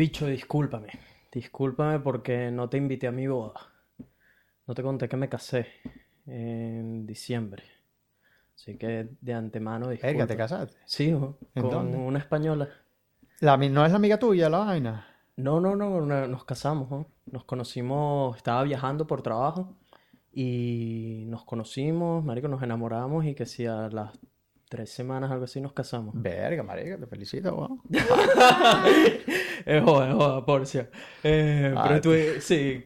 Bicho, discúlpame. Discúlpame porque no te invité a mi boda. No te conté que me casé en diciembre. Así que de antemano Verga, disculpa. ¿te casaste? Sí, jo, ¿En con dónde? una española. La, ¿No es la amiga tuya la vaina? No, no, no, no, nos casamos. Nos conocimos, estaba viajando por trabajo y nos conocimos, marico, nos enamoramos y que si a las tres semanas, algo así, nos casamos. Verga, marica, te felicito, weón. Es joda, es joda, Porcia. Eh, Ah, pero estuve, sí,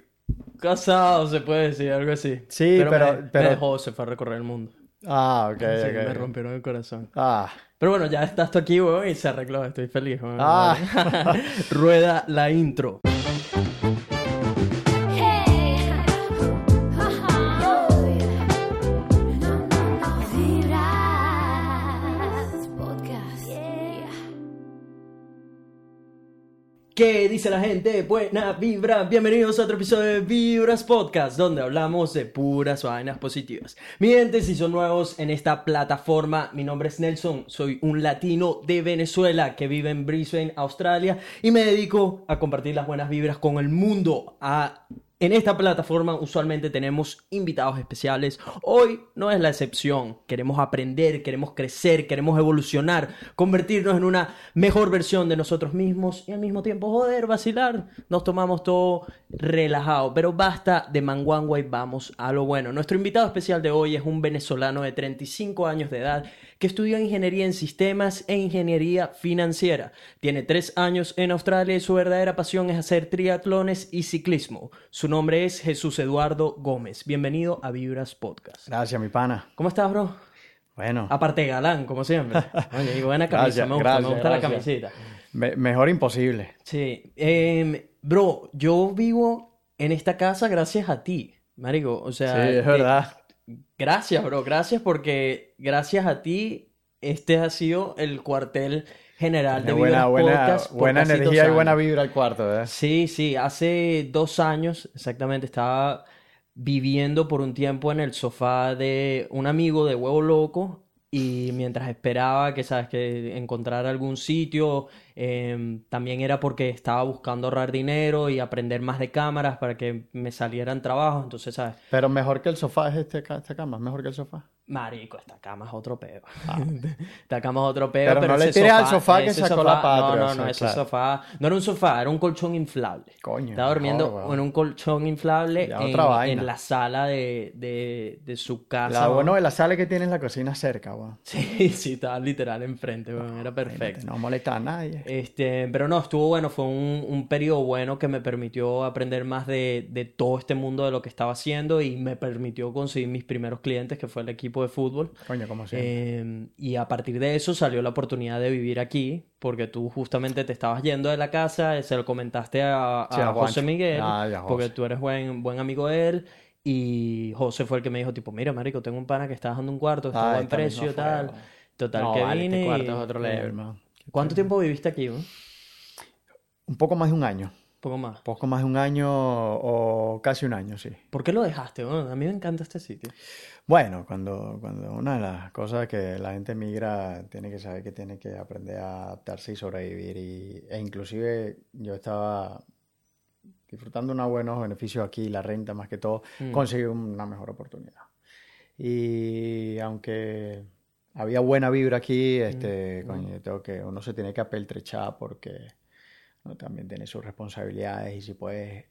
casado, se puede decir, algo así. Sí, pero, pero- me, me pero- dejó, se fue a recorrer el mundo. Ah, ok, Sí, ok. me rompieron el corazón. Ah, Pero bueno, ya estás tú aquí, weón, y se arregló, estoy feliz, weón. Ah. Rueda la intro. ¿Qué dice la gente? Buena vibra. Bienvenidos a otro episodio de Vibras Podcast, donde hablamos de puras vainas positivas. Mi gente, si son nuevos en esta plataforma, mi nombre es Nelson, soy un latino de Venezuela que vive en Brisbane, Australia, y me dedico a compartir las buenas vibras con el mundo. A... En esta plataforma usualmente tenemos invitados especiales. Hoy no es la excepción. Queremos aprender, queremos crecer, queremos evolucionar, convertirnos en una mejor versión de nosotros mismos y al mismo tiempo joder, vacilar. Nos tomamos todo relajado, pero basta de manguangua y vamos a lo bueno. Nuestro invitado especial de hoy es un venezolano de 35 años de edad que estudió ingeniería en sistemas e ingeniería financiera. Tiene tres años en Australia y su verdadera pasión es hacer triatlones y ciclismo. Su nombre es Jesús Eduardo Gómez. Bienvenido a Vibras Podcast. gracias, mi pana. ¿Cómo estás, bro? Bueno, Aparte de galán, como siempre. Oye, y buena camisa, Gracias, me gusta, gracias, me gusta la camiseta. me- mejor imposible. Sí, em, bro, yo vivo en esta casa gracias a ti, marico. O sea, Sí, es verdad. Gracias, bro, gracias porque gracias a ti este ha sido el cuartel general de buena, buena, Podcast buena energía y buena vibra al cuarto, ¿eh? Sí, sí, hace dos años exactamente estaba viviendo por un tiempo en el sofá de un amigo de Huevo Loco y mientras esperaba que, sabes, que encontrar algún sitio, em, también era porque estaba buscando ahorrar dinero y aprender más de cámaras para que me salieran trabajos, entonces, ¿sabes? Pero mejor que el sofá es este, esta cama, mejor que el sofá. Marico, esta cama es otro peo. Esta cama es otro peo, Pero pero no le tires al sofá que sacó la patria, No, no, no, sea, ese claro. sofá no era un sofá, era un colchón inflable. Coño, Estaba durmiendo mejor, en un colchón inflable en, la sala de, de, de su casa. Bueno de la sala que tienes la cocina cerca, weón. Sí, sí, estaba literal enfrente, weón, era perfecto. No molesta a nadie. Este, pero no, estuvo bueno, fue un, un periodo bueno que me permitió aprender más de, de todo este mundo de lo que estaba haciendo y me permitió conseguir mis primeros clientes, que fue el equipo de fútbol. Coño, como. Eh, y a partir de eso salió la oportunidad de vivir aquí, porque tú justamente te estabas yendo de la casa, se lo comentaste a, a Sí, a José. Miguel, Ah, porque tú eres buen, buen amigo de él, y José fue el que me dijo, tipo, mira, marico, tengo un pana que está dando un cuarto, está a Ay, buen precio, fue, tal. Total, No, que vale, vine este cuarto y- es otro eh, level, man. ¿Cuánto tiempo viviste aquí? Un poco más de un año. poco más. Poco más de un año o casi un año, sí. ¿Por qué lo dejaste, weón? A mí me encanta este sitio. Bueno, cuando, cuando una de las cosas que la gente migra tiene que saber que tiene que aprender a adaptarse y sobrevivir. Y, e inclusive yo estaba disfrutando unos buenos beneficios aquí, la renta más que todo, Mm. conseguí una mejor oportunidad. Y aunque había buena vibra aquí, este, Mm. coño, tengo que, uno se tiene que apeltrechar porque uno también tiene sus responsabilidades y si puedes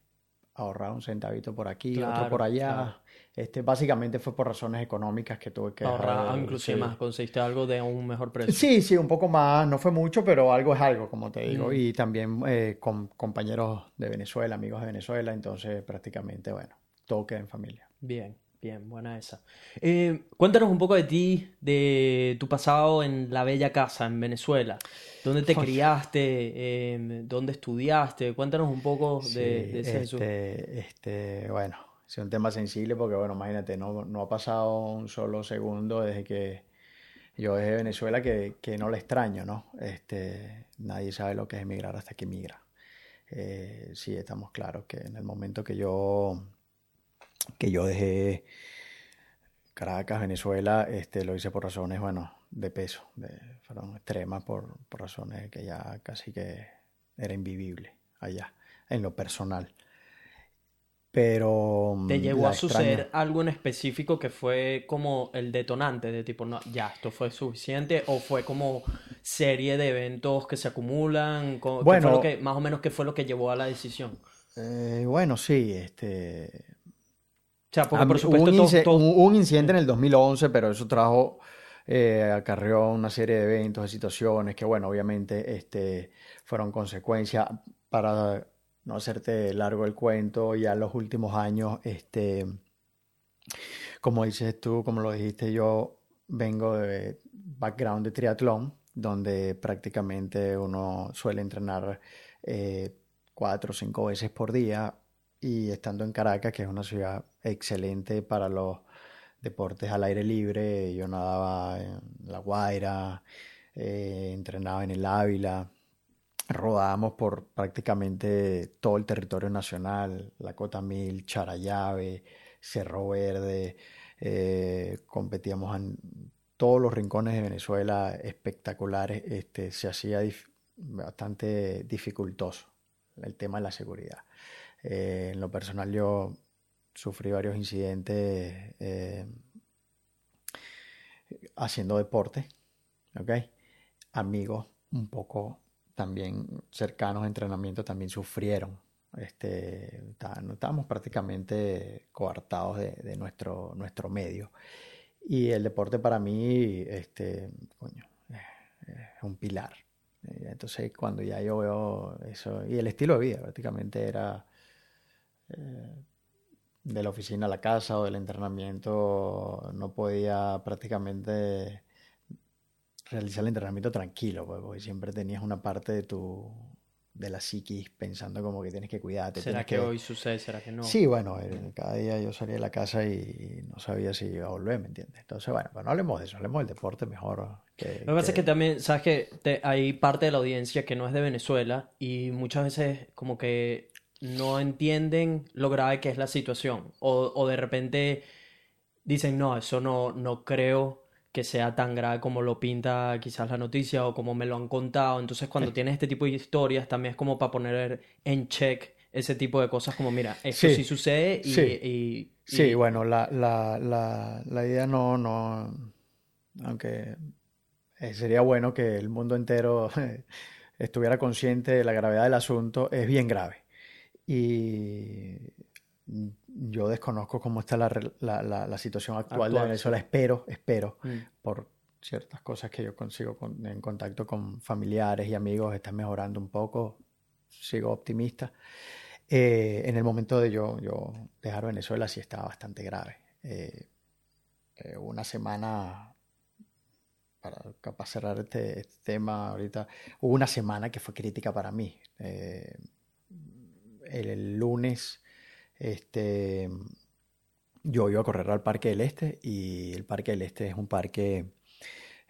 ahorrar un centavito por aquí, otro por allá. claro. Este, básicamente fue por razones económicas que tuve que Ahorrar, inclusive sí. más, conseguiste algo de un mejor precio. Sí, sí, un poco más, no fue mucho, pero algo es algo, como te digo. Mm. Y también eh, con compañeros de Venezuela, amigos de Venezuela, entonces prácticamente, bueno, todo queda en familia. Bien, bien, buena esa. Eh, cuéntanos un poco de ti, de tu pasado en la bella casa en Venezuela. ¿Dónde te criaste? Eh, ¿dónde estudiaste? Cuéntanos un poco de, Sí, de ese Jesús. este, este, bueno, es un tema sensible porque, bueno, imagínate, no, no ha pasado un solo segundo desde que yo dejé Venezuela que, que no le extraño, ¿no? Este, nadie sabe lo que es emigrar hasta que emigra. Eh, sí, estamos claros que en el momento que yo, que yo dejé Caracas, Venezuela, este, lo hice por razones, bueno, de peso, de, fueron extremas por, por razones que ya casi que era invivible allá, en lo personal. Pero ¿Te mm, llegó a suceder algo en específico que fue como el detonante de tipo, no, ya, esto fue suficiente? ¿O fue como serie de eventos que se acumulan? ¿Qué fue Bueno. lo que, más o menos, qué fue lo que llevó a la decisión? Eh, bueno, sí, este, O sea, porque por supuesto hubo un, todo- todo- un incidente en el 2011, pero eso trajo, eh, acarreó una serie de eventos, de situaciones que, bueno, obviamente este, fueron consecuencia. Para no hacerte largo el cuento, ya los últimos años, este, como dices tú, como lo dijiste, yo vengo de background de triatlón, donde prácticamente uno suele entrenar eh, cuatro o cinco veces por día y estando en Caracas, que es una ciudad excelente para los deportes al aire libre, yo nadaba en La Guaira, eh, entrenaba en el Ávila, rodábamos por prácticamente todo el territorio nacional, la Cota Mil, Charallave, Cerro Verde, eh, competíamos en todos los rincones de Venezuela espectaculares, este, se hacía bastante dificultoso el tema de la seguridad. Eh, en lo personal yo sufrí varios incidentes eh, haciendo deporte, ¿ok? Amigos un poco también cercanos a entrenamiento también sufrieron. Este, no estábamos prácticamente coartados de, nuestro, nuestro medio. Y el deporte para mí, este, coño, es es un pilar. Eh, Entonces, cuando ya yo veo eso, y el estilo de vida prácticamente era eh, de la oficina a la casa o del entrenamiento, no podía prácticamente realizar el entrenamiento tranquilo, pues, porque siempre tenías una parte de tu, de la psiquis pensando como que tienes que cuidarte, ¿Será que que... hoy sucede? ¿Será que no? Sí, bueno, eh, cada día yo salía de la casa y no sabía si iba a volver, ¿me entiendes? Entonces, bueno, pues no hablemos de eso, hablemos del deporte mejor. Que, Lo que pasa es que- también, sabes que hay parte de la audiencia que no es de Venezuela y muchas veces como que no entienden lo grave que es la situación o, o de repente dicen, no, eso no, no creo que sea tan grave como lo pinta quizás la noticia o como me lo han contado. Entonces cuando tienes este tipo de historias también es como para poner en check ese tipo de cosas como, mira, esto sí, Sí, sucede y, sí. y- Sí, y- bueno, la, la, la, la idea no, no, aunque eh, sería bueno que el mundo entero estuviera consciente de la gravedad del asunto, es bien grave. Y yo desconozco cómo está la, la, la- la situación actual de Actual, Venezuela. Espero, espero, Mm. por ciertas cosas que yo consigo con- en contacto con familiares y amigos, está mejorando un poco. Sigo optimista. Eh, en el momento de yo, yo dejar Venezuela sí estaba bastante grave. Eh, eh, una semana, para capaz cerrar este, este tema ahorita, hubo una semana que fue crítica para mí. Eh, el, el lunes, este, yo iba a correr al Parque del Este y el Parque del Este es un parque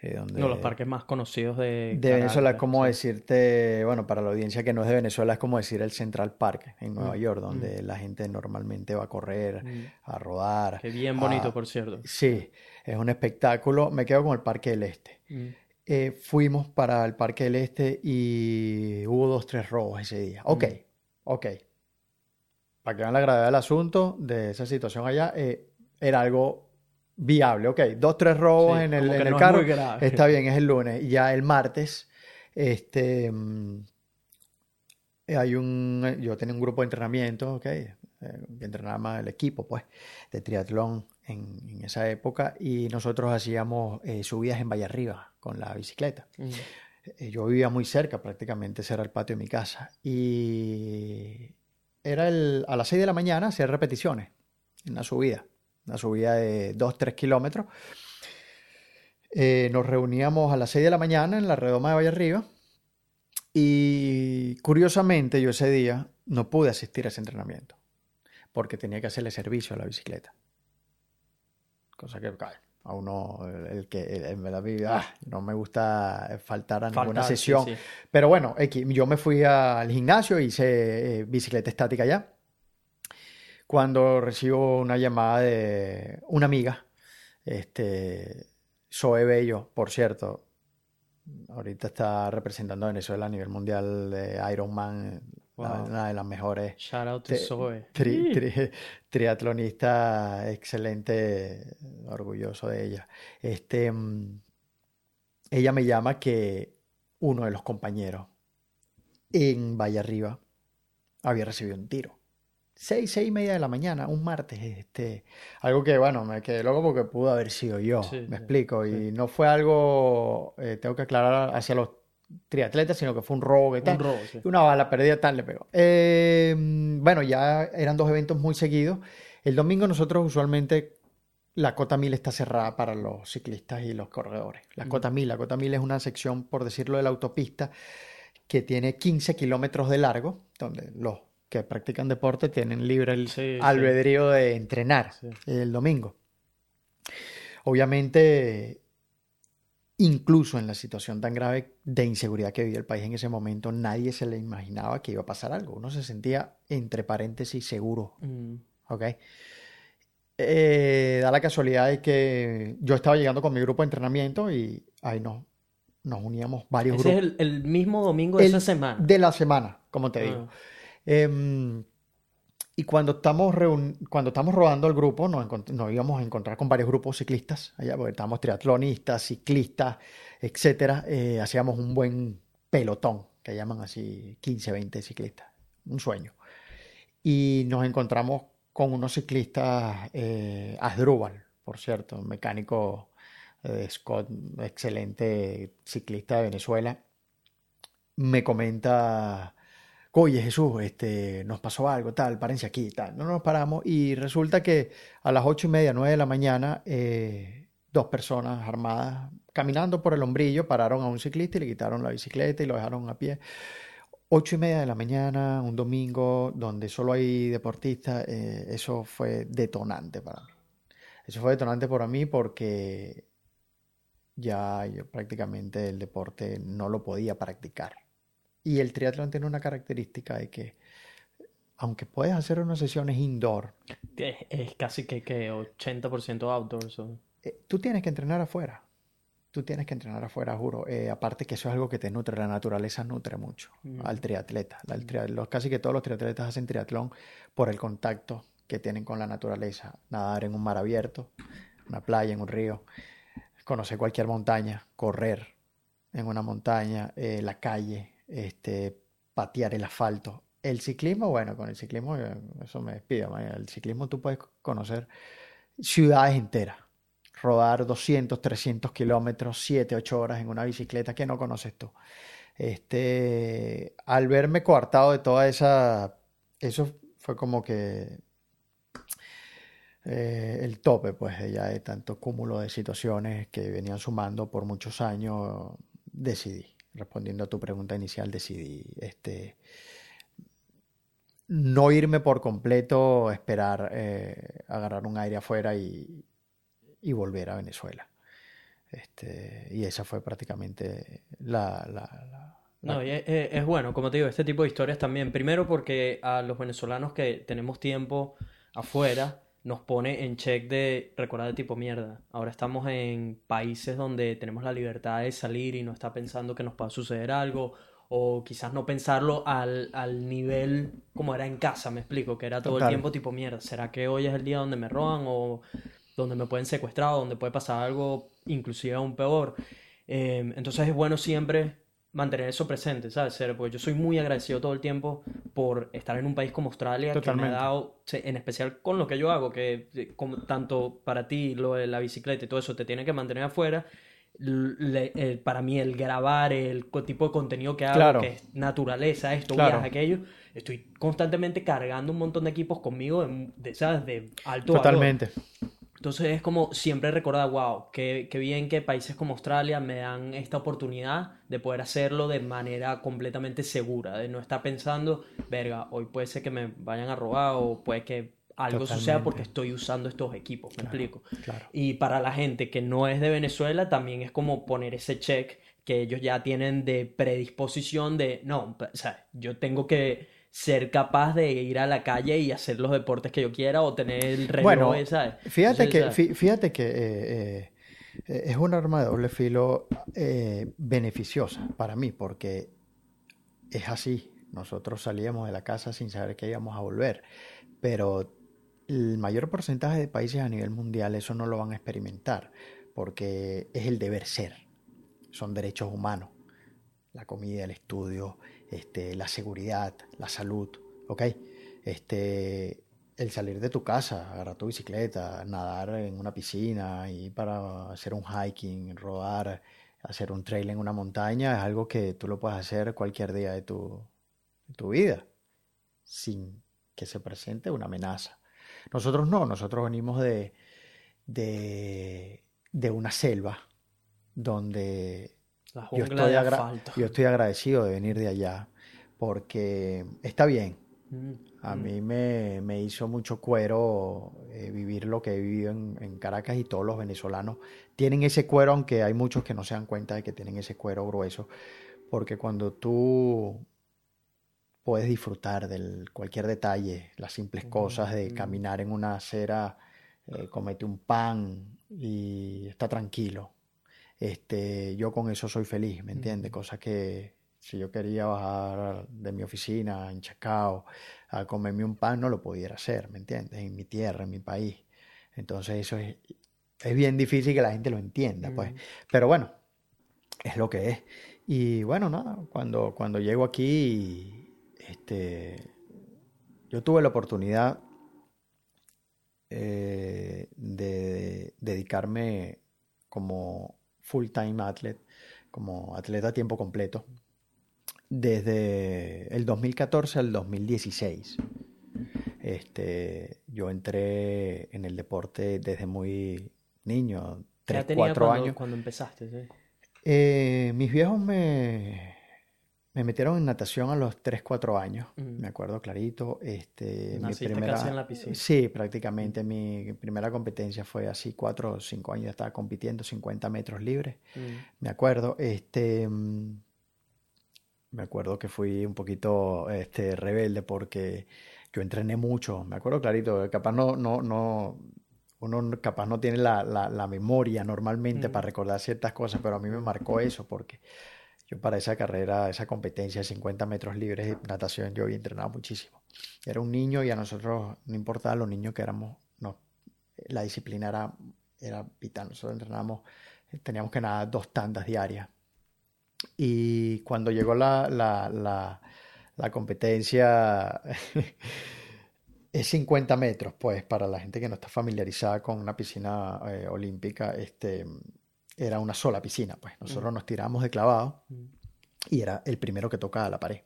eh, donde... de los parques más conocidos de De Venezuela, es como sí. decirte, bueno, para la audiencia que no es de Venezuela, es como decir el Central Park en Nueva Mm, York, donde la gente normalmente va a correr, Mm. a rodar. Que bien bonito, a- por cierto. Sí, es un espectáculo. Me quedo con el Parque del Este. Mm. Eh, fuimos para el Parque del Este y hubo dos, tres robos ese día. Ok, Mm. ok. Para que vean la gravedad del asunto, de esa situación allá, eh, era algo viable. Ok, dos, tres robos Sí, en el, en no carro. Está bien, es el lunes. Y Ya el martes, este, mm, hay un, yo tenía un grupo de entrenamiento, ok, eh, que entrenaba el equipo, pues, de triatlón en, en esa época, y nosotros hacíamos eh, subidas en Valle Arriba con la bicicleta. Mm. Eh, Yo vivía muy cerca, prácticamente ese era el patio de mi casa, y era el, a las 6 de la mañana hacer repeticiones, una subida, una subida de 2-3 kilómetros. Eh, nos reuníamos a las 6 de la mañana en la redoma de Valle Arriba y curiosamente yo ese día no pude asistir a ese entrenamiento porque tenía que hacerle servicio a la bicicleta. Cosa que claro, a uno, el, que ah, no me gusta faltar a ninguna sí, sesión. sí. Pero bueno, yo me fui al gimnasio, hice eh, bicicleta estática allá. Cuando recibo una llamada de una amiga, este, Zoe Bello, por cierto, ahorita está representando a Venezuela a nivel mundial de Ironman, Wow. una de las mejores Shout out to Zoe. tri- tri- triatlonista excelente, orgulloso de ella. Este, mm, ella me llama que uno de los compañeros en Valle Arriba había recibido un tiro. Seis, seis y media de la mañana, un martes, este, algo que, bueno, me quedé loco porque pudo haber sido yo, Sí, me sí, explico, y no fue algo, eh, tengo que aclarar, hacia los triatletas, sino que fue un robo y tal. Un robo, sí. Una bala perdida tal le pegó. Eh, bueno, ya eran dos eventos muy seguidos. El domingo nosotros usualmente la cota 1000 está cerrada para los ciclistas y los corredores. La cota 1000, la cota 1000 es una sección, por decirlo, de la autopista que tiene 15 kilómetros de largo, donde los que practican deporte tienen libre el Sí, sí. albedrío de entrenar el domingo. Obviamente, incluso en la situación tan grave de inseguridad que vivía el país en ese momento, nadie se le imaginaba que iba a pasar algo. Uno se sentía, entre paréntesis, seguro. Mm, ¿Ok? Eh, da la casualidad de que yo estaba llegando con mi grupo de entrenamiento y ahí nos, nos uníamos varios Ese es grupos el, el mismo domingo de El- esa semana. de la semana, como te digo. Ah, Em, y cuando estamos, cuando estamos rodando el grupo, nos, íbamos a encontrar con varios grupos ciclistas porque estábamos triatlonistas, ciclistas, etcétera. Eh, hacíamos un buen pelotón, que llaman así 15, 20 ciclistas. Un sueño. Y nos encontramos con unos ciclistas, eh, Asdrúbal, por cierto, un mecánico eh, Scott, excelente ciclista de Venezuela. Me comenta oye Jesús, este, nos pasó algo, tal, párense aquí, tal. No nos paramos y resulta que a las ocho y media, nueve de la mañana, eh, dos personas armadas caminando por el hombrillo pararon a un ciclista y le quitaron la bicicleta y lo dejaron a pie. Ocho y media de la mañana, un domingo donde solo hay deportistas, eh, eso fue detonante para mí. Eso fue detonante para mí porque ya yo prácticamente el deporte no lo podía practicar. Y el triatlón tiene una característica de que, aunque puedes hacer unas sesiones indoor, Es, es casi que, que 80% outdoors. o- eh, tú tienes que entrenar afuera. Tú tienes que entrenar afuera, juro. Eh, aparte que eso es algo que te nutre, la naturaleza nutre mucho Mm. al triatleta. Al casi que todos los triatletas hacen triatlón por el contacto que tienen con la naturaleza. Nadar en un mar abierto, una playa, en un río, conocer cualquier montaña, correr en una montaña, eh, la calle, este, patear el asfalto. El ciclismo, bueno, con el ciclismo, eh, eso me despido. El ciclismo tú puedes conocer ciudades enteras rodar 200, 300 kilómetros, 7, 8 horas en una bicicleta que no conoces tú. Este, al verme coartado de toda esa, eso fue como que eh, el tope, pues, ya de tanto cúmulo de situaciones que venían sumando por muchos años, decidí, respondiendo a tu pregunta inicial, decidí, este, no irme por completo, esperar, eh, agarrar un aire afuera y, volver a Venezuela. Este, y esa fue prácticamente la, No, es- es bueno, como te digo, este tipo de historias también. Primero porque a los venezolanos que tenemos tiempo afuera nos pone en check de recordar de tipo mierda. Ahora estamos en países donde tenemos la libertad de salir y no está pensando que nos va a suceder algo. O quizás no pensarlo al, al nivel como era en casa, me explico, que era todo el tiempo tipo mierda. ¿Será que hoy es el día donde me roban o donde me pueden secuestrar o donde puede pasar algo inclusive aún peor? Eh, entonces es bueno siempre mantener eso presente, ¿sabes? Ser- Porque yo soy muy agradecido todo el tiempo por estar en un país como Australia, que me ha Totalmente. dado, en especial con lo que yo hago, que como, tanto para ti lo de la bicicleta y todo eso te tiene que mantener afuera. le- el- para mí el grabar el tipo de contenido que hago, Claro. que es naturaleza, esto, Claro. viaje, aquello, estoy constantemente cargando un montón de equipos conmigo, de, de, ¿sabes? De alto valor. Entonces es como siempre recordar, wow, qué, qué bien que países como Australia me dan esta oportunidad de poder hacerlo de manera completamente segura, de no estar pensando, verga, hoy puede ser que me vayan a robar o puede que algo suceda Totalmente. porque estoy usando estos equipos, me explico. Claro. Y para la gente que no es de Venezuela, también es como poner ese check que ellos ya tienen de predisposición de, no, o sea, yo tengo que ser capaz de ir a la calle y hacer los deportes que yo quiera o tener el reloj, Bueno, ¿sabes? Fíjate Entonces, que, fíjate que eh, eh, es un arma de doble filo eh, beneficiosa para mí, porque es así. nosotros salíamos de la casa sin saber que íbamos a volver, pero el mayor porcentaje de países a nivel mundial eso no lo van a experimentar, porque es el deber ser, son derechos humanos, la comida, el estudio, este, la seguridad, la salud, ¿ok? Este, el salir de tu casa, agarrar tu bicicleta, nadar en una piscina, ir para hacer un hiking, rodar, hacer un trail en una montaña, es algo que tú lo puedes hacer cualquier día de tu, de tu vida, sin que se presente una amenaza. Nosotros no, nosotros venimos de, de, de una selva donde La yo estoy, de agra- asfalto. yo estoy agradecido de venir de allá porque está bien. Mm, A mm. mí me, me hizo mucho cuero eh, vivir lo que he vivido en, en Caracas y todos los venezolanos tienen ese cuero, aunque hay muchos que no se dan cuenta de que tienen ese cuero grueso, porque cuando tú puedes disfrutar de cualquier detalle, las simples cosas de Mm. caminar en una acera, eh, comete un pan y está tranquilo. Este, yo con eso soy feliz, ¿me entiendes? Mm. Cosa que si yo quería bajar de mi oficina en Chacao a comerme un pan, no lo pudiera hacer, ¿me entiendes? En mi tierra, en mi país. Entonces eso es, es bien difícil que la gente lo entienda, pues. Pero bueno, es lo que es. Y bueno, nada, cuando, cuando llego aquí, este, yo tuve la oportunidad eh, de dedicarme como full-time athlete, como atleta a tiempo completo, desde el 2014 al 2016. Este, yo entré en el deporte desde muy niño, ¿Qué edad 3, tenías 4 cuando, años. cuando empezaste? sí? Eh, mis viejos me, me metieron en natación a los 3, 4 años, me acuerdo clarito. Este, mi primera, casi en la piscina. Sí, prácticamente mi primera competencia fue así, 4 o 5 años, ya estaba compitiendo 50 metros libres, me acuerdo. Este, mm, me acuerdo que fui un poquito este, rebelde porque yo entrené mucho, me acuerdo clarito, capaz no, no, no, uno no- capaz no tiene la, la- la memoria normalmente para recordar ciertas cosas, pero a mí me marcó eso porque para esa carrera, esa competencia de 50 metros libres de natación, yo había entrenado muchísimo. Era un niño y a nosotros, no importaba los niños que éramos, no, la disciplina era, era vital. Nosotros entrenábamos, teníamos que nadar dos tandas diarias. Y cuando llegó la, la, la, la competencia, es 50 metros, pues para la gente que no está familiarizada con una piscina eh, olímpica, este, era una sola piscina, pues nosotros nos tiramos de clavado Mm. y era el primero que tocaba la pared.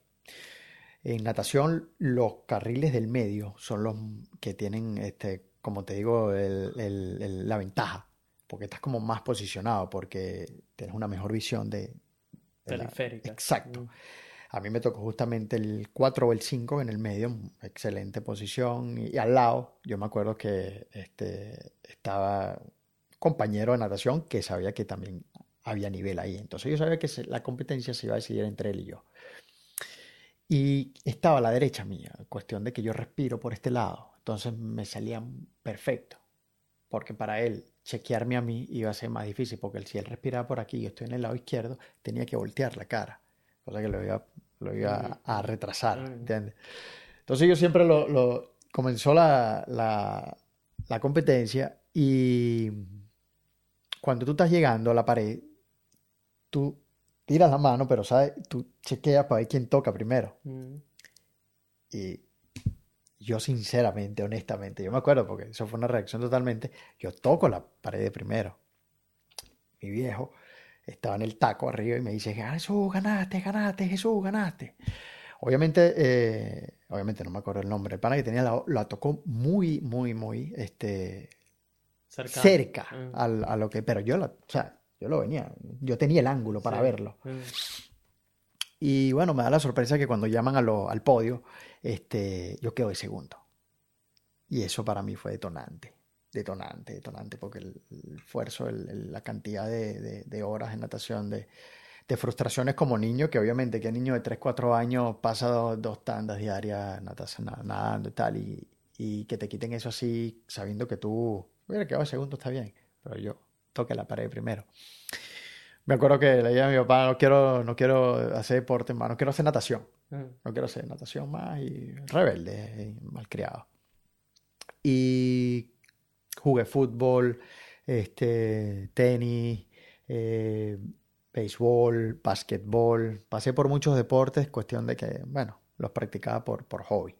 En natación, los carriles del medio son los que tienen, este, como te digo, el- el- el- la ventaja, porque estás como más posicionado, porque tienes una mejor visión de, de la- Periférica. Exacto. Mm. A mí me tocó justamente el 4 o el 5 en el medio, excelente posición. Y, al lado, yo me acuerdo que este, estaba compañero de natación que sabía que también había nivel ahí. Entonces yo sabía que la competencia se iba a decidir entre él y yo. Y estaba a la derecha mía, cuestión de que yo respiro por este lado. Entonces me salía perfecto, porque para él chequearme a mí iba a ser más difícil, porque si él respiraba por aquí y yo estoy en el lado izquierdo, tenía que voltear la cara, cosa que lo iba, lo iba a retrasar. ¿entiendes? Entonces yo siempre lo, lo- comenzó la, la, la competencia y cuando tú estás llegando a la pared, tú tiras la mano, pero sabes, tú chequeas para ver quién toca primero. Mm. Y yo sinceramente, honestamente, yo me acuerdo porque eso fue una reacción totalmente, yo toco la pared de primero. Mi viejo estaba en el taco arriba y me dice, "Ah, Jesús, ganaste, ganaste, Jesús, ganaste. Obviamente, eh, obviamente no me acuerdo el nombre, el pana que tenía la, la tocó muy, muy, muy, este, Cercano. cerca Mm. al- a, lo que, pero yo, la, o sea, yo lo venía, yo tenía el ángulo para Sí. verlo. Mm. Y bueno, me da la sorpresa que cuando llaman a lo- al podio, este, yo quedo de segundo. Y eso para mí fue detonante, detonante, detonante, porque el, el esfuerzo, el- el- la cantidad de, de- de horas en natación, de, de frustraciones como niño, que obviamente que niño de 3, 4 años pasa dos, dos tandas diarias natación, na- nadando y tal, y, y que te quiten eso así, sabiendo que tú hubiera quedado segundo, está bien, pero yo toqué la pared primero. Me acuerdo que le dije a mi papá, no quiero, no quiero hacer deporte más, no quiero hacer natación. Ah, No quiero hacer natación más y rebelde, y malcriado. Y jugué fútbol, este, tenis, eh, béisbol, básquetbol. Pasé por muchos deportes, cuestión de que, bueno, los practicaba por, por hobby.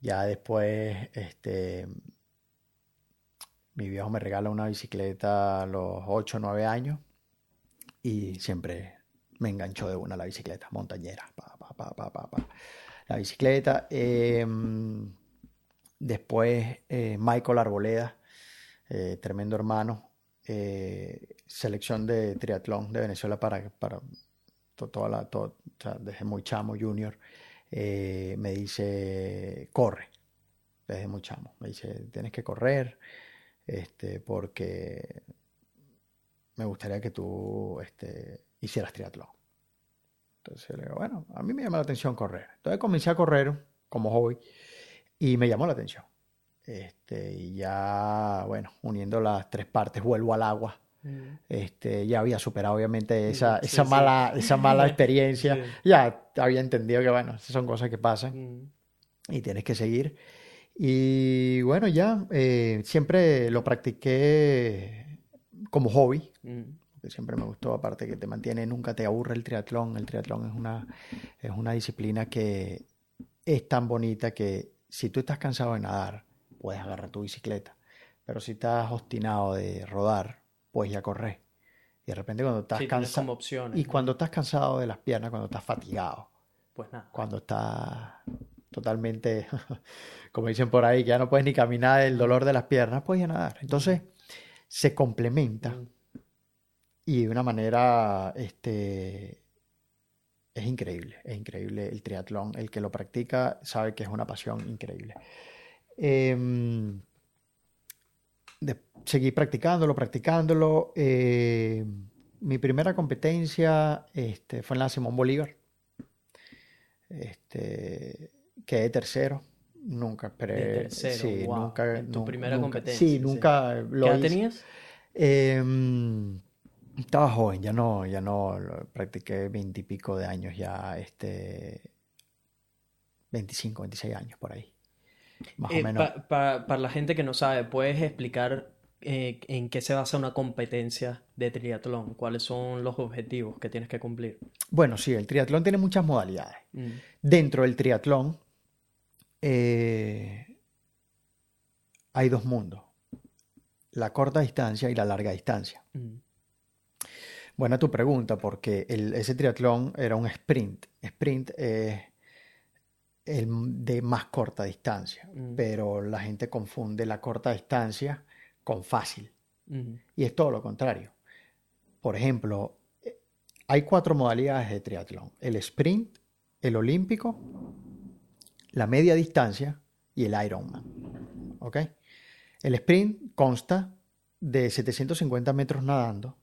Ya después, este, mi viejo me regala una bicicleta a los 8 o 9 años y siempre me enganchó de una la bicicleta, montañera, pa, pa, pa. La bicicleta. eh, después eh, Michael Arboleda, eh, tremendo hermano, eh, selección de triatlón de Venezuela para, para to- toda la, to- o sea, desde muy chamo, junior, me dice, corre, desde muy chamo, me dice, tienes que correr, este, porque me gustaría que tú este, hicieras triatlón. Entonces le digo, bueno, a mí me llama la atención correr. Entonces comencé a correr como hobby y me llamó la atención. Este, y ya, bueno, uniendo las tres partes, vuelvo al agua. mm. Este, ya había superado obviamente esa, Sí, esa sí. mala, esa mala experiencia. Sí. Ya había entendido que, bueno, esas son cosas que pasan Mm. y tienes que seguir. Y bueno, ya eh, siempre lo practiqué como hobby, Mm. que siempre me gustó, aparte que te mantiene, nunca te aburre el triatlón. El triatlón es una, es una disciplina que es tan bonita que si tú estás cansado de nadar, puedes agarrar tu bicicleta. Pero si estás obstinado de rodar, puedes ya correr. Y de repente cuando estás Sí, cansado, y ¿no? cuando estás cansado de las piernas, cuando estás fatigado, Pues nada. cuando estás totalmente, como dicen por ahí, que ya no puedes ni caminar del dolor de las piernas, puedes ya nadar. Entonces, se complementa y de una manera, este, es increíble, es increíble el triatlón. El que lo practica sabe que es una pasión increíble. Em, de- seguí practicándolo, practicándolo. eh, mi primera competencia este, fue en la Simón Bolívar. Este, quedé tercero. Nunca esperé. De tercero, sí, wow, nunca, en tu primera nunca- competencia, Sí, sí. nunca ¿Qué lo edad hice. tenías? Em, estaba joven, ya no, ya no, practiqué veintipico de años ya, este, 25, 26 años por ahí, más o Eh, menos. pa- pa- para la gente que no sabe, ¿puedes explicar eh, en qué se basa una competencia de triatlón? ¿Cuáles son los objetivos que tienes que cumplir? Bueno, sí, el triatlón tiene muchas modalidades. Mm. Dentro del triatlón eh, hay dos mundos, la corta distancia y la larga distancia. Mm. Buena tu pregunta, porque el- ese triatlón era un sprint. Sprint es el de más corta distancia, Mm. pero la gente confunde la corta distancia con fácil. Mm. Y es todo lo contrario. Por ejemplo, eh, hay cuatro modalidades de triatlón. El sprint, el olímpico, la media distancia y el Ironman. ¿Ok? El sprint consta de 750 metros nadando,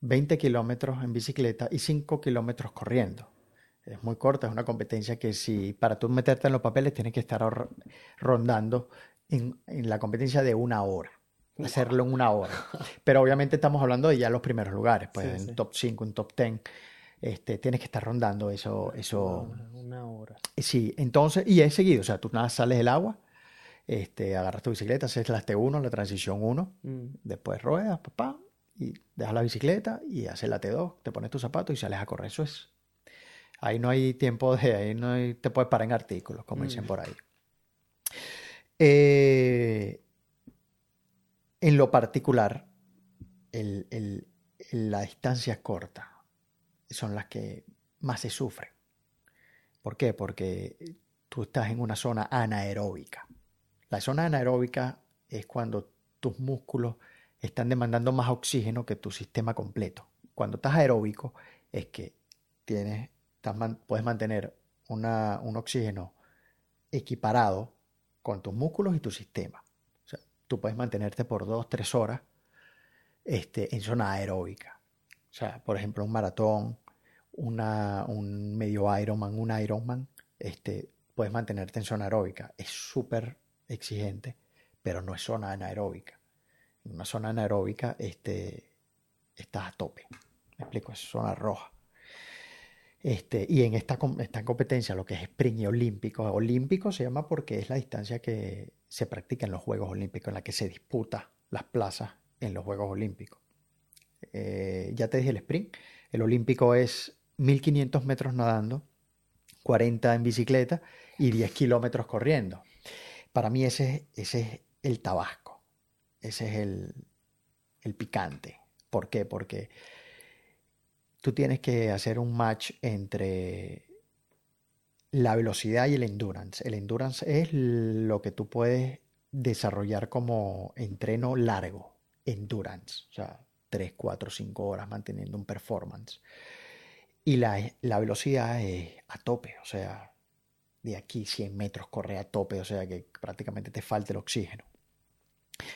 20 kilómetros en bicicleta y 5 kilómetros corriendo. Es muy corta, es una competencia que si para tú meterte en los papeles tienes que estar rondando en, en la competencia de una hora. Hacerlo en una hora. Pero obviamente estamos hablando de ya los primeros lugares, pues Sí, en sí. top 5, en top 10. Este, tienes que estar rondando eso, eso, Una hora, hora. Sí, entonces, y es seguido, o sea, tú nada, sales del agua, este, agarras tu bicicleta, haces la T1, la transición 1, Mm. después ruedas, papá, y dejas la bicicleta y haces la T2, te pones tus zapatos y sales a correr. Eso es. Ahí no hay tiempo de, ahí no hay- te puedes parar en artículos, como dicen Mm. por ahí. Eh, en lo particular, el- el- la distancia corta son las que más se sufren. ¿Por qué? Porque tú estás en una zona anaeróbica. La zona anaeróbica es cuando tus músculos están demandando más oxígeno que tu sistema completo. Cuando estás aeróbico es que tienes, estás puedes mantener un oxígeno equiparado con tus músculos y tu sistema. O sea, tú puedes mantenerte por dos, tres horas este, en zona aeróbica. O sea, por ejemplo, un maratón, un medio Ironman, un Ironman, este, puedes mantenerte en zona aeróbica. Es súper exigente, pero no es zona anaeróbica. En una zona anaeróbica este, estás a tope. Me explico, es zona roja. Este, y en esta, esta competencia, lo que es sprint y olímpico, olímpico se llama porque es la distancia que se practica en los Juegos Olímpicos, en la que se disputa las plazas en los Juegos Olímpicos. Eh, ya te dije el sprint. El olímpico es 1500 metros nadando, 40 en bicicleta y 10 kilómetros corriendo. Para mí ese, es- el tabasco, ese es el, el picante. ¿Por qué? Porque tú tienes que hacer un match entre la velocidad y el endurance. El endurance es lo que tú puedes desarrollar como entreno largo, endurance, o sea, 3, 4, 5 horas manteniendo un performance. Y la, la velocidad es a tope, o sea, de aquí 100 metros corre a tope, o sea que prácticamente te falta el oxígeno.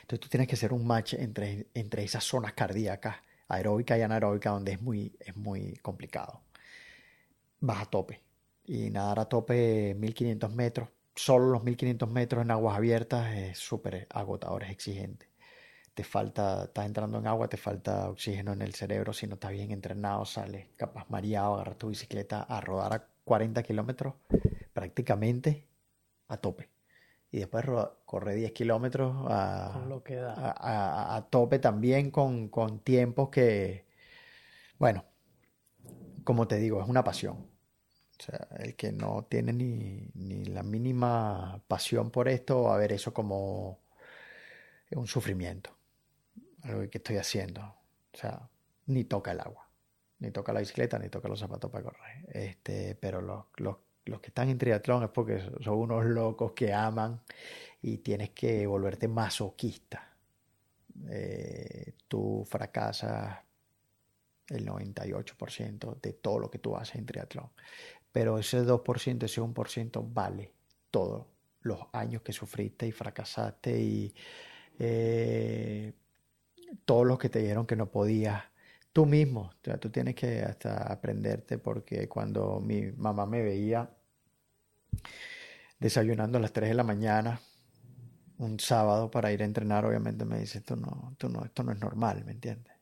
Entonces tú tienes que hacer un match entre, entre esas zonas cardíacas, aeróbica y anaeróbica, donde es muy, es muy complicado. Vas a tope. Y nadar a tope 1500 metros, solo los 1500 metros en aguas abiertas es súper agotador, es exigente. Te falta, estás entrando en agua, te falta oxígeno en el cerebro. Si no estás bien entrenado, sales capaz mareado, agarras tu bicicleta a rodar a 40 kilómetros prácticamente a tope. Y después corre 10 kilómetros a, Con lo que da. a, a- a tope también con, con tiempos que, bueno, como te digo, es una pasión. O sea, el que no tiene ni, ni la mínima pasión por esto va a ver eso como un sufrimiento, algo que estoy haciendo. O sea, ni toca el agua, ni toca la bicicleta, ni toca los zapatos para correr. Este, pero los, los, los que están en triatlón es porque son unos locos que aman y tienes que volverte masoquista. Eh, tú fracasas el 98% de todo lo que tú haces en triatlón. Pero ese 2%, ese 1% vale todos los años que sufriste y fracasaste y eh, todos los que te dijeron que no podías. Tú mismo, tú tienes que hasta aprenderte porque cuando mi mamá me veía desayunando a las 3 de la mañana, un sábado para ir a entrenar, obviamente me dice, esto no, esto no, esto no es normal, ¿me entiendes?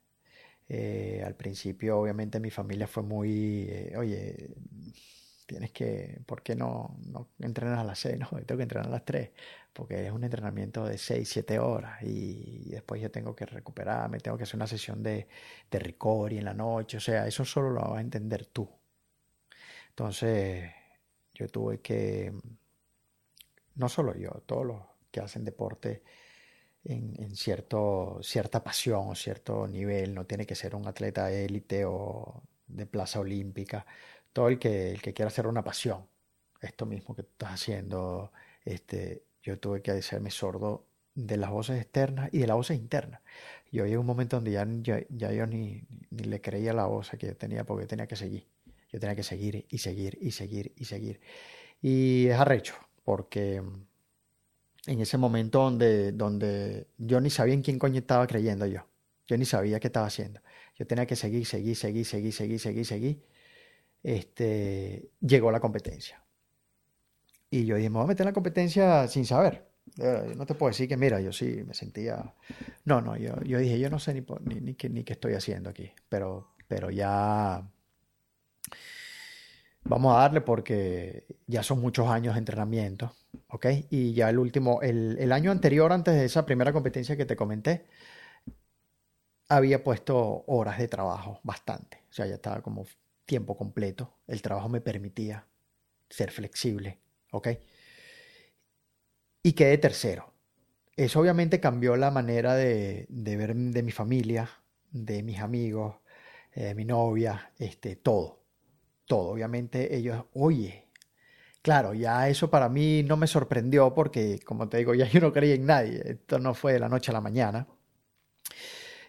Eh, al principio, obviamente, mi familia fue muy, eh, oye, tienes que, ¿por qué no, no entrenas a las 6? No, tengo que entrenar a las 3, porque es un entrenamiento de 6, 7 horas y después yo tengo que recuperarme, tengo que hacer una sesión de, de recovery en la noche, o sea, eso solo lo vas a entender tú. Entonces, yo tuve que, no solo yo, todos los que hacen deporte en, en cierto, cierta pasión o cierto nivel, no tiene que ser un atleta élite o de plaza olímpica, todo el que, el que quiera hacer una pasión, esto mismo que tú estás haciendo, este, yo tuve que hacerme sordo de las voces externas y de las voces internas. Yo llegué a un momento donde ya, yo ni, ni le creía la voz que yo tenía porque tenía que seguir. Yo tenía que seguir y seguir y seguir y seguir. Y es arrecho, porque en ese momento donde, donde yo ni sabía en quién coño estaba creyendo yo. Yo ni sabía qué estaba haciendo. Yo tenía que seguir, seguir, seguir, seguir, seguir, seguir, seguir. Este, llegó la competencia. Y yo dije, me voy a meter en la competencia sin saber. Yo no te puedo decir que, mira, yo sí me sentía... No, no, yo, yo dije, yo no sé ni, ni, qué, ni estoy haciendo aquí, pero, pero ya vamos a darle porque ya son muchos años de entrenamiento, ¿ok? Y ya el último, el, el año anterior, antes de esa primera competencia que te comenté, había puesto horas de trabajo, bastante. O sea, ya estaba como tiempo completo. El trabajo me permitía ser flexible, ¿ok? Y quedé tercero. Eso obviamente cambió la manera de, ver de mi familia, de mis amigos, eh, mi novia, este, todo. Todo. Obviamente ellos, oye, claro, ya eso para mí no me sorprendió porque, como te digo, ya yo no creía en nadie. Esto no fue de la noche a la mañana.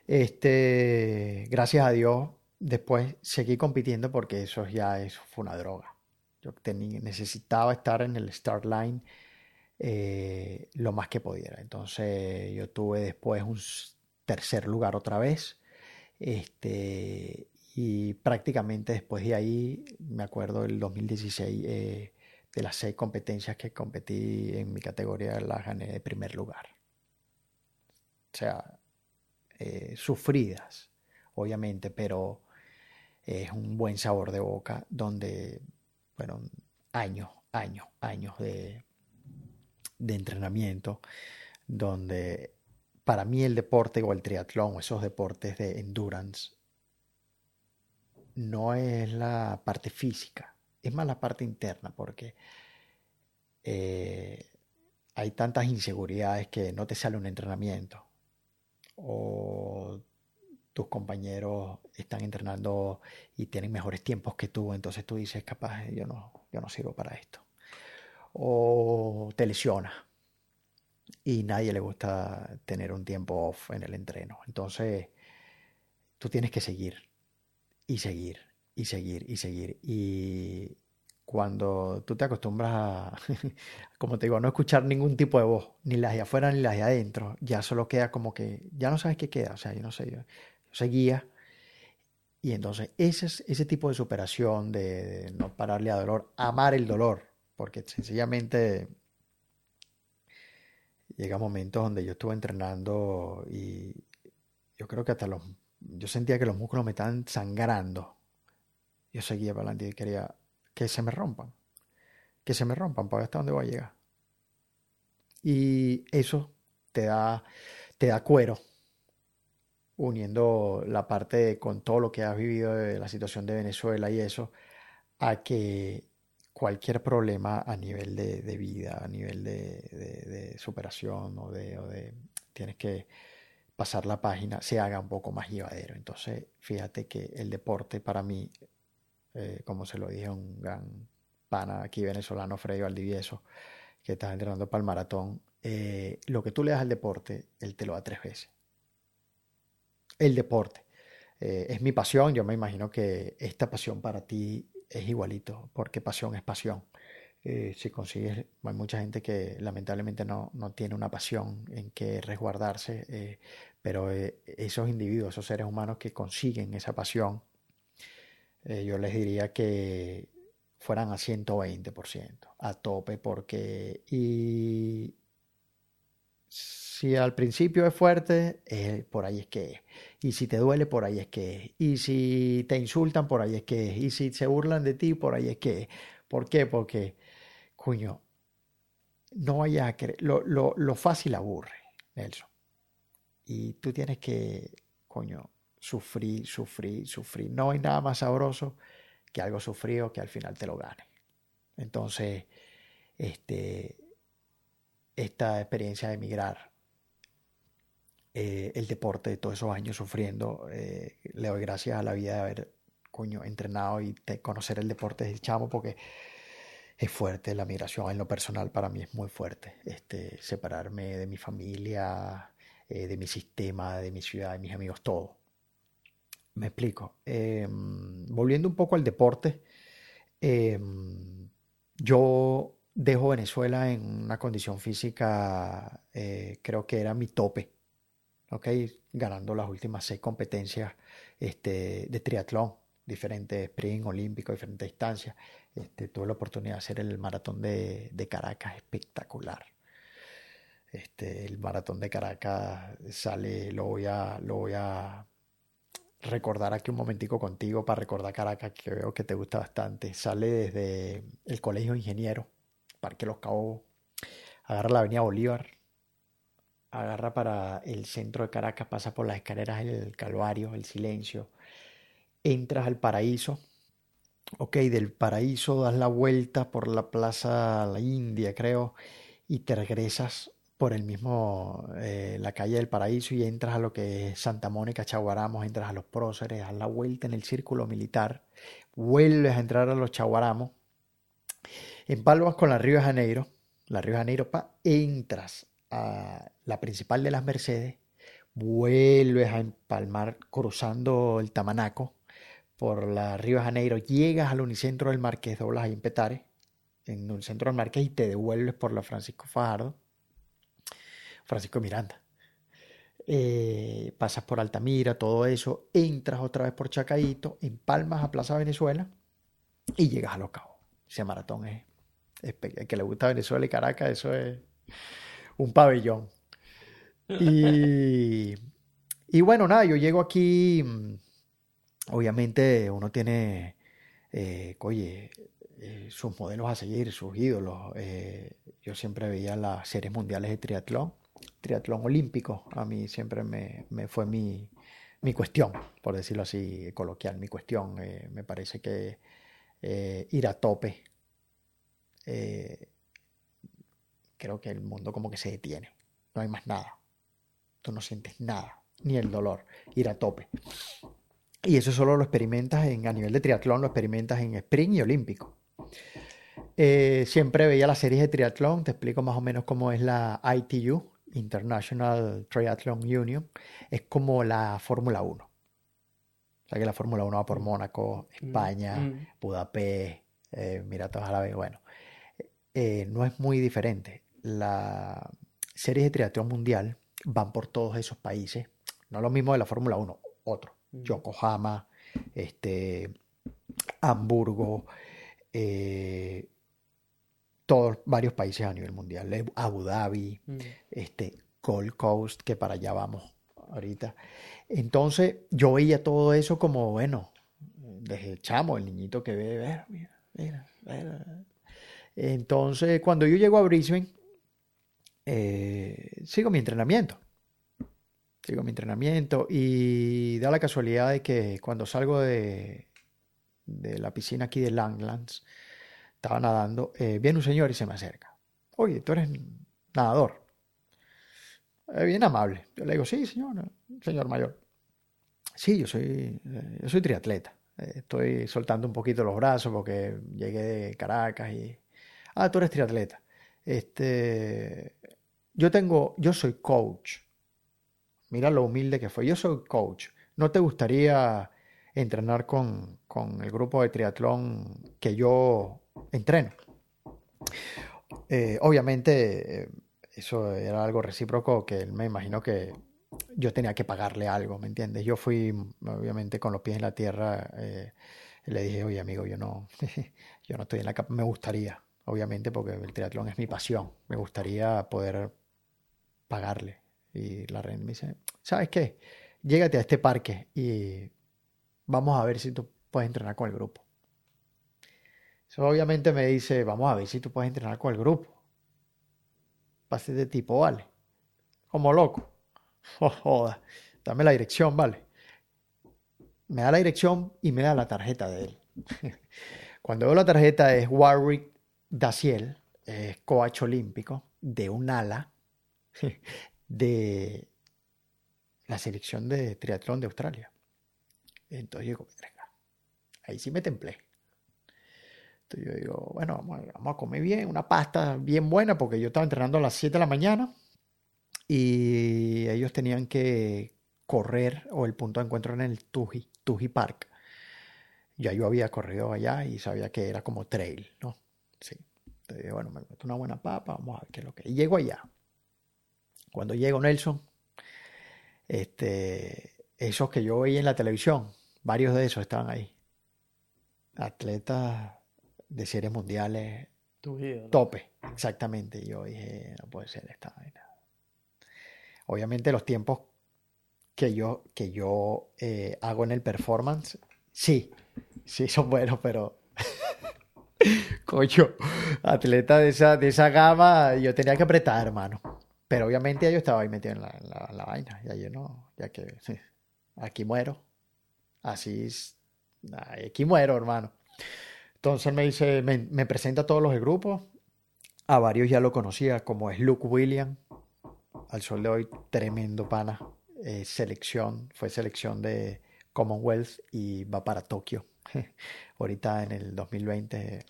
Este, gracias a Dios, después seguí compitiendo porque eso ya eso fue una droga. Yo necesitaba estar en el start line eh, lo más que pudiera. Entonces yo tuve después un tercer lugar otra vez. Este, y prácticamente después de ahí, me acuerdo del 2016, eh, de las seis competencias que competí en mi categoría, las gané de primer lugar. O sea, eh, sufridas, obviamente, pero es un buen sabor de boca donde, bueno, años, años, años de, de entrenamiento, donde para mí el deporte o el triatlón, esos deportes de endurance, no es la parte física, es más la parte interna, porque eh, hay tantas inseguridades que no te sale un entrenamiento o tus compañeros están entrenando y tienen mejores tiempos que tú, entonces tú dices, capaz, yo no, yo no sirvo para esto. O te lesionas y nadie le gusta tener un tiempo off en el entreno. Entonces, tú tienes que seguir y seguir y seguir y seguir. Y cuando tú te acostumbras a, como te digo, no escuchar ningún tipo de voz, ni las de afuera ni las de adentro, ya solo queda como que, ya no sabes qué queda, o sea, yo no sé, yo, seguía. Y entonces ese, ese tipo de superación, de, no pararle a dolor, amar el dolor, porque sencillamente llega momentos donde yo estuve entrenando y yo creo que hasta los, yo sentía que los músculos me estaban sangrando. Yo seguía para adelante y quería que se me rompan, que se me rompan para hasta dónde voy a llegar. Y eso te da, te da cuero, uniendo la parte con todo lo que has vivido de la situación de Venezuela y eso, a que cualquier problema a nivel de, de vida, a nivel de, de, superación o de, o de tienes que pasar la página, se haga un poco más llevadero. Entonces, fíjate que el deporte para mí, eh, como se lo dije a un gran pana aquí venezolano, Freddy Valdivieso, que está entrenando para el maratón, eh, lo que tú le das al deporte, él te lo da tres veces. El deporte. Eh, es mi pasión, yo me imagino que esta pasión para ti es igualito, porque pasión es pasión. Eh, si consigues, hay mucha gente que lamentablemente no, no tiene una pasión en que resguardarse, eh, pero eh, esos individuos, esos seres humanos que consiguen esa pasión, eh, yo les diría que fueran a 120%, a tope, porque y si al principio es fuerte, eh, por ahí es que es. Y si te duele, por ahí es que es. Y si te insultan, por ahí es que es. Y si se burlan de ti, por ahí es que es. ¿Por qué? Porque, coño, no vayas a creer. Lo, lo, lo fácil aburre, Nelson. Y tú tienes que, coño, sufrir, sufrir, sufrir. No hay nada más sabroso que algo sufrido que al final te lo gane. Entonces, este, esta experiencia de emigrar, eh, el deporte de todos esos años sufriendo, eh, le doy gracias a la vida de haber, coño, entrenado y de conocer el deporte desde chamo porque es fuerte la migración en lo personal para mí es muy fuerte. Este, separarme de mi familia, eh, de mi sistema, de mi ciudad, de mis amigos, todo. Me explico. Eh, volviendo un poco al deporte, eh, yo dejo Venezuela en una condición física, creo que era mi tope, ¿ok? Ganando las últimas seis competencias este, de triatlón, diferentes sprint, olímpico, diferentes distancias. Este, tuve la oportunidad de hacer el maratón de, Caracas, espectacular. Este, el maratón de Caracas sale, lo voy a, lo voy a recordar aquí un momentico contigo para recordar Caracas, que veo que te gusta bastante. Sale desde el Colegio de Ingenieros, Parque Los Cabos, agarra la Avenida Bolívar, agarra para el centro de Caracas, pasa por las escaleras del Calvario, el Silencio, entras al Paraíso, ok, del Paraíso das la vuelta por la Plaza La India, creo, y te regresas por el mismo, eh, la calle del Paraíso y entras a lo que es Santa Mónica, Chaguaramos, entras a los próceres, das la vuelta en el círculo militar, vuelves a entrar a los Chaguaramos, empalmas con la Río de Janeiro, la Río de Janeiro, pa, entras a la principal de las Mercedes, vuelves a empalmar cruzando el Tamanaco por la Río de Janeiro, llegas al Unicentro del Marqués, doblas ahí en Petare, en el Unicentro del Marqués y te devuelves por la Francisco Fajardo, Francisco Miranda. Eh, pasas por Altamira, todo eso, entras otra vez por Chacaíto, empalmas a Plaza Venezuela y llegas a Los Cabos. Ese maratón es, es el que le gusta Venezuela y Caracas, eso es un pabellón. Y, y bueno, nada, yo llego aquí mm, obviamente uno tiene, eh, eh, sus modelos a seguir, sus ídolos. Eh, yo siempre veía las series mundiales de triatlón, triatlón olímpico. A mí siempre me, me fue mi, mi cuestión, por decirlo así, coloquial, mi cuestión. Eh, me parece que ir a tope, creo que el mundo como que se detiene. No hay más nada. Tú no sientes nada, ni el dolor. Ir a tope. Y eso solo lo experimentas en, a nivel de triatlón, lo experimentas en sprint y olímpico. Eh, siempre veía las series de triatlón, te explico más o menos cómo es la ITU, International Triathlon Union, es como la Fórmula 1. O sea que la Fórmula 1 va por Mónaco, España, mm. Budapest, eh, Emiratos Árabes, bueno, eh, no es muy diferente. La series de triatlón mundial van por todos esos países, no lo mismo de la Fórmula 1, otro, Mm. Yokohama, este, Hamburgo, eh, todos, varios países a nivel mundial, Abu Dhabi, Mm. este, Gold Coast, que para allá vamos ahorita. Entonces yo veía todo eso como, bueno, desde chamo, el niñito que ve, ver, mira, mira, mira. Entonces cuando yo llego a Brisbane, eh, sigo mi entrenamiento. Sigo mi entrenamiento y da la casualidad de que cuando salgo de, la piscina aquí de Langlands, estaba nadando, eh, viene un señor y se me acerca. Oye, tú eres nadador. Eh, bien amable. Yo le digo, sí, señor, señor mayor. Sí, yo soy, eh, yo soy triatleta. Estoy soltando un poquito los brazos porque llegué de Caracas y... Ah, tú eres triatleta. Este, yo tengo, yo soy coach. Mira lo humilde que fue. Yo soy coach. ¿No te gustaría entrenar con, con el grupo de triatlón que yo entreno? Eh, obviamente, eh, eso era algo recíproco que él me imagino que yo tenía que pagarle algo, ¿me entiendes? Yo fui, obviamente, con los pies en la tierra. eh, le dije, oye, amigo, yo no, yo no estoy en la capa. Me gustaría, obviamente, porque el triatlón es mi pasión. Me gustaría poder pagarle. Y la reina me dice, ¿sabes qué? Llégate a este parque y vamos a ver si tú puedes entrenar con el grupo. Eso obviamente me dice, vamos a ver si tú puedes entrenar con el grupo. Pase de tipo, vale. Como loco. Oh, joda. Dame la dirección, vale. Me da la dirección y me da la tarjeta de él. Cuando veo la tarjeta es Warwick Daciel, es coach olímpico de un ala de la selección de triatlón de Australia. Entonces digo, ahí sí me templé. Entonces yo digo, bueno, vamos a, vamos a comer bien, una pasta bien buena, porque yo estaba entrenando a las 7 de la mañana y ellos tenían que correr, o el punto de encuentro en el Tuji, Tuji Park. Ya yo había corrido allá y sabía que era como trail, ¿no? Sí. Entonces, bueno, me meto una buena papa, vamos a ver qué es lo que... Y llego allá. Cuando llego Nelson, este, esos que yo veía en la televisión, varios de esos estaban ahí. Atletas de series mundiales, ídolo. tope, exactamente. Y yo dije, no puede ser esta vaina. Obviamente los tiempos que yo, que yo eh, hago en el performance, sí, sí son buenos, pero coño, atleta de esa, de esa gama, yo tenía que apretar, hermano. Pero obviamente yo estaba ahí metido en la, en la- vaina, ya yo no, ya que sí, aquí muero, así es, aquí muero, hermano. Entonces me dice, me, me presenta a todos los del grupo, a varios ya lo conocía, como es Luke William, al sol de hoy, tremendo pana, eh, selección, fue selección de Commonwealth y va para Tokio. Ahorita en el 2020,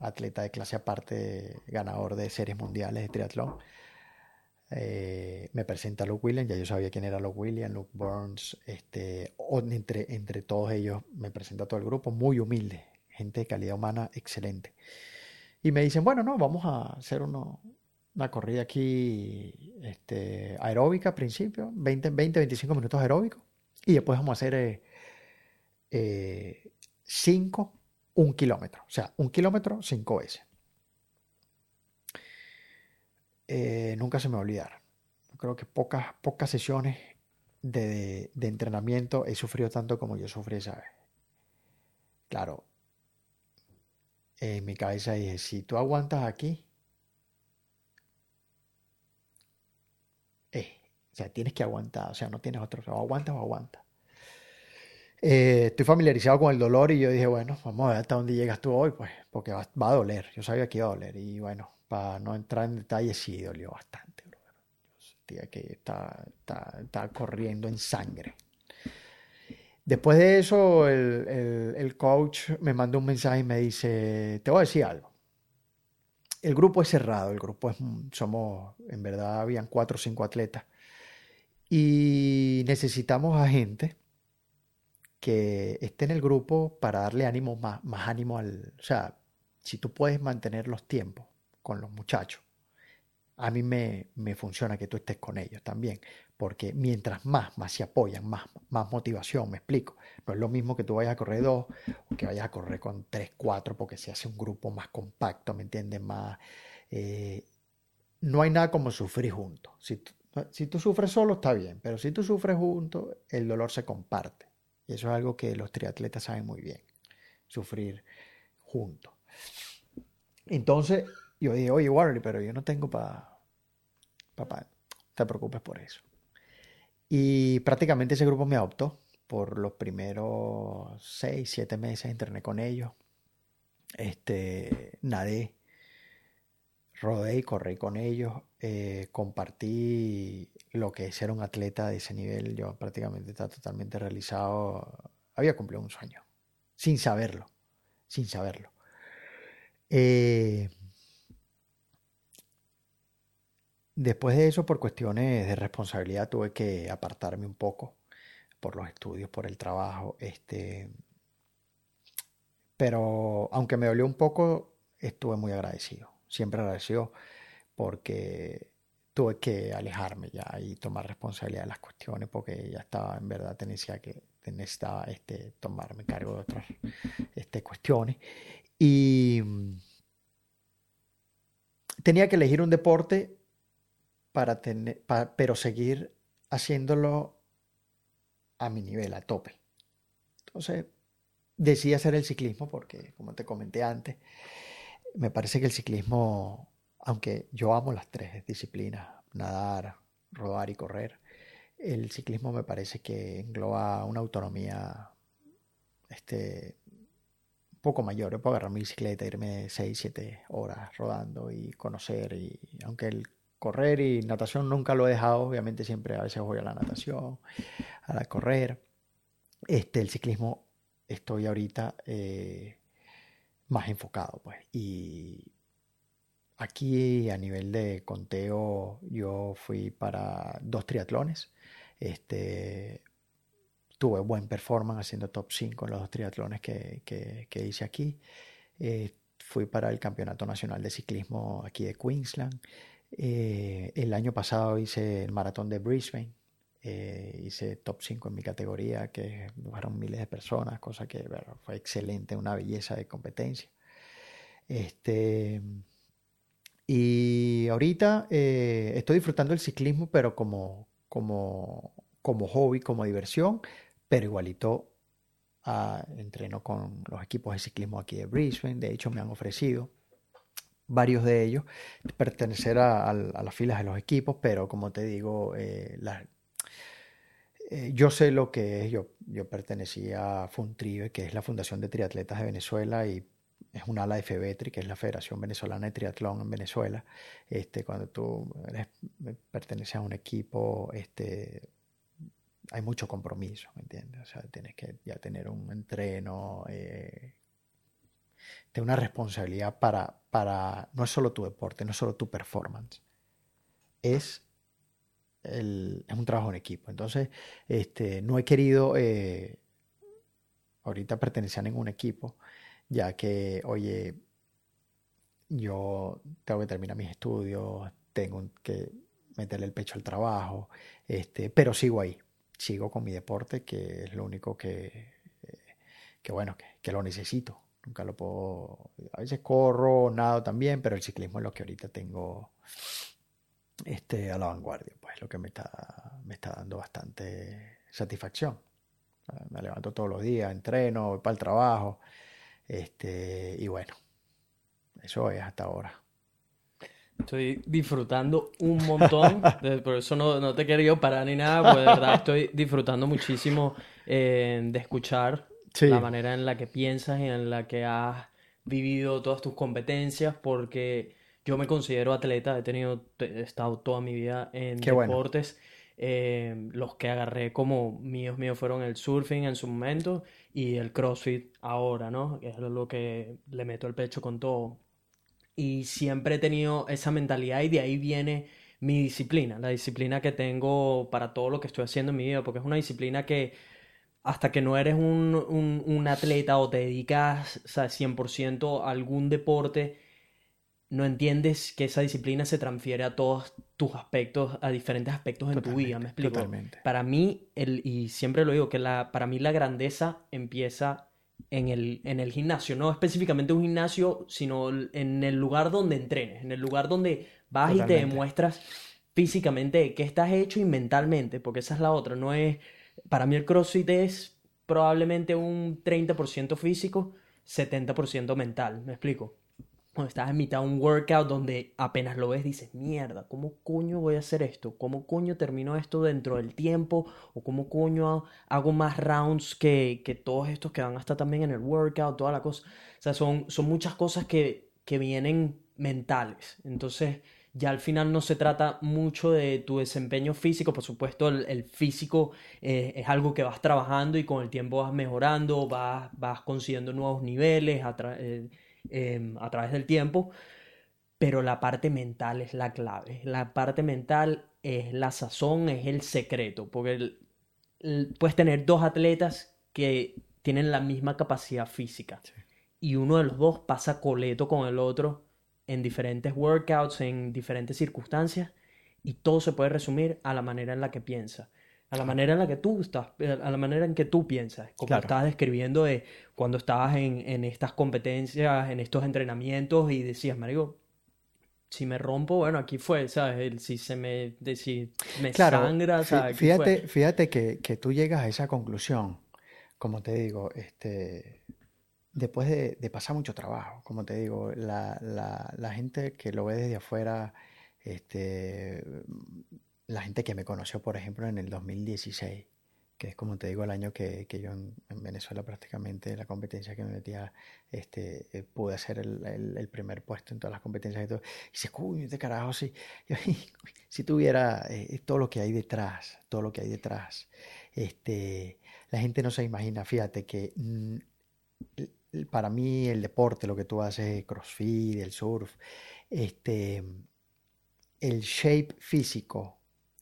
atleta de clase aparte, ganador de series mundiales de triatlón. Eh, me presenta Luke Williams, ya yo sabía quién era Luke Williams, Luke Burns, este, entre, entre todos ellos me presenta todo el grupo, muy humilde, gente de calidad humana excelente. Y me dicen, bueno, no, vamos a hacer uno- una corrida aquí este, aeróbica al principio, 20, 20, 25 minutos aeróbicos, y después vamos a hacer 5, un kilómetro, o sea, un kilómetro cinco veces. Eh, nunca se me va a olvidar. Creo que pocas, pocas sesiones de, de entrenamiento he sufrido tanto como yo sufrí esa vez. Claro, en mi cabeza dije, si tú aguantas aquí, eh, o sea, tienes que aguantar, o sea, no tienes otro, o aguantas o aguantas. Eh, estoy familiarizado con el dolor y yo dije, bueno, vamos a ver hasta dónde llegas tú hoy, pues, porque va a doler. Yo sabía que iba a doler y bueno, para no entrar en detalles, sí dolió bastante, bro. Yo sentía que estaba, estaba- estaba corriendo en sangre. Después de eso, el, el- coach me mandó un mensaje y me dice, te voy a decir algo. El grupo es cerrado, el grupo es, somos, en verdad, habían cuatro o cinco atletas. Y necesitamos a gente que esté en el grupo para darle ánimo más, más ánimo al, o sea, si tú puedes mantener los tiempos con los muchachos, a mí me, me funciona que tú estés con ellos también, porque mientras más, más se apoyan, más, más motivación, me explico. No es lo mismo que tú vayas a correr dos o que vayas a correr con tres, cuatro, porque se hace un grupo más compacto, ¿me entiendes? Más, eh, no hay nada como sufrir juntos. Si, si tú sufres solo está bien, pero si tú sufres juntos, el dolor se comparte. Y eso es algo que los triatletas saben muy bien, sufrir juntos. Entonces, yo dije, oye, Warley, pero yo no tengo para... Papá, te preocupes por eso. Y prácticamente ese grupo me adoptó. Por los primeros seis, siete meses entrené con ellos. Este, nadé, rodé y corrí con ellos. eh, compartí lo que es ser un atleta de ese nivel. Yo prácticamente estaba totalmente realizado. Había cumplido un sueño, sin saberlo, sin saberlo. Eh, después de eso, por cuestiones de responsabilidad, tuve que apartarme un poco por los estudios, por el trabajo. Este, pero aunque me dolió un poco, estuve muy agradecido. Siempre agradecido porque tuve que alejarme ya y tomar responsabilidad de las cuestiones porque ya estaba, en verdad, tenía que necesitaba este, tomarme cargo de otras este, cuestiones. Y mm, tenía que elegir un deporte para tener, pero seguir haciéndolo a mi nivel, a tope. Entonces, decidí hacer el ciclismo porque, como te comenté antes, me parece que el ciclismo, aunque yo amo las tres disciplinas, nadar, rodar y correr, el ciclismo me parece que engloba una autonomía este, un poco mayor. Yo puedo agarrar mi bicicleta, irme 6, 7 horas rodando y conocer. Y aunque el correr y natación nunca lo he dejado, obviamente siempre a veces voy a la natación, a la correr. Este, el ciclismo estoy ahorita eh, más enfocado, pues. Y aquí a nivel de conteo, yo fui para dos triatlones. Este, tuve buen performance haciendo top 5 en los dos triatlones que, que- hice aquí. Eh, fui para el Campeonato Nacional de Ciclismo aquí de Queensland. Eh, el año pasado hice el maratón de Brisbane. Eh, hice top 5 en mi categoría, que fueron miles de personas, cosa que fue excelente, una belleza de competencia. Este, y ahorita eh, estoy disfrutando el ciclismo, pero como, como, como hobby, como diversión, pero igualito ah, entreno con los equipos de ciclismo aquí de Brisbane. De hecho, me han ofrecido varios de ellos pertenecer a, las filas de los equipos, pero como te digo, eh, eh, yo sé lo que es. Yo, yo pertenecía a FUNTRIVE, que es la Fundación de Triatletas de Venezuela, y es un ala de FEBETRI, que es la Federación Venezolana de Triatlón en Venezuela. Este, cuando tú perteneces a un equipo, este, hay mucho compromiso, ¿me entiendes? O sea, tienes que ya tener un entreno, eh, tener una responsabilidad para, para, no es solo tu deporte, no es solo tu performance, es, el, es un trabajo en equipo. Entonces, este, no he querido eh, ahorita pertenecer a ningún equipo, ya que, oye, yo tengo que terminar mis estudios, tengo que meterle el pecho al trabajo, este, pero sigo ahí, sigo con mi deporte, que es lo único que, eh, que bueno, que lo necesito. Nunca lo puedo, a veces corro, nado también, pero el ciclismo es lo que ahorita tengo este, a la vanguardia, pues lo que me está, me está dando bastante satisfacción. Me levanto todos los días, entreno, voy para el trabajo, este, y bueno, eso es hasta ahora. Estoy disfrutando un montón, por eso no, no te querido parar ni nada, porque de verdad estoy disfrutando muchísimo eh, de escuchar Sí. la manera en la que piensas y en la que has vivido todas tus competencias, porque yo me considero atleta, he tenido, he estado toda mi vida en Qué bueno. deportes. Eh, los que agarré como míos míos fueron el surfing en su momento y el CrossFit ahora, ¿no? Que es lo que le meto el pecho con todo. Y siempre he tenido esa mentalidad y de ahí viene mi disciplina, la disciplina que tengo para todo lo que estoy haciendo en mi vida, porque es una disciplina que hasta que no eres un, un- un atleta o te dedicas, o sea, 100% a algún deporte, no entiendes que esa disciplina se transfiere a todos tus aspectos, a diferentes aspectos en tu vida, ¿me explico? totalmente. Para mí, el, y siempre lo digo, que la, para mí la grandeza empieza en el, en el gimnasio, no específicamente un gimnasio, sino en el lugar donde entrenes, en el lugar donde vas y te demuestras físicamente de qué estás hecho y mentalmente, porque esa es la otra, no es, para mí el CrossFit es probablemente un 30% físico, 70% mental, ¿me explico? Cuando estás en mitad de un workout donde apenas lo ves dices, mierda, ¿cómo coño voy a hacer esto? ¿Cómo coño termino esto dentro del tiempo? ¿O cómo coño hago más rounds que, que todos estos que van hasta también en el workout, toda la cosa? O sea, son, son muchas cosas que, que vienen mentales. Entonces, ya al final no se trata mucho de tu desempeño físico, por supuesto, el, el físico eh, es algo que vas trabajando y con el tiempo vas mejorando, vas, vas consiguiendo nuevos niveles a, tra- eh, em, a través del tiempo, pero la parte mental es la clave. La parte mental es la sazón, es el secreto, porque el- el- puedes tener dos atletas que tienen la misma capacidad física Sí. y uno de los dos pasa coleto con el otro en diferentes workouts, en diferentes circunstancias, y todo se puede resumir a la manera en la que piensa, a la manera en la que tú estás, a la manera en que tú piensas, como Claro. estabas describiendo de cuando estabas en, en estas competencias, en estos entrenamientos y decías, Marico, si me rompo, bueno, aquí fue, ¿sabes? El- si se me, de- si me Claro, sangra, ¿sabes? Fíjate, fíjate que, que tú llegas a esa conclusión, como te digo, este, después de, de pasar mucho trabajo, como te digo, la, la- gente que lo ve desde afuera, este, la gente que me conoció, por ejemplo, en el 2016, que es como te digo, el año que, que yo en, en Venezuela prácticamente, la competencia que me metía, este, eh, pude hacer el, el- primer puesto en todas las competencias y todo. Y dices, uy, de carajo, sí. si tuviera eh, todo lo que hay detrás, todo lo que hay detrás, este, la gente no se imagina, fíjate que mm, para mí el deporte, lo que tú haces, CrossFit, el surf, este, el shape físico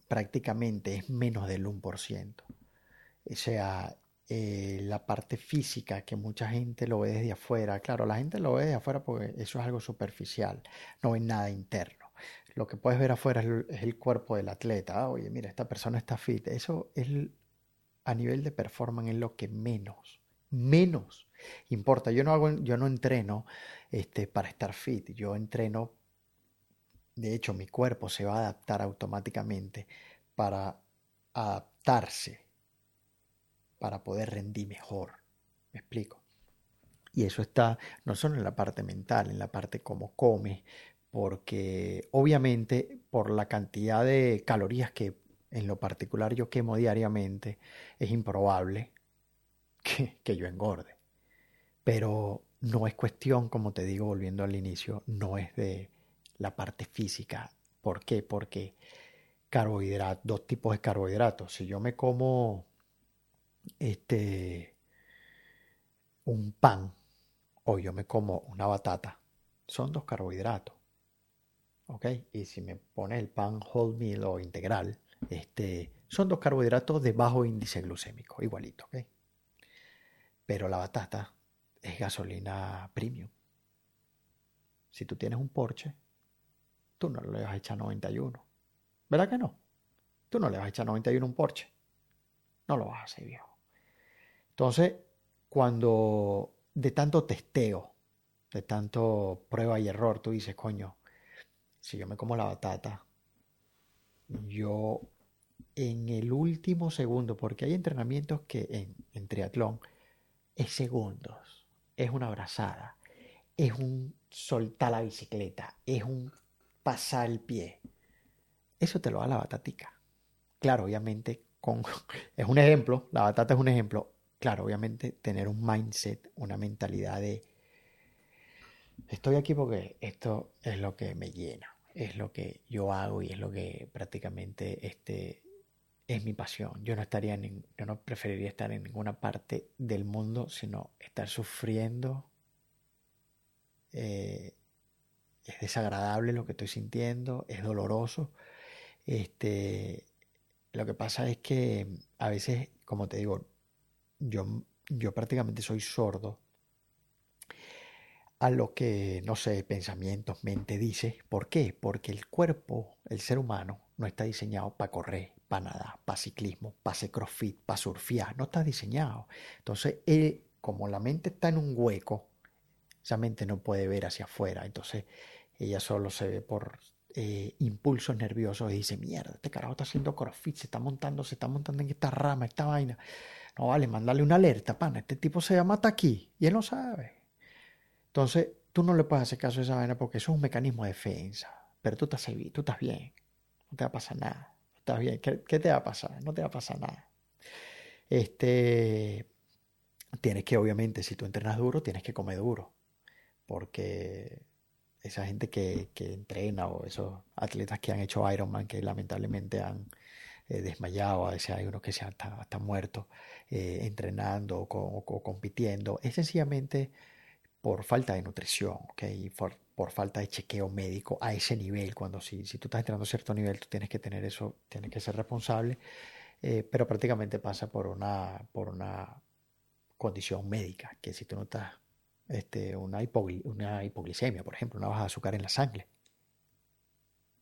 prácticamente es menos del 1%. O sea, eh, la parte física que mucha gente lo ve desde afuera, claro, la gente lo ve desde afuera porque eso es algo superficial, no ven nada interno. Lo que puedes ver afuera es el, es cuerpo del atleta. Ah, oye, mira, esta persona está fit. Eso es a nivel de performance es lo que menos, menos importa. Yo no hago, yo no entreno este, para estar fit. Yo entreno, de hecho, mi cuerpo se va a adaptar automáticamente para adaptarse, para poder rendir mejor. ¿Me explico? Y eso está no solo en la parte mental, en la parte como come, porque obviamente por la cantidad de calorías que en lo particular yo quemo diariamente, es improbable que, que yo engorde. Pero no es cuestión, como te digo, volviendo al inicio, no es de la parte física. ¿Por qué? Porque carbohidratos, dos tipos de carbohidratos. Si yo me como este un pan o yo me como una batata, son dos carbohidratos. ¿Ok? Y si me pones el pan whole meal o integral, este, son dos carbohidratos de bajo índice glucémico, igualito, ¿ok? Pero la batata es gasolina premium. Si tú tienes un Porsche, tú no le vas a echar 91. ¿Verdad que no? Tú no le vas a echar 91 a un Porsche. No lo vas a hacer, viejo. Entonces, cuando de tanto testeo, de tanto prueba y error, tú dices, coño, si yo me como la batata, yo en el último segundo, porque hay entrenamientos que en, en triatlón es segundos, es una abrazada, es un soltar la bicicleta, es un pasar el pie. Eso te lo da la batatica. Claro, obviamente, con, es un ejemplo, la batata es un ejemplo. Claro, obviamente, tener un mindset, una mentalidad de estoy aquí porque esto es lo que me llena, es lo que yo hago y es lo que prácticamente este, es mi pasión. Yo no estaría en, yo no preferiría estar en ninguna parte del mundo, sino estar sufriendo. Eh, es desagradable lo que estoy sintiendo, es doloroso. Este, lo que pasa es que a veces, como te digo, yo, yo prácticamente soy sordo a lo que, no sé, pensamientos, mente dice. ¿Por qué? Porque el cuerpo, el ser humano, no está diseñado para correr, para nadar, para ciclismo, para hacer crossfit, para surfear. No está diseñado. Entonces, él, como la mente está en un hueco, esa mente no puede ver hacia afuera. Entonces, ella solo se ve por eh, impulsos nerviosos y dice, mierda, este carajo está haciendo crossfit, se está montando, se está montando en esta rama, esta vaina. No vale, mandarle una alerta, pana. Este tipo se llama aquí y él no sabe. Entonces, tú no le puedes hacer caso a esa vaina porque eso es un mecanismo de defensa. Pero tú estás tú estás bien. No te va a pasar nada. Bien. ¿Qué, ¿Qué, te va a pasar? No te va a pasar nada. Este, tienes que, obviamente, si tú entrenas duro, tienes que comer duro. Porque esa gente que, que entrena o esos atletas que han hecho Ironman, que lamentablemente han eh, desmayado, a hay unos que se han hasta, hasta muertos eh, entrenando o, compitiendo, es sencillamente por falta de nutrición, ¿okay? por, por, falta de chequeo médico a ese nivel. Cuando si, si tú estás entrenando a cierto nivel, tú tienes que tener eso, tienes que ser responsable, eh, pero prácticamente pasa por una, por una condición médica, que si tú no estás este, una, hipogl una hipoglicemia, por ejemplo, una baja de azúcar en la sangre.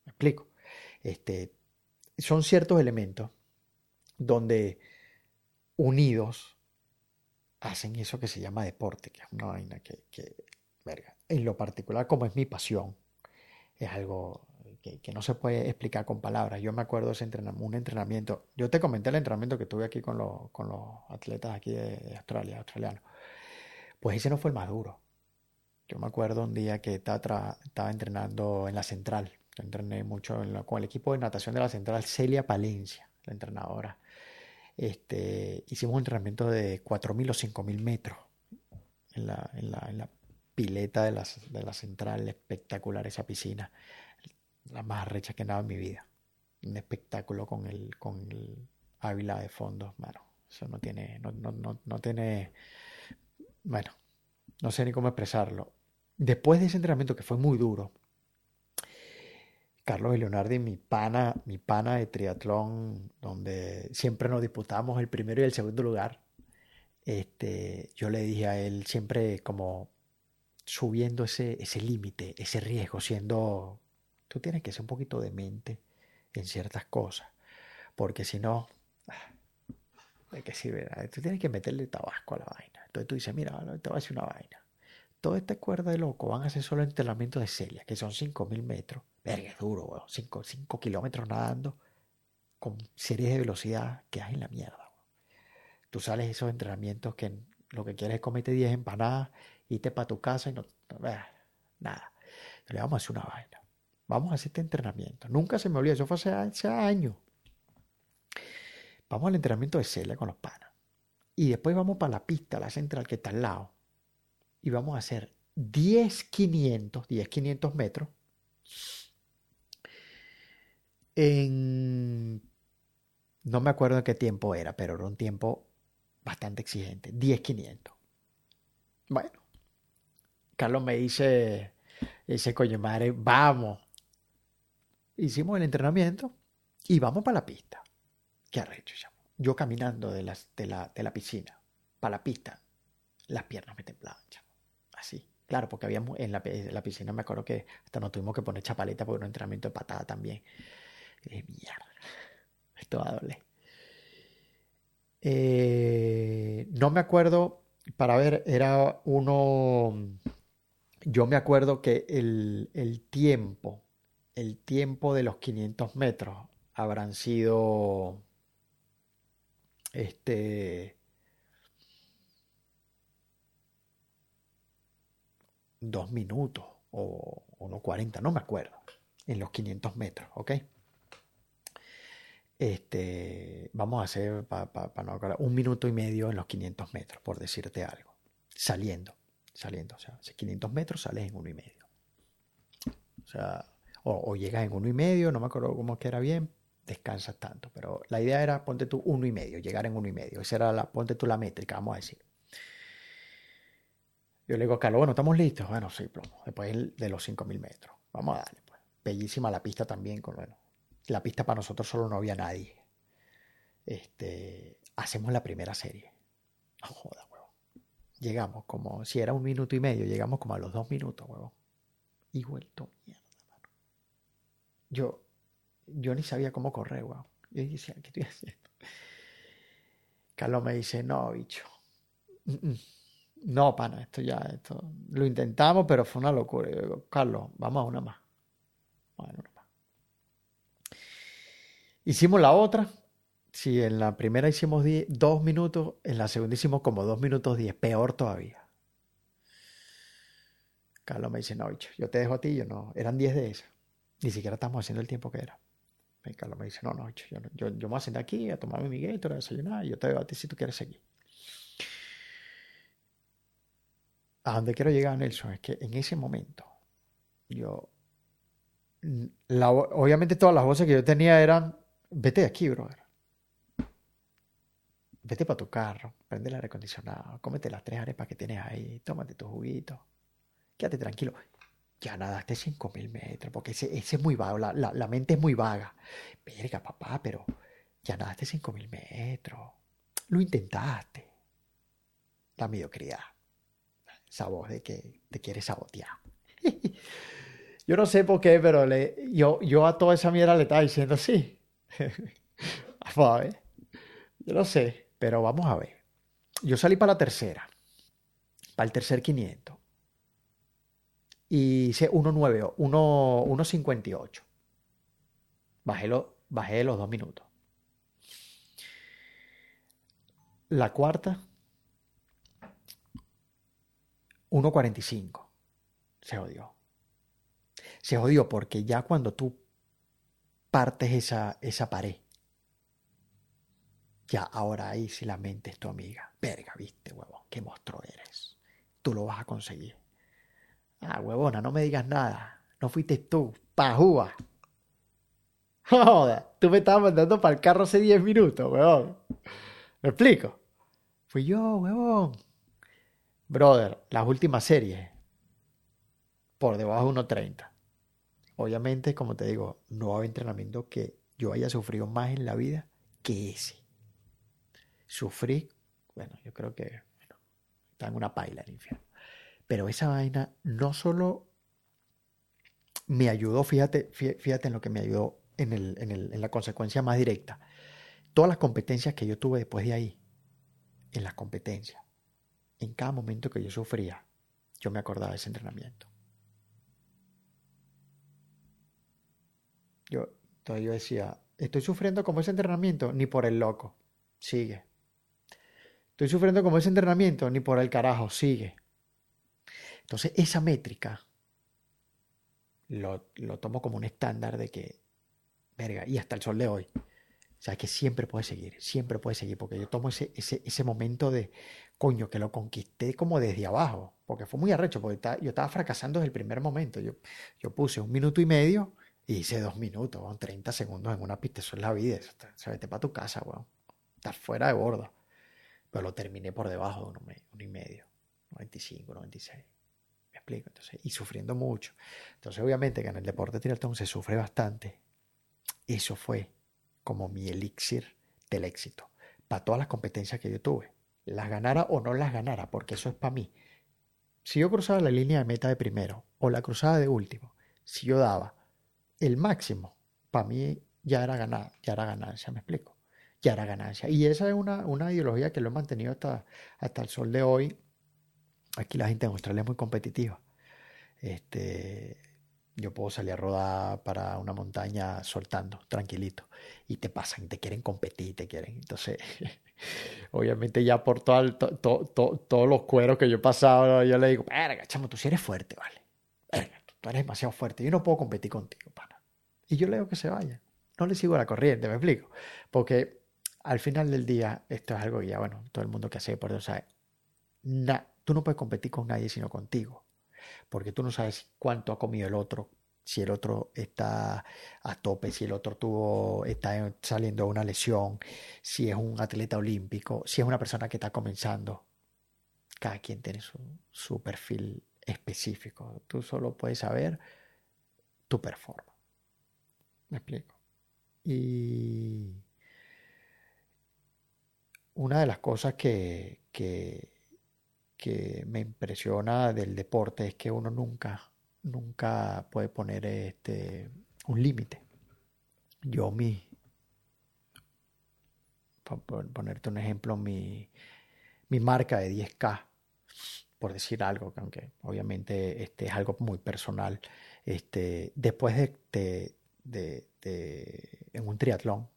¿Me explico? Este, son ciertos elementos donde unidos hacen eso que se llama deporte, que es una vaina que, que verga, en lo particular, como es mi pasión, es algo que, que, no se puede explicar con palabras. Yo me acuerdo ese entrenamiento, un entrenamiento, yo te comenté el entrenamiento que tuve aquí con, los, con los atletas aquí de, de Australia, australianos. Pues ese no fue el más duro. Yo me acuerdo un día que estaba, estaba entrenando en la central. Yo entrené mucho la, con el equipo de natación de la central, Celia Palencia, la entrenadora. Este, hicimos un entrenamiento de 4.000 o 5.000 metros en la, en la, en la pileta de, las, de la central. Espectacular esa piscina. La más recha que he dado en mi vida. Un espectáculo con el, con el Ávila de fondo. Bueno, eso no tiene, no, no, no, no tiene bueno, no sé ni cómo expresarlo. Después de ese entrenamiento que fue muy duro, Carlos y Leonardo, mi pana, mi pana de triatlón, donde siempre nos disputamos el primero y el segundo lugar, este, yo le dije a él siempre como subiendo ese, ese límite, ese riesgo, siendo, tú tienes que ser un poquito de mente en ciertas cosas, porque si no, ¿de qué sirve? Tú tienes que meterle tabasco a la vaina. Entonces tú dices, mira, te voy a una vaina. Todo este cuerda de loco van a hacer solo entrenamiento de Celia, que son 5.000 metros. Verga, es duro, weón. 5, 5 kilómetros nadando con series de velocidad que hay en la mierda. Tú sales esos entrenamientos que lo que quieres es comerte 10 empanadas, irte para tu casa y no... Nada. Le vamos a hacer una vaina. Vamos a hacer este entrenamiento. Nunca se me olvida, eso fue hace, hace años. Vamos al entrenamiento de Celia con los panas. Y después vamos para la pista, la central que está al lado. Y vamos a hacer 10 500, 10 500 metros. En... No me acuerdo de qué tiempo era, pero era un tiempo bastante exigente. 10 500. Bueno. Carlos me dice, ese coño madre, vamos. Hicimos el entrenamiento y vamos para la pista. Qué arrecho, chamo. Yo caminando de, de, la, de la piscina para la pista, las piernas me temblaban, chamo. Así. Claro, porque habíamos en la, en la, piscina, me acuerdo que hasta nos tuvimos que poner chapaleta por un entrenamiento de patada también. Eh, mierda. Esto va a doler. Eh, no me acuerdo, para ver, era uno. Yo me acuerdo que el, el tiempo, el tiempo de los 500 metros habrán sido este dos minutos o 1.40, no me acuerdo, en los 500 metros, ¿ok? Este, vamos a hacer un minuto y medio en los 500 metros, por decirte algo, saliendo, saliendo, o sea, si 500 metros sales en uno y medio. O sea, o, llegas en uno y medio, no me acuerdo cómo que era bien, descansas tanto, pero la idea era ponte tú uno y medio, llegar en uno y medio, esa era la, ponte tú la métrica, vamos a decir. Yo le digo a Carlos, bueno, ¿estamos listos? Bueno, sí, plomo. Después de los 5.000 metros. Vamos a darle, pues. Bellísima la pista también. Con, bueno, la pista para nosotros solo no había nadie. Este, hacemos la primera serie. No joda. Llegamos como, si era un minuto y medio, llegamos como a los dos minutos, huevón. Y vuelto mierda, mano. Yo, yo ni sabía cómo correr, huevón. Yo decía, ¿qué estoy haciendo? Carlos me dice, no, bicho. No, pana, esto ya, esto lo intentamos, pero fue una locura. Yo digo, Carlos, vamos a una más. Bueno, una más. Hicimos la otra. Si en la primera hicimos dos minutos, en la segunda hicimos como dos minutos diez, peor todavía. Carlos me dice, no, yo te dejo a ti, yo no. Eran diez de esas. Ni siquiera estamos haciendo el tiempo que era. Y Carlos me dice, no, no, yo, yo, yo, me voy a aquí a tomarme mi gato, a desayunar, y yo te dejo a ti si tú quieres seguir. a donde quiero llegar, Nelson, es que en ese momento, yo, obviamente todas las voces que yo tenía eran, vete de aquí, brother. Vete para tu carro, prende el aire acondicionado, cómete las tres arepas que tienes ahí, tómate tu juguito, quédate tranquilo. Ya nadaste 5.000 metros, porque ese, ese, es muy vago, la, la, mente es muy vaga. Verga, papá, pero ya nadaste 5.000 metros. Lo intentaste. La mediocridad esa de que te quiere sabotear. yo no sé por qué, pero le, yo, yo a toda esa mierda le estaba diciendo sí. a ver. Yo no sé, pero vamos a ver. Yo salí para la tercera, para el tercer 500. Y hice 1.9, 1.58. Bajé, lo, bajé los dos minutos. La cuarta 1.45. Se jodió. Se jodió porque ya cuando tú partes esa, esa pared, ya ahora ahí si la mente es tu amiga. Verga, viste, huevón, qué monstruo eres. Tú lo vas a conseguir. Ah, huevona, no me digas nada. No fuiste tú, pajúa. Joder, tú me estabas mandando para el carro hace 10 minutos, huevón. ¿Me explico? Fui yo, huevón. Brother, las últimas series, por debajo de 1.30. Obviamente, como te digo, no hay entrenamiento que yo haya sufrido más en la vida que ese. Sufrí, bueno, yo creo que está en una paila el infierno. Pero esa vaina no solo me ayudó, fíjate, fíjate en lo que me ayudó en, en la consecuencia más directa. Todas las competencias que yo tuve después de ahí, en las competencias, en cada momento que yo sufría, yo me acordaba de ese entrenamiento. Yo, entonces yo decía, estoy sufriendo como ese entrenamiento, ni por el loco, sigue. Estoy sufriendo como ese entrenamiento, ni por el carajo, sigue. Entonces esa métrica lo, lo tomo como un estándar de que, verga, y hasta el sol de hoy, o sea, que siempre puede seguir, siempre puede seguir, porque yo tomo ese, ese, ese momento de, coño, que lo conquisté como desde abajo, porque fue muy arrecho, porque yo estaba fracasando desde el primer momento. Yo, yo puse un minuto y medio y hice dos minutos, 30 segundos en una pista, eso es la vida, eso, vete para tu casa, weón. Estás fuera de bordo. Pero lo terminé por debajo de uno, uno y medio, 95, 96. Me explico, entonces, y sufriendo mucho. Entonces, obviamente que en el deporte triatlón se sufre bastante. Eso fue como mi elixir del éxito para todas las competencias que yo tuve. Las ganara o no las ganara, porque eso es para mí. Si yo cruzaba la línea de meta de primero o la cruzaba de último, si yo daba el máximo, para mí ya era ganar, ya era ganancia, me explico. Ya era ganancia. Y esa es una, una ideología que lo he mantenido hasta, hasta el sol de hoy. Aquí la gente en Australia es muy competitiva. Este, Yo puedo salir a rodar para una montaña soltando, tranquilito. Y te pasan, y te quieren competir, te quieren. Entonces, obviamente ya por todo el- to- to- to- todos los cueros que yo he pasado, yo le digo, verga, chamo, tú sí eres fuerte, vale. Verga, tú eres demasiado fuerte. Yo no puedo competir contigo, pana. Y yo le digo que se vaya. No le sigo la corriente, me explico. Porque al final del día, esto es algo que ya, bueno, todo el mundo que hace deporte sabe. Na- tú no puedes competir con nadie sino contigo. Porque tú no sabes cuánto ha comido el otro, si el otro está a tope, si el otro tuvo, está en- saliendo de una lesión, si es un atleta olímpico, si es una persona que está comenzando. Cada quien tiene su, su perfil específico. Tú solo puedes saber tu performance. ¿Me explico? Y una de las cosas que, que, me impresiona del deporte es que uno nunca, nunca puede poner este, un límite. Yo mi, por ponerte un ejemplo, mi, mi marca de 10K, por decir algo, que aunque obviamente este es algo muy personal, este, después de, de- de- de- en un triatlón,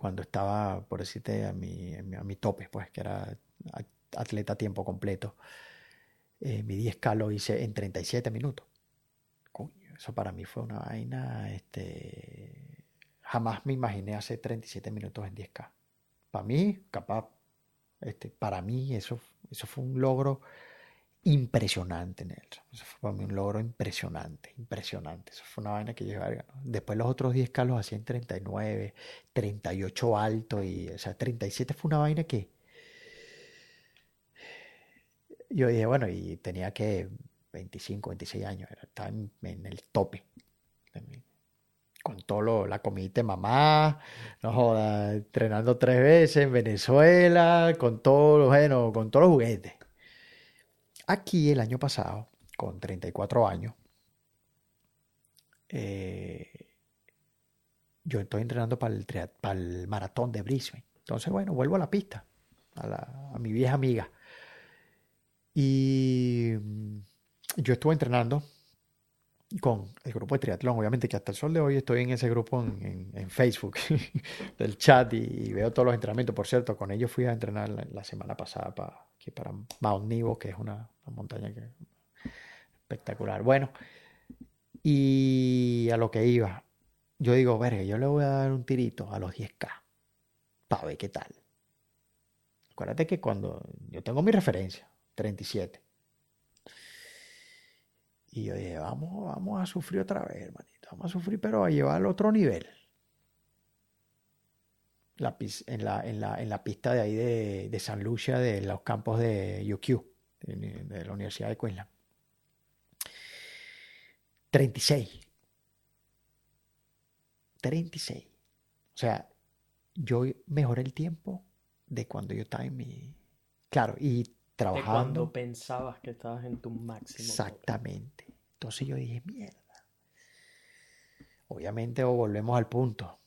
cuando estaba, por decirte, a mi, a tope, pues que era atleta a tiempo completo, eh, mi 10K lo hice en 37 minutos. Coño, eso para mí fue una vaina, este, jamás me imaginé hacer 37 minutos en 10K. Para mí, capaz, este, para mí eso, eso fue un logro impresionante, Nelson. Eso fue para mí un logro impresionante, impresionante. Eso fue una vaina que "Verga, ¿no?". Después los otros 10K los hacía en 39, 38 alto y, o sea, 37 fue una vaina que yo dije, bueno, y tenía que 25, 26 años, era- estaba en, el tope. Con todo lo, la comida de mamá, no joda, entrenando tres veces en Venezuela, con todo, bueno, con todos los juguetes. Aquí el año pasado, con 34 años, eh, yo estoy entrenando para el, maratón de Brisbane. Entonces, bueno, vuelvo a la pista, a, mi vieja amiga. Y mm, yo estuve entrenando con el grupo de triatlón, obviamente que hasta el sol de hoy estoy en ese grupo en, Facebook del chat y, veo todos los entrenamientos. Por cierto, con ellos fui a entrenar la, semana pasada para, aquí para Mount Nebo, que es una, montaña que, espectacular. Bueno, y a lo que iba, yo digo, verga, yo le voy a dar un tirito a los 10K para ver qué tal. Acuérdate que cuando yo tengo mi referencia, 37. Y yo dije, vamos, vamos a sufrir otra vez, hermanito. Vamos a sufrir, pero a llevar al otro nivel. La, en, la, en, la, en la pista de ahí de, de San Lucia, de los campos de UQ, de, de la Universidad de Queensland. 36. 36. O sea, yo mejoré el tiempo de cuando yo estaba en mi... Claro, y De trabajando. cuando pensabas que estabas en tu máximo. Exactamente. Entonces yo dije, mierda. Obviamente o volvemos al punto.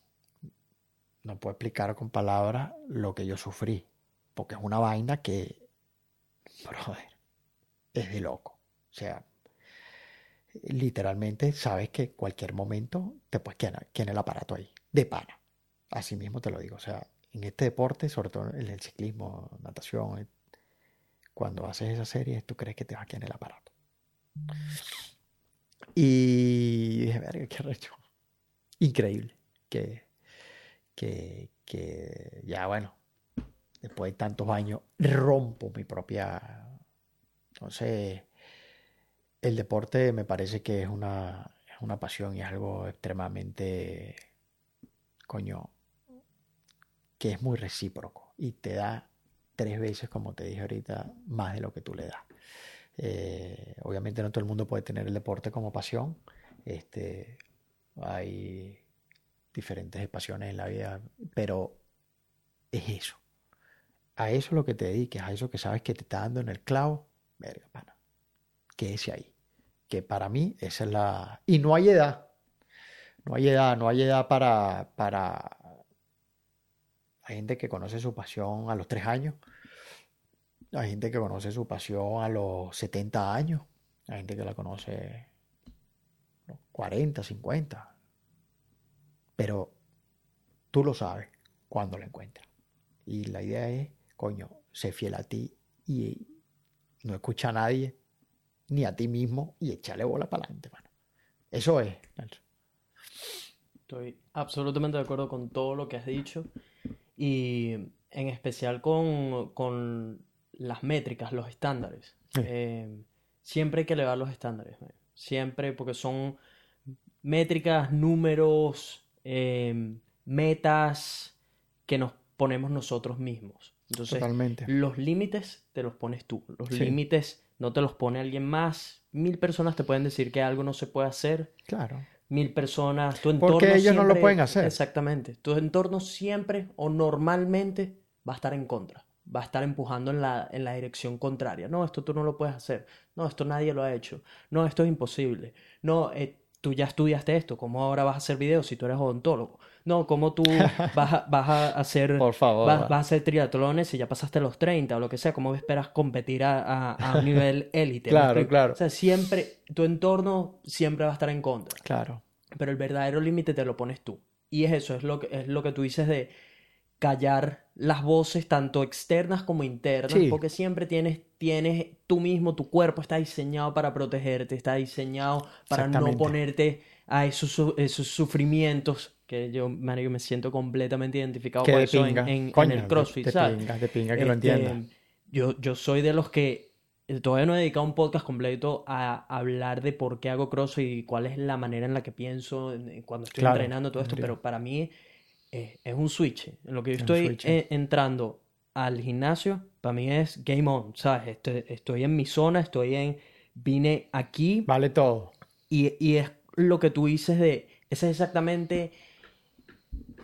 No puedo explicar con palabras lo que yo sufrí, porque es una vaina que, brother, es de loco. O sea, literalmente sabes que cualquier momento te puedes quedar, quedar el aparato ahí, de pana. Así mismo te lo digo. O sea, en este deporte, sobre todo en el ciclismo, natación, eh, cuando haces esa serie, tú crees que te vas a el aparato. Y dije, verga, qué recho. Increíble. Que, que, que ya, bueno, después de tantos años, rompo mi propia. Entonces, el deporte me parece que es una, es una pasión y es algo extremadamente, coño, que es muy recíproco y te da tres veces, como te dije ahorita, más de lo que tú le das. Eh, obviamente no todo el mundo puede tener el deporte como pasión. Este, hay diferentes pasiones en la vida, pero es eso. A eso es lo que te dediques, a eso que sabes que te está dando en el clavo, verga, pana, que ese ahí. Que para mí esa es la... Y no hay edad. No hay edad, no hay edad para, para... Hay gente que conoce su pasión a los tres años. Hay gente que conoce su pasión a los 70 años. Hay gente que la conoce 40, 50. Pero tú lo sabes cuando lo encuentras. Y la idea es, coño, sé fiel a ti y no escucha a nadie, ni a ti mismo, y échale bola para adelante, mano. Eso es, Nelson. Estoy absolutamente de acuerdo con todo lo que has dicho y en especial con, con las métricas, los estándares. Sí. Eh, siempre hay que elevar los estándares, siempre porque son métricas, números, eh, metas que nos ponemos nosotros mismos. Entonces, Totalmente. los límites te los pones tú, los Sí. límites no te los pone alguien más. Mil personas te pueden decir que algo no se puede hacer, Claro. mil personas, tu entorno Porque ellos no lo pueden hacer. Exactamente. Tu entorno siempre o normalmente va a estar en contra. Va a estar empujando en la, en la dirección contraria. No, esto tú no lo puedes hacer. No, esto nadie lo ha hecho. No, esto es imposible. No, eh, tú ya estudiaste esto. ¿Cómo ahora vas a hacer videos si tú eres odontólogo? No, ¿cómo tú vas a, vas a hacer Por favor. vas, vas a hacer triatlones si ya pasaste los 30 o lo que sea? ¿Cómo esperas competir a, a- a un nivel élite? ¿Me Claro, claro. O sea, siempre, tu entorno siempre va a estar en contra Claro. pero el verdadero límite te lo pones tú. Y es eso, es lo que, es lo que tú dices de callar las voces, tanto externas como internas, Sí. porque siempre tienes, tienes tú mismo, tu cuerpo está diseñado para protegerte, está diseñado para no ponerte a esos, esos sufrimientos que yo, man, yo me siento completamente identificado con eso en, en- en Coño, el de- CrossFit, de ¿sabes? pinga, de pinga que lo Este, entienda. Yo, yo soy de los que eh, todavía no he dedicado un podcast completo a hablar de por qué hago CrossFit y cuál es la manera en la que pienso en- en cuando estoy Claro, entrenando todo esto, pero para mí eh, es un switch. En lo que yo Es estoy switch. eh, entrando al gimnasio, para mí es game on, ¿sabes? Estoy, estoy en mi zona, estoy en... Vine aquí Vale todo. y, y es lo que tú dices de, esa es exactamente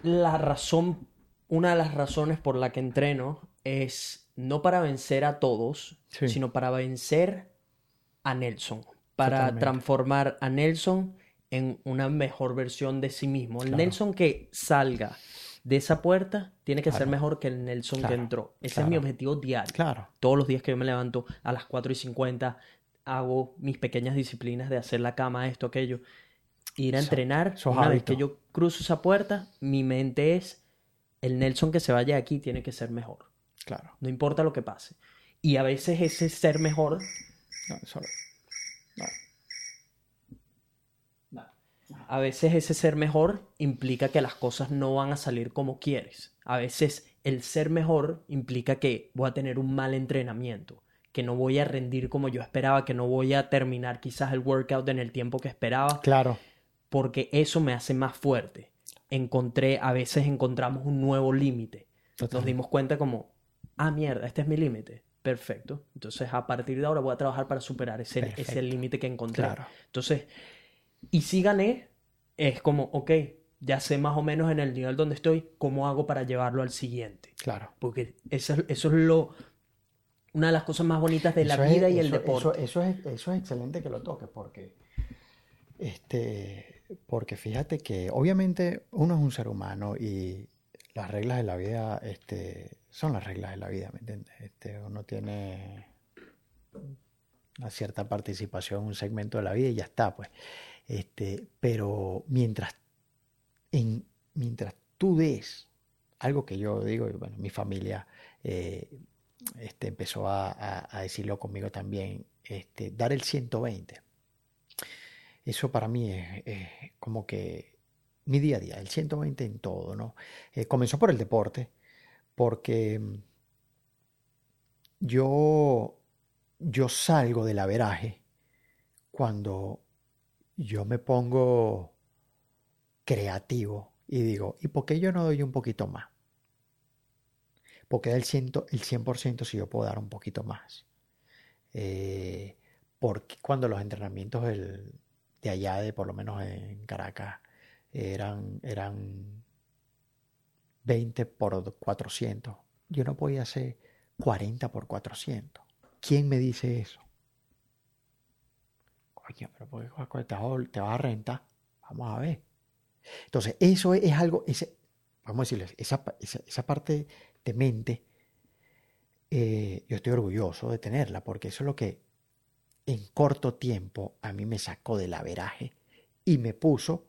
la razón, una de las razones por la que entreno es no para vencer a todos, Sí. sino para vencer a Nelson, para Totalmente. transformar a Nelson en una mejor versión de sí mismo. El. Nelson que salga de esa puerta tiene que ser mejor que el Nelson que entró. Ese es mi objetivo diario Claro. todos los días que yo me levanto a las 4 y 50, hago mis pequeñas disciplinas de hacer la cama, esto, aquello. Ir a entrenar, una vez que yo cruzo esa puerta, mi mente es, el Nelson que se vaya de aquí tiene que ser mejor, Claro. no importa lo que pase. Y a veces ese ser mejor, No, eso- no. a veces ese ser mejor implica que las cosas no van a salir como quieres. A veces el ser mejor implica que voy a tener un mal entrenamiento, que no voy a rendir como yo esperaba, que no voy a terminar quizás el workout en el tiempo que esperaba, Claro. Porque eso me hace más fuerte. Encontré, a veces encontramos un nuevo límite. Nos dimos cuenta como, ah, mierda, este es mi límite. Perfecto. Entonces, a partir de ahora voy a trabajar para superar ese, límite que encontré. Claro. Entonces, y si gané, es como, ok, ya sé más o menos en el nivel donde estoy, cómo hago para llevarlo al siguiente. Claro. Porque eso, es- eso es lo, una de las cosas más bonitas de la es- vida y el deporte. Eso, eso es, eso es excelente que lo toques porque, este, porque fíjate que obviamente uno es un ser humano y las reglas de la vida este, son las reglas de la vida, ¿me entiendes? Este, uno tiene una cierta participación en un segmento de la vida y ya está, pues. Este, pero mientras, en, mientras tú des algo que yo digo, y bueno, mi familia eh, este, empezó a, a- decirlo conmigo también, este, dar el 120. Eso para mí es, como que mi día a día, el 120 en todo, ¿no? Eh, comenzó por el deporte, porque mm, yo, yo salgo del averaje cuando yo me pongo creativo y digo, ¿y por qué yo no doy un poquito más? Porque da el, ciento, el 100% si yo puedo dar un poquito más. Eh, porque cuando los entrenamientos del- de allá, de por lo menos en Caracas, eran, eran 20 por 400, yo no podía hacer 40 por 400. ¿Quién me dice eso? Coño, pero ¿por qué te vas a- rentar? Vamos a ver. Entonces, eso es, algo, ese, vamos a decirles, esa, esa parte de mente, eh, yo estoy orgulloso de tenerla, porque eso es lo que en corto tiempo a mí me sacó del averaje y me puso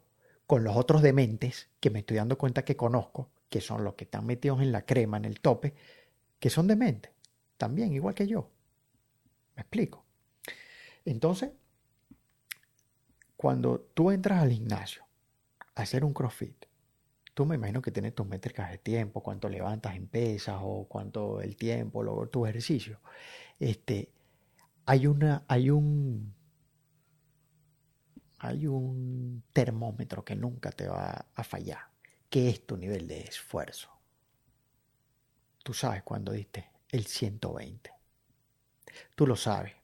con los otros dementes que me estoy dando cuenta que conozco, que son los que están metidos en la crema, en el tope, que son dementes, también, igual que yo. ¿Me explico? Entonces, cuando tú entras al gimnasio a hacer un CrossFit, tú me imagino que tienes tus métricas de tiempo, cuánto levantas en pesas o cuánto el tiempo, luego tu ejercicio. Este, hay una, hay un, hay un termómetro que nunca te va a fallar, que es tu nivel de esfuerzo. Tú sabes cuando diste el 120. Tú lo sabes.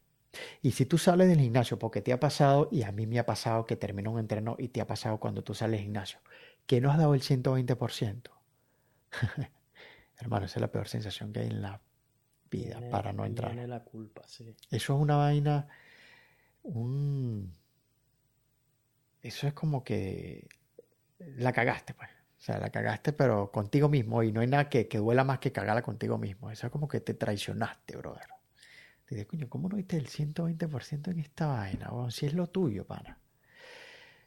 Y si tú sales del gimnasio, porque te ha pasado, y a mí me ha pasado que terminó un entreno y te ha pasado cuando tú sales del gimnasio, que no has dado el 120%. Hermano, esa es la peor sensación que hay en la vida Viene- para no entrar. viene la culpa, sí. Eso es una vaina, un... Eso es como que la cagaste, pues. O sea, la cagaste, pero contigo mismo. Y no hay nada que, que duela más que cagarla contigo mismo. Eso es como que te traicionaste, brother. Te dices, coño, ¿cómo no diste el 120% en esta vaina? weón? si es lo tuyo, pana.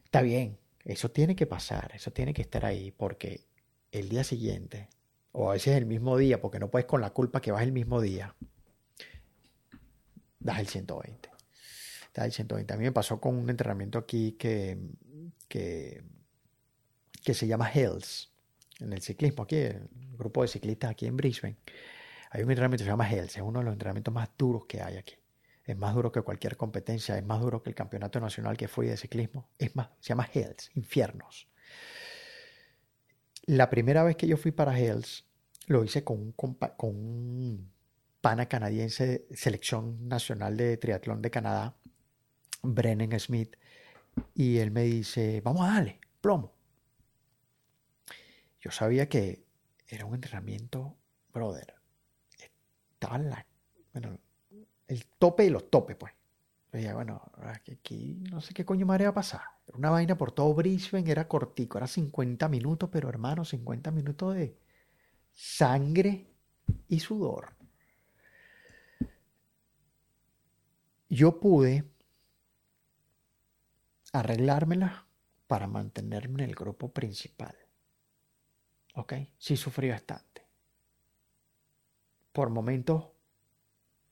Está bien, eso tiene que pasar, eso tiene que estar ahí, porque el día siguiente, o a veces el mismo día, porque no puedes con la culpa que vas el mismo día, das el 120. Das el 120. A mí me pasó con un entrenamiento aquí que, que, que se llama Hells, en el ciclismo, aquí, el grupo de ciclistas aquí en Brisbane. Hay un entrenamiento que se llama Hells, es uno de los entrenamientos más duros que hay aquí. Es más duro que cualquier competencia, es más duro que el campeonato nacional que fui de ciclismo. Es más, se llama Hells, infiernos. La primera vez que yo fui para Hells, lo hice con un, con un pana canadiense, selección nacional de triatlón de Canadá, Brennan Smith, y él me dice, vamos a darle, plomo. Yo sabía que era un entrenamiento, brother, estaba el tope de los topes, pues. Dije, bueno, aquí no sé qué coño madre va a pasar. Era una vaina por todo Brisbane, era cortico, era 50 minutos, pero hermano, 50 minutos de sangre y sudor. Yo pude arreglármela para mantenerme en el grupo principal. ¿Ok? Sí sufrí bastante. Por momentos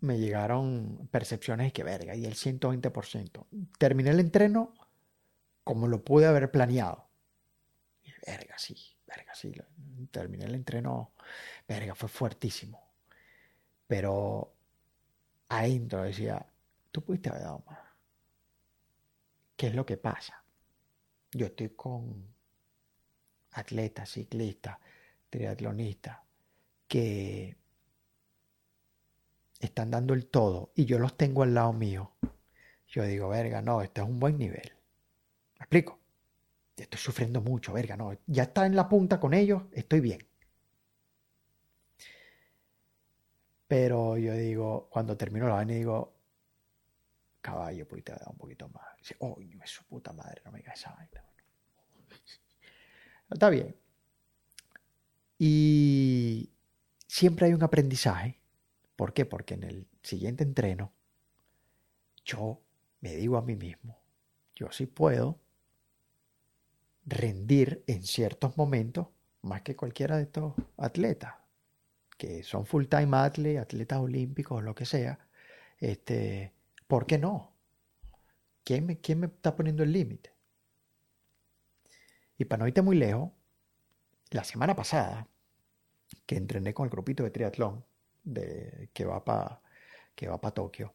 me llegaron percepciones de que verga, y el 120%. Terminé el entreno como lo pude haber planeado. Y verga, sí, verga, sí. Terminé el entreno, verga, fue fuertísimo. Pero adentro decía, tú pudiste haber dado más. ¿Qué es lo que pasa? Yo estoy con atletas, ciclistas, triatlonistas, que están dando el todo y yo los tengo al lado mío. Yo digo, verga, no, este es un buen nivel. ¿Me explico? Estoy sufriendo mucho, verga, no, ya está en la punta con ellos, estoy bien. Pero yo digo, cuando termino la vaina, digo, caballo, pudiste haber dado un poquito más. Dice, oh, es su puta madre, no me digas esa vaina. Está bien. Y siempre hay un aprendizaje. ¿Por qué? Porque en el siguiente entreno yo me digo a mí mismo, yo sí puedo rendir en ciertos momentos más que cualquiera de estos atletas, que son full-time athletes, atletas olímpicos, lo que sea. Este, ¿por qué no? ¿Quién me, quién me está poniendo el límite? Y para no irte muy lejos, la semana pasada, que entrené con el grupito de triatlón de, que va para que Tokio,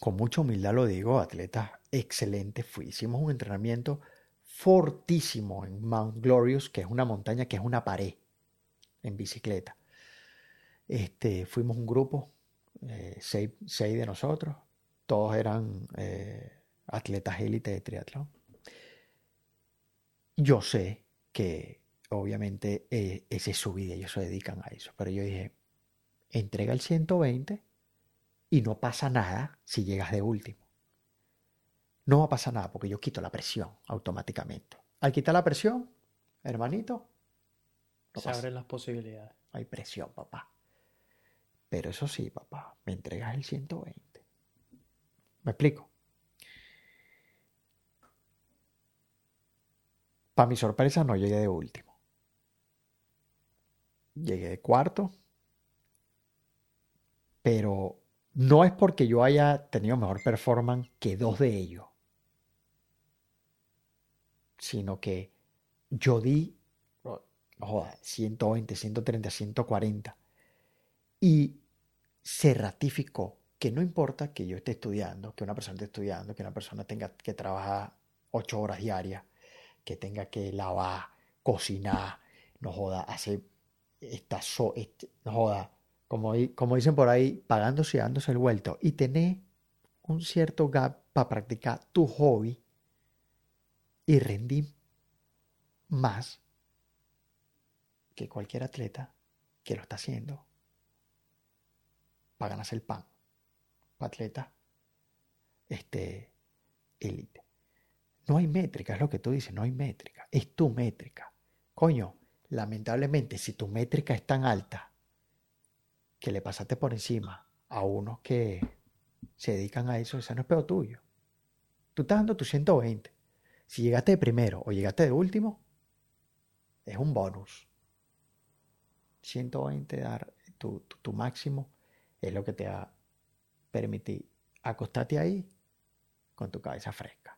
con mucha humildad lo digo, atletas excelentes, fui, hicimos un entrenamiento fortísimo en Mount Glorious, que es una montaña que es una pared en bicicleta. Este, fuimos un grupo, eh, seis, seis de nosotros, todos eran eh, atletas élite de triatlón. Yo sé que obviamente eh, esa es su vida, ellos se dedican a eso, pero yo dije, entrega el 120 y no pasa nada si llegas de último. No va a pasar nada porque yo quito la presión automáticamente. Al quitar la presión, hermanito, no Se pasa- abren las posibilidades. no hay presión, papá. Pero eso sí, papá, me entregas el 120. ¿Me explico? Para mi sorpresa no llegué de último. Llegué de cuarto. Pero no es porque yo haya tenido mejor performance que dos de ellos. Sino que yo di, joda, 120, 130, 140. Y se ratificó que no importa que yo esté estudiando, que una persona esté estudiando, que una persona tenga que trabajar ocho horas diarias, que tenga que lavar, cocinar, no joda, hacer esta no joda, como, di- como dicen por ahí, pagándose y dándose el vuelto, y tener un cierto gap para practicar tu hobby y rendir más que cualquier atleta que lo está haciendo para ganarse el pan. Pa' atleta este, élite. No hay métrica, es lo que tú dices, no hay métrica. Es tu métrica. Coño, lamentablemente, si tu métrica es tan alta que le pasaste por encima a unos que se dedican a eso, ese no es peor tuyo. Tú estás dando tu 120. Si llegaste de primero o llegaste de último, es un bonus. 120 dar tu, tu, tu máximo es lo que te va a permitir acostarte ahí con tu cabeza fresca.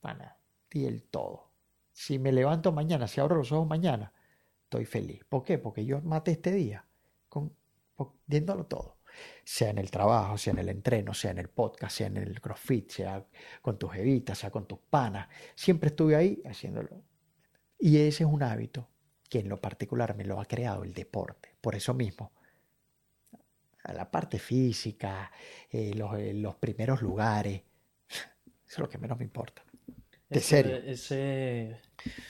Pana, di el todo. Si me levanto mañana, si abro los ojos mañana, estoy feliz. ¿Por qué? Porque yo maté este día con, po- diéndolo todo. Sea en el trabajo, sea en el entreno, sea en el podcast, sea en el crossfit, sea con tus jevitas, sea con tus panas. Siempre estuve ahí haciéndolo. Y ese es un hábito que en lo particular me lo ha creado el deporte. Por eso mismo, a la parte física, eh, los, eh, los primeros lugares, eso es lo que menos me importa. De Ese- serio. Ese,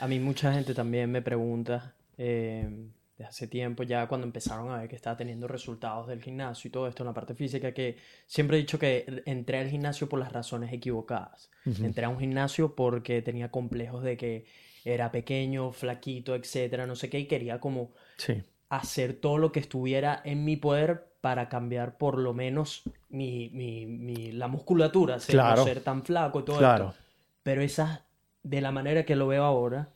a mí mucha gente también me pregunta, eh, desde hace tiempo ya cuando empezaron a ver que estaba teniendo resultados del gimnasio y todo esto en la parte física, que siempre he dicho que entré al gimnasio por las razones equivocadas. Entré a un gimnasio porque tenía complejos de que era pequeño, flaquito, etcétera, no sé qué, y quería como Sí, hacer todo lo que estuviera en mi poder para cambiar por lo menos mi, mi, mi- la musculatura, ser, no Claro. ser tan flaco y todo claro. esto. Pero esa, de la manera que lo veo ahora,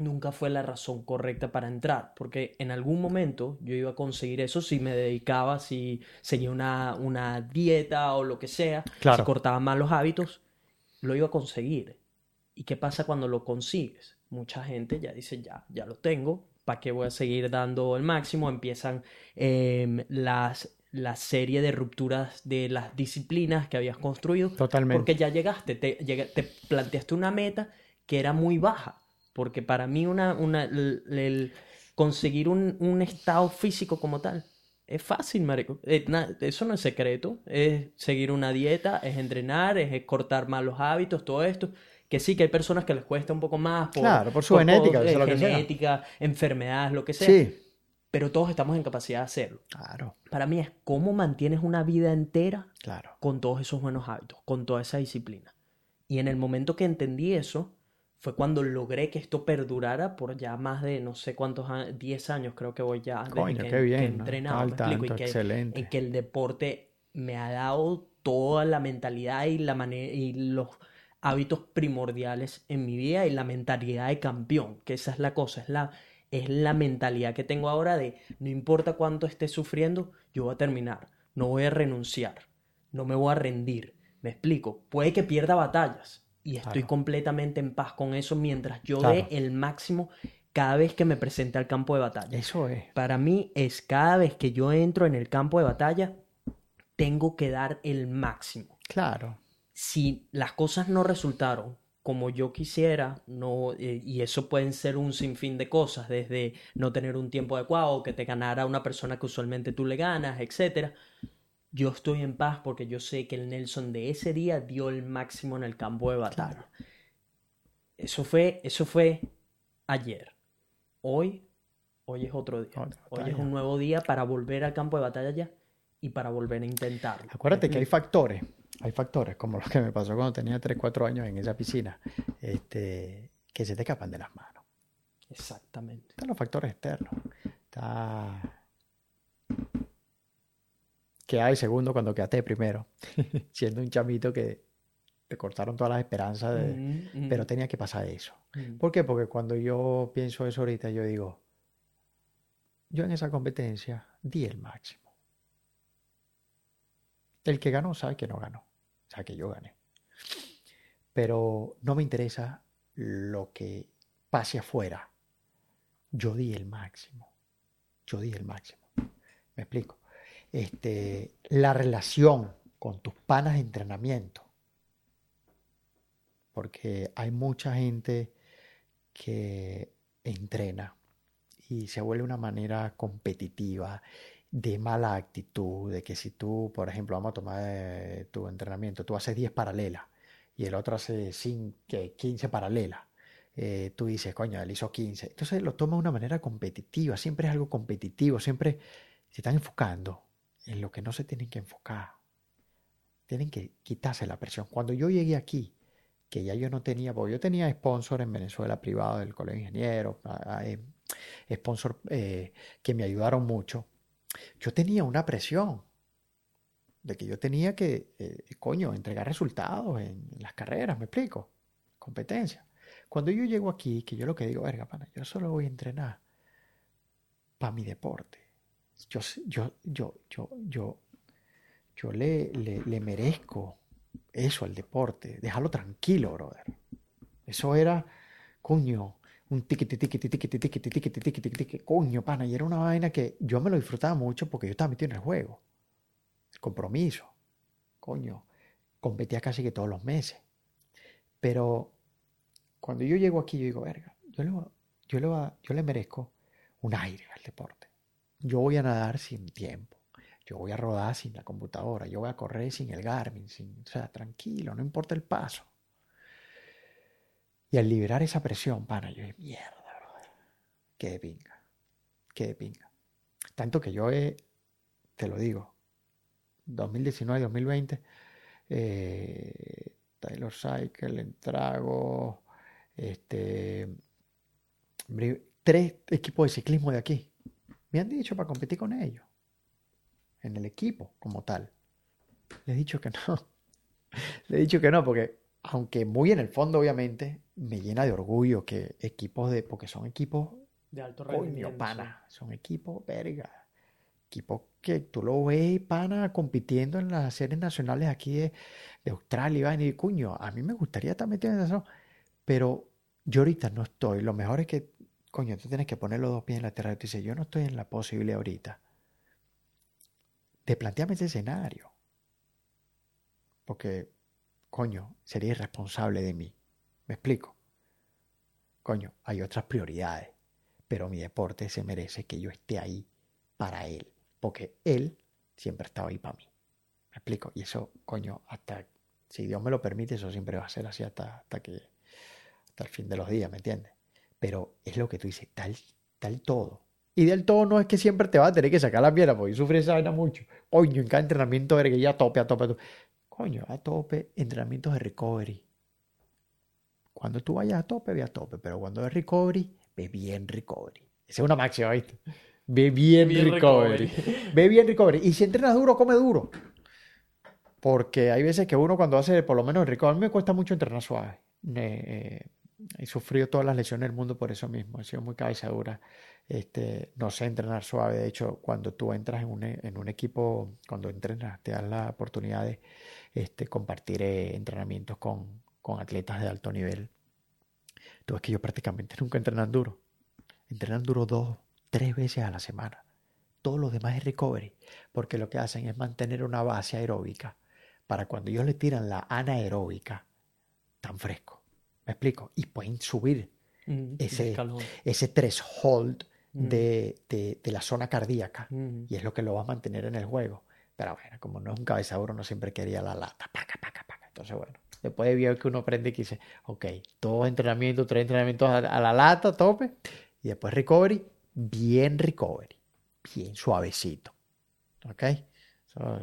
nunca fue la razón correcta para entrar, porque en algún momento yo iba a conseguir eso si me dedicaba, si seguía una, una dieta o lo que sea, Claro. si cortaba mal los hábitos, lo iba a conseguir. ¿Y qué pasa cuando lo consigues? Mucha gente ya dice, ya, ya lo tengo, ¿para qué voy a seguir dando el máximo? Empiezan em, las, la serie de rupturas de las disciplinas que habías construido. Totalmente. Porque ya llegaste, te, te planteaste una meta que era muy baja. Porque para mí una, una, el, el conseguir un, un estado físico como tal es fácil, marico. Eh, na- eso no es secreto. Es seguir una dieta, es entrenar, es cortar malos hábitos, todo esto. Que sí, que hay personas que les cuesta un poco más por, Claro, por su genética, eh, sea lo que sea. enfermedades, lo que sea. Sí, Pero todos estamos en capacidad de hacerlo. claro, Para mí es cómo mantienes una vida entera claro. con todos esos buenos hábitos, con toda esa disciplina. Y en el momento que entendí eso, fue cuando logré que esto perdurara por ya más de no sé cuántos años, 10 años creo que voy ya desde Coño, que, qué que bien, que, excelente. y que el deporte me ha dado toda la mentalidad y, la mane- y los hábitos primordiales en mi vida y la mentalidad de campeón, que esa es la cosa, es la, es la mentalidad que tengo ahora de no importa cuánto esté sufriendo, yo voy a terminar, no voy a renunciar, no me voy a rendir. Me explico, puede que pierda batallas y estoy Claro. completamente en paz con eso mientras yo Claro. dé el máximo cada vez que me presente al campo de batalla. Eso es. Para mí es cada vez que yo entro en el campo de batalla, tengo que dar el máximo. Claro. Si las cosas no resultaron como yo quisiera, no, eh, y eso pueden ser un sinfín de cosas, desde no tener un tiempo adecuado, que te ganara una persona que usualmente tú le ganas, etcétera. Yo estoy en paz porque yo sé que el Nelson de ese día dio el máximo en el campo de batalla. Eso fue, eso fue ayer. Hoy, hoy es otro día. Otra Hoy es un nuevo día para volver al campo de batalla ya y para volver a intentarlo. Acuérdate que hay factores, hay factores, como lo que me pasó cuando tenía 3, 4 años en esa piscina, este, que se te escapan de las manos. Exactamente. Están los factores externos. Está... Que hay segundo cuando quedaste primero, siendo un chamito que te cortaron todas las esperanzas, de- pero tenía que pasar eso. ¿Por qué? Porque cuando yo pienso eso ahorita, yo digo, yo en esa competencia di el máximo. El que ganó sabe que no ganó, sabe que yo gané. Pero no me interesa lo que pase afuera. Yo di el máximo. Yo di el máximo. ¿Me explico? Este, la relación con tus panas de entrenamiento. Porque hay mucha gente que entrena y se vuelve una manera competitiva, de mala actitud, de que si tú, por ejemplo, vamos a tomar eh, tu entrenamiento, tú haces 10 paralelas y el otro hace cin- que 15 paralelas, eh, tú dices, coño, él hizo 15. Entonces lo toma de una manera competitiva, siempre es algo competitivo, siempre se están enfocando en lo que no se tienen que enfocar. Tienen que quitarse la presión. Cuando yo llegué aquí, que ya yo no tenía, porque yo tenía sponsor en Venezuela privado del Colegio de Ingenieros, a- a- eh, sponsor eh, que me ayudaron mucho, yo tenía una presión de que yo tenía que, eh, coño, entregar resultados en, las carreras, ¿me explico? Competencia. Cuando yo llego aquí, que yo lo que digo, verga, pana, yo solo voy a entrenar para mi deporte. Yo, yo, yo, yo, yo, yo le, le, le merezco eso al deporte, dejarlo tranquilo, brother. Eso era, coño, un tiquiti, tiquiti, tiquiti, tiquiti, tiquiti, tiquiti, tiquiti, coño, pana, y era una vaina que yo me lo disfrutaba mucho porque yo estaba metido en el juego. El compromiso, coño, competía casi que todos los meses. Pero cuando yo llego aquí, yo digo, verga, yo le, yo le, yo le merezco un aire al deporte. Yo voy a nadar sin tiempo. Yo voy a rodar sin la computadora. Yo voy a correr sin el Garmin. Sin, o sea, tranquilo, no importa el paso. Y al liberar esa presión, pana, yo dije, mierda, brother. Qué de pinga. Qué de pinga. Tanto que yo he, te lo digo, 2019, 2020, eh, Taylor Cycle, Entrago, este, tres equipos de ciclismo de aquí. Me han dicho para competir con ellos. En el equipo, como tal. Le he dicho que no. Le he dicho que no, porque aunque muy en el fondo, obviamente, me llena de orgullo que equipos de, porque son equipos De alto Coño, rendimiento. pana, son equipos, verga. Equipos que tú lo ves, pana, compitiendo en las series nacionales aquí de, de Australia, y coño, a mí me gustaría estar metido en eso, pero yo ahorita no estoy. Lo mejor es que, coño, tú tienes que poner los dos pies en la tierra y tú dices, yo no estoy en la posibilidad ahorita de plantearme ese escenario. Porque, coño, sería irresponsable de mí. ¿Me explico? Coño, hay otras prioridades pero mi deporte se merece que yo esté ahí para él, porque él siempre ha estado ahí para mí. ¿Me explico? Y eso, coño, hasta, si Dios me lo permite, eso siempre va a ser así hasta, hasta que, hasta el fin de los días, ¿me entiendes? Pero es lo que tú dices, tal, tal todo. Y del todo no es que siempre te va a tener que sacar la pierna, porque yo sufrí esa vaina mucho. Coño, en cada entrenamiento, verga, ya a tope, a tope, a tope. Coño, a tope, entrenamientos de recovery. Cuando tú vayas a tope, ve a tope, pero cuando es recovery, ve bien recovery. Esa es una máxima, ¿viste? Ve bien, Bien recovery. recovery. Ve bien recovery. Y si entrenas duro, come duro. Porque hay veces que uno cuando hace por lo menos el recovery, a mí me cuesta mucho entrenar suave. Eh, he sufrido todas las lesiones del mundo por eso mismo. He sido muy cabeza dura. Este, no sé entrenar suave. De hecho, cuando tú entras en un, e- equipo, cuando entrenas, te das la oportunidad de este, compartir eh, entrenamientos con, con atletas de alto nivel. Tú ves que yo prácticamente nunca entrenan duro. Entrenan duro dos, tres veces a la semana. Todo lo demás es recovery, porque lo que hacen es mantener una base aeróbica para cuando ellos le tiran la anaeróbica, tan fresco. ¿Me explico? Y pueden subir Mm, ese- ese threshold Mm. de, de, de la zona cardíaca Mm. y es lo que lo va a mantener en el juego. Pero bueno, como no es un cabezaduro, uno siempre quería la lata, paca, paca, paca. Entonces, bueno, después de ver que uno aprende que dice, ok, dos entrenamientos, tres entrenamientos a, a la lata, tope, y después recovery, bien recovery, bien suavecito. ¿Ok?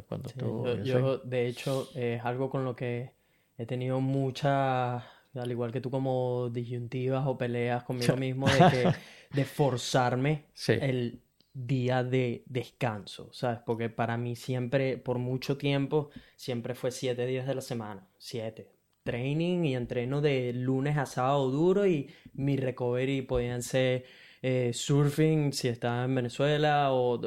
Cuando Sí, tú, yo, yo yo, de hecho, es algo con lo que he tenido muchas, al igual que tú, como disyuntivas o peleas conmigo mismo, de que, de forzarme Sí. el día de descanso, ¿sabes? Porque para mí siempre, por mucho tiempo, siempre fue siete días de la semana, siete, training y entreno de lunes a sábado duro y mi recovery podían ser eh, surfing si estaba en Venezuela o,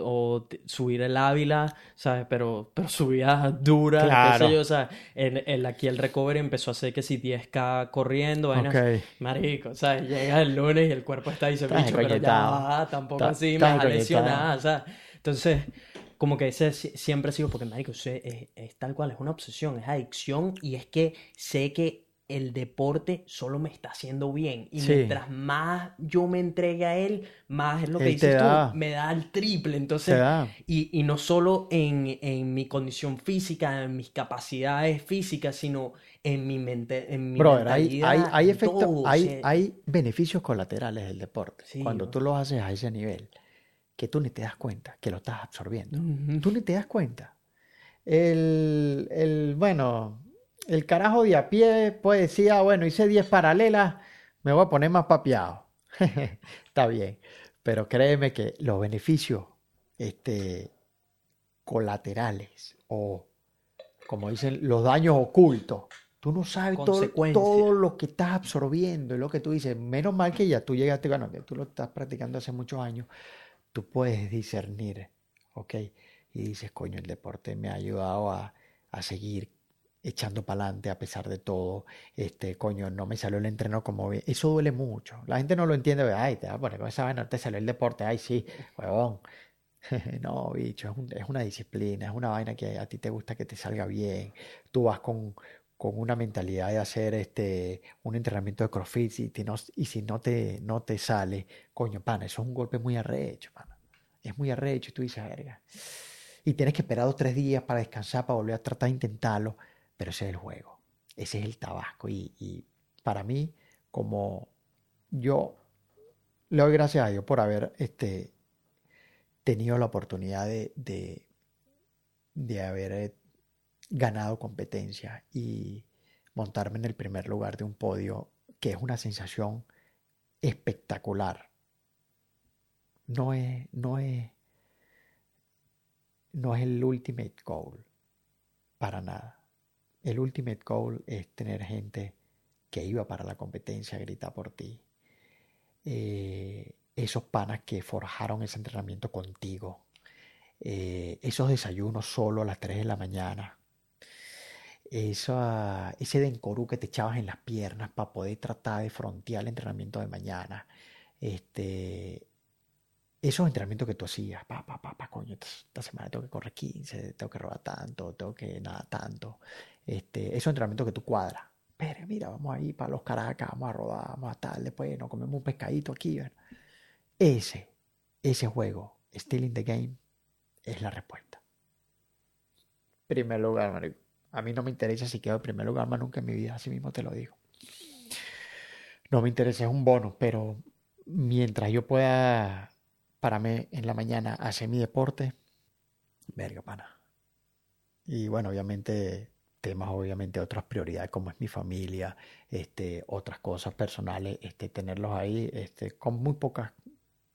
subir el Ávila, ¿sabes? Pero, pero subidas duras, qué Claro. sé yo, o sea, el, el- aquí el recovery empezó a hacer que si 10K corriendo, vainas, Ok. marico, ¿sabes? Llega el lunes y el cuerpo está y se Estás bicho, pero ya va, tampoco Estás- así, me estás va a encoñetado. lesionar, o sea, entonces, como que ese si- siempre ha sido, porque marico, es tal cual, es una obsesión, es adicción y es que sé que el deporte solo me está haciendo bien y Sí. mientras más yo me entregue a él, más es lo que Él dices tú, me da el triple, entonces, y, y no solo en, en mi condición física, en mis capacidades físicas, sino en mi mente, en mi Brother, hay, hay, hay o hay, sea, hay beneficios colaterales del deporte. Sí, Cuando tú lo haces a ese nivel, que tú ni te das cuenta que lo estás absorbiendo. Tú ni te das cuenta. El, el, bueno, el carajo de a pie, pues decía, bueno, hice 10 paralelas, me voy a poner más papeado. Está bien. Pero créeme que los beneficios este, colaterales o, como dicen, los daños ocultos, tú no sabes todo, todo lo que estás absorbiendo y lo que tú dices. Menos mal que ya tú llegaste, bueno, que tú lo estás practicando hace muchos años, tú puedes discernir, ¿ok? Y dices, coño, el deporte me ha ayudado a, a seguir echando para adelante a pesar de todo. Este, coño, no me salió el entreno como bien. Eso duele mucho. La gente no lo entiende. Ay, te va a poner con esa vaina, te salió el deporte. Ay, sí, huevón. No, bicho, es, un- es una disciplina, es una vaina que a ti te gusta que te salga bien. Tú vas con, con una mentalidad de hacer este, un entrenamiento de CrossFit y, te no- y si no te, no te sale, coño, pana, eso es un golpe muy arrecho, pana. Es muy arrecho y tú dices, verga. Y tienes que esperar dos tres días para descansar, para volver a tratar de intentarlo, pero ese es el juego, ese es el tabasco. Y, para mí, como yo le doy gracias a Dios por haber este, tenido la oportunidad de, de, de haber eh, ganado competencia y montarme en el primer lugar de un podio, que es una sensación espectacular. No es, no es, no es el ultimate goal, para nada. El ultimate goal es tener gente que iba para la competencia a gritar por ti. Eh, esos panas que forjaron ese entrenamiento contigo. Eh, esos desayunos solo a las 3 de la mañana. Esa, ese dencorú que te echabas en las piernas para poder tratar de frontear el entrenamiento de mañana. Este, esos entrenamientos que tú hacías, pa, pa, pa, pa, coño, esta semana tengo que correr 15, tengo que rodar tanto, tengo que nada tanto. Este, esos entrenamientos que tú cuadras. Pero mira, vamos ahí para los Caracas, vamos a rodar, vamos a tal, después nos comemos un pescadito aquí. Ese, ese juego, Still in the Game, es la respuesta. Primer lugar, marico. A mí no me interesa si quedo en primer lugar más nunca en mi vida, así mismo te lo digo. No me interesa, es un bono, pero mientras yo pueda pararme en la mañana hacer mi deporte, verga, pana. Y bueno, obviamente temas, obviamente otras prioridades como es mi familia, este, otras cosas personales, este, tenerlos ahí, este, con muy pocas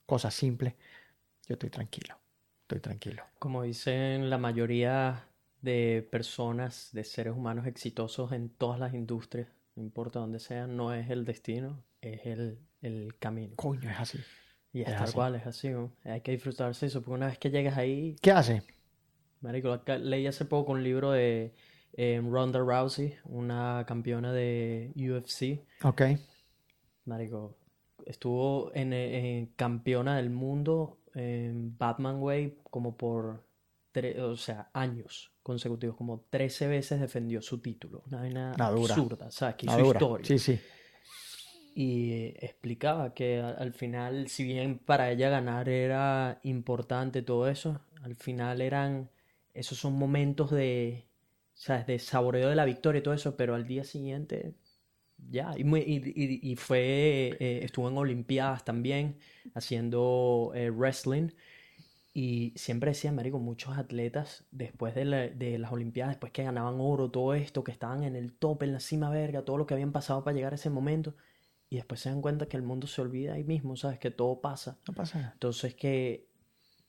cosas simples, yo estoy tranquilo, estoy tranquilo. Como dicen la mayoría de personas, de seres humanos exitosos en todas las industrias, no importa dónde sean, no es el destino, es el, el camino. Coño, es así. Y es es tal cual, es así, ¿no? Hay que disfrutarse eso, porque una vez que llegas ahí, ¿Qué hace? marico, leí hace poco un libro de eh, Ronda Rousey, una campeona de UFC, Ok, marico, estuvo en, en campeona del mundo en Batman Way como por, tre- o sea, años consecutivos, como 13 veces defendió su título, una vaina absurda, ¿sabes? Que hizo historia. Sí, sí. Y explicaba que al final, si bien para ella ganar era importante todo eso, al final eran, esos son momentos de, ¿sabes? De saboreo de la victoria y todo eso, pero al día siguiente, ya, y, muy- y- y- y fue, eh, estuvo en Olimpiadas también, haciendo eh, wrestling, y siempre decía, marico, muchos atletas después de, la- de las Olimpiadas, después que ganaban oro, todo esto, que estaban en el top, en la cima verga, todo lo que habían pasado para llegar a ese momento, y después se dan cuenta que el mundo se olvida ahí mismo, ¿sabes? Que todo pasa. No pasa nada. Entonces que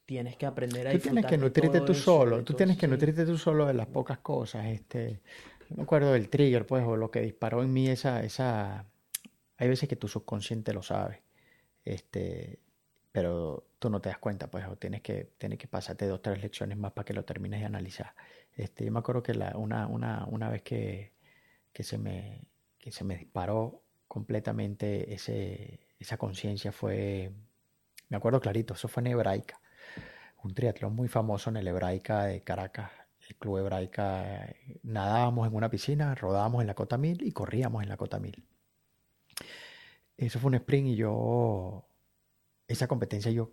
tienes que aprender a Tú tienes que nutrirte tú solo, tú tienes que sí. nutrirte tú solo de las pocas cosas, este, no me acuerdo del trigger, pues, o lo que disparó en mí esa, esa, hay veces que tu subconsciente lo sabe, este, pero tú no te das cuenta, pues, o tienes que, tienes que pasarte dos, tres lecciones más para que lo termines de analizar. Este, yo me acuerdo que la, una, una, una vez que, que se me, que se me disparó completamente ese, esa conciencia fue, me acuerdo clarito, eso fue en Hebraica, un triatlón muy famoso en el Hebraica de Caracas, el Club Hebraica, nadábamos en una piscina, rodábamos en la cota mil y corríamos en la cota mil. Eso fue un sprint y yo, esa competencia yo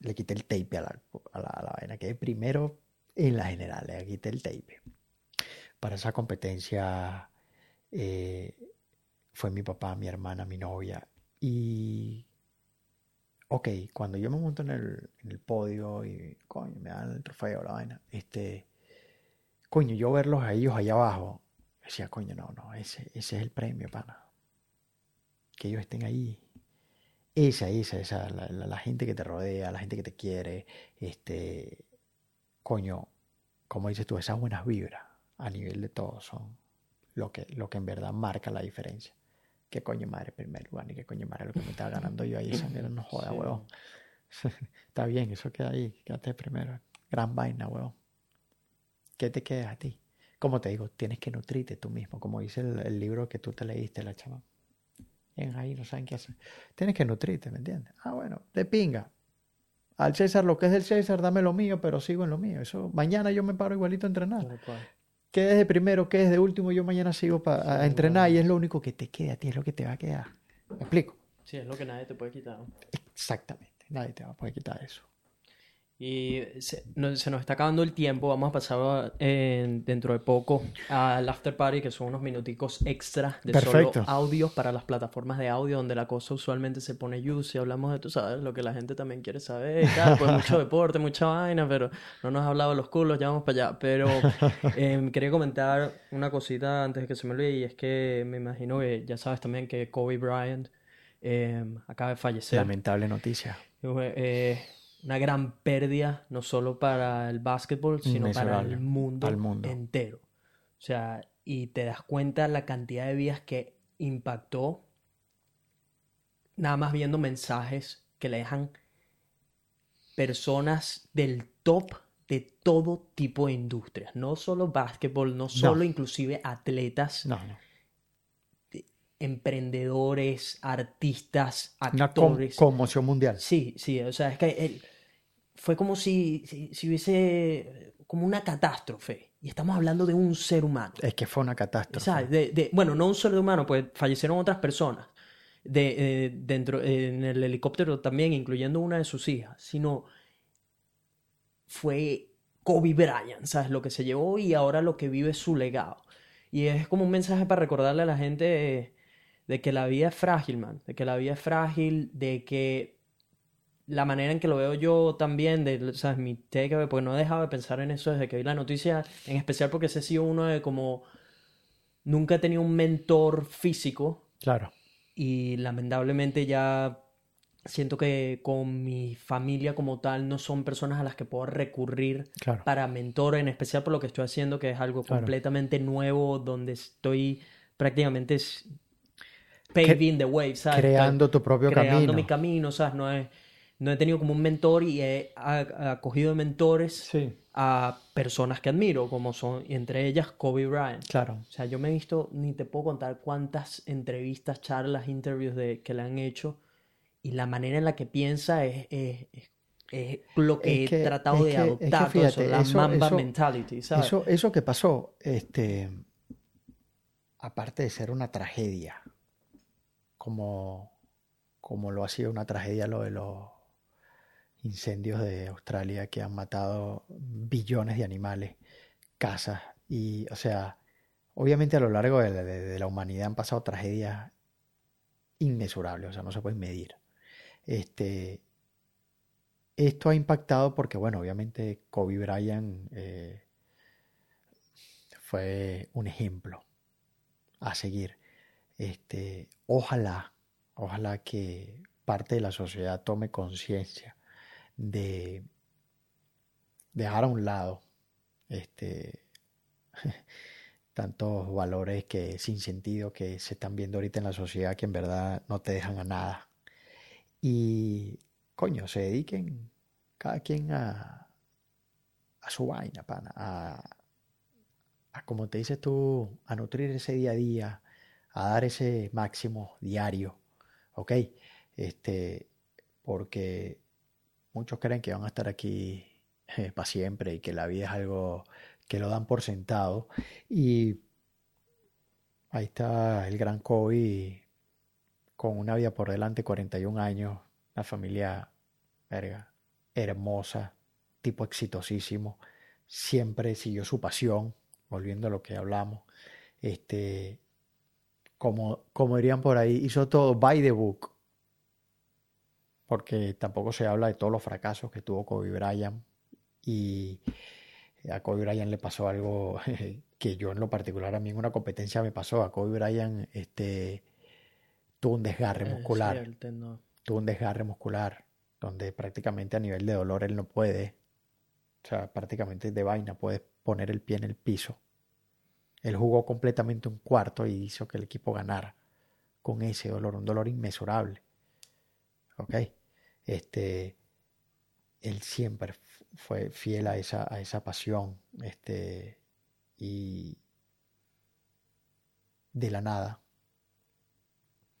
le quité el tape a la, a la, a la vaina, quedé primero en la general, le quité el tape. Para esa competencia eh, fue mi papá, mi hermana, mi novia. Y, ok, cuando yo me monto en el, podio y, coño, me dan el trofeo, la vaina, este, coño, yo verlos a ellos allá abajo, decía, coño, no, no, ese, ese es el premio, pana. Que ellos estén ahí. Esa, esa, esa, la, la, gente que te rodea, la gente que te quiere, este, coño, como dices tú, esas buenas vibras a nivel de todo son lo que, lo que en verdad marca la diferencia. ¿Qué coño madre primer lugar? Ni qué coño madre lo que me estaba ganando yo ahí. Esa mierda no joda, Sí. huevón. Está bien, eso queda ahí. Quédate primero. Gran vaina, huevón. ¿Qué te queda a ti? Como te digo, tienes que nutrirte tú mismo. Como dice el, el libro que tú te leíste, la chama. En ahí no saben qué hacer. Tienes que nutrirte, ¿me entiendes? Ah, bueno, de pinga. Al César lo que es del César, dame lo mío, pero sigo en lo mío. Eso, mañana yo me paro igualito a entrenar. Tal cual. ¿Qué es de primero, qué es de último? Yo mañana sigo pa- a Sí, entrenar bueno. y es lo único que te queda a ti, es lo que te va a quedar. ¿Me explico? Sí, es lo que nadie te puede quitar. Exactamente. Nadie te va a poder quitar eso. Y se, no- se nos está acabando el tiempo. Vamos a pasar eh, dentro de poco al after party, que son unos minuticos extra de Perfecto. solo audio para las plataformas de audio, donde la cosa usualmente se pone juicy. Hablamos de, tú sabes, lo que la gente también quiere saber. y tal, pues mucho deporte, mucha vaina, pero no nos ha hablado de los culos, ya vamos para allá. Pero eh, quería comentar una cosita antes de que se me olvide, y es que me imagino que ya sabes también que Kobe Bryant eh, acaba de fallecer. Lamentable noticia. Eh, una gran pérdida, no solo para el básquetbol, sino para el mundo, Al mundo. entero. O sea, y te das cuenta la cantidad de vidas que impactó, nada más viendo mensajes que le dejan personas del top de todo tipo de industrias, no solo básquetbol, no solo inclusive atletas, No, no. emprendedores, artistas, Una con- actores. conmoción mundial. Sí, sí, o sea, es que él- fue como si, si, si hubiese como una catástrofe. Y estamos hablando de un ser humano. Es que fue una catástrofe. ¿sabes? De, de- bueno, no un ser humano, pues fallecieron otras personas. De, eh, dentro, eh, en el helicóptero también, incluyendo una de sus hijas. Sino fue Kobe Bryant, ¿sabes? Lo que se llevó y ahora lo que vive es su legado. Y es como un mensaje para recordarle a la gente de, de que la vida es frágil, man. De que la vida es frágil, de que la manera en que lo veo yo también, de, ¿sabes? Mi takeaway, porque no he dejado de pensar en eso desde que vi la noticia, en especial porque ese ha sido uno de como... Nunca he tenido un mentor físico Claro. y lamentablemente ya siento que con mi familia como tal no son personas a las que puedo recurrir Claro. para mentor, en especial por lo que estoy haciendo, que es algo Claro. completamente nuevo, donde estoy prácticamente paving the way, ¿sabes? Creando tu propio creando camino. mi camino, ¿sabes? No he, no he tenido como un mentor y he acogido de mentores Sí, a personas que admiro, como son, entre ellas Kobe Bryant. claro. O sea, yo me he visto, ni te puedo contar cuántas entrevistas, charlas, interviews de, que le han hecho y la manera en la que piensa es, es, es- es lo que he tratado de que- es que adoptar, eso, la eso- Mamba eso- mentality, ¿sabes? Eso, eso que pasó, este, aparte de ser una tragedia, como, como lo ha sido una tragedia lo de los incendios de Australia que han matado billones de animales, casas, y, o sea, obviamente a lo largo de la, humanidad han pasado tragedias inmesurables, o sea, no se pueden medir. Este, esto ha impactado porque, bueno, obviamente Kobe Bryant eh, fue un ejemplo a seguir. Este, ojalá, ojalá que parte de la sociedad tome conciencia de dejar a un lado este, tantos valores que sin sentido que se están viendo ahorita en la sociedad que en verdad no te dejan a nada. Y coño, se dediquen cada quien a, a su vaina, pana, a, a, como te dices tú, a nutrir ese día a día, a dar ese máximo diario, ¿ok? Este, porque muchos creen que van a estar aquí eh, para siempre y que la vida es algo que lo dan por sentado. Y ahí está el gran Kobe con una vida por delante, 41 años, una familia verga, hermosa, tipo exitosísimo, siempre siguió su pasión, volviendo a lo que hablamos, este, como, como dirían por ahí, hizo todo by the book, porque tampoco se habla de todos los fracasos que tuvo Kobe Bryant y a Kobe Bryant le pasó algo que yo en lo particular a mí en una competencia me pasó, a Kobe Bryant este, tuvo un desgarre muscular, el tendón. tuvo un desgarre muscular donde prácticamente a nivel de dolor él no puede, o sea, prácticamente de vaina, puede poner el pie en el piso. Él jugó completamente un cuarto y hizo que el equipo ganara con ese dolor, un dolor inmesurable. ¿Ok? Este, él siempre fue fiel a esa, a esa pasión. Este, y de la nada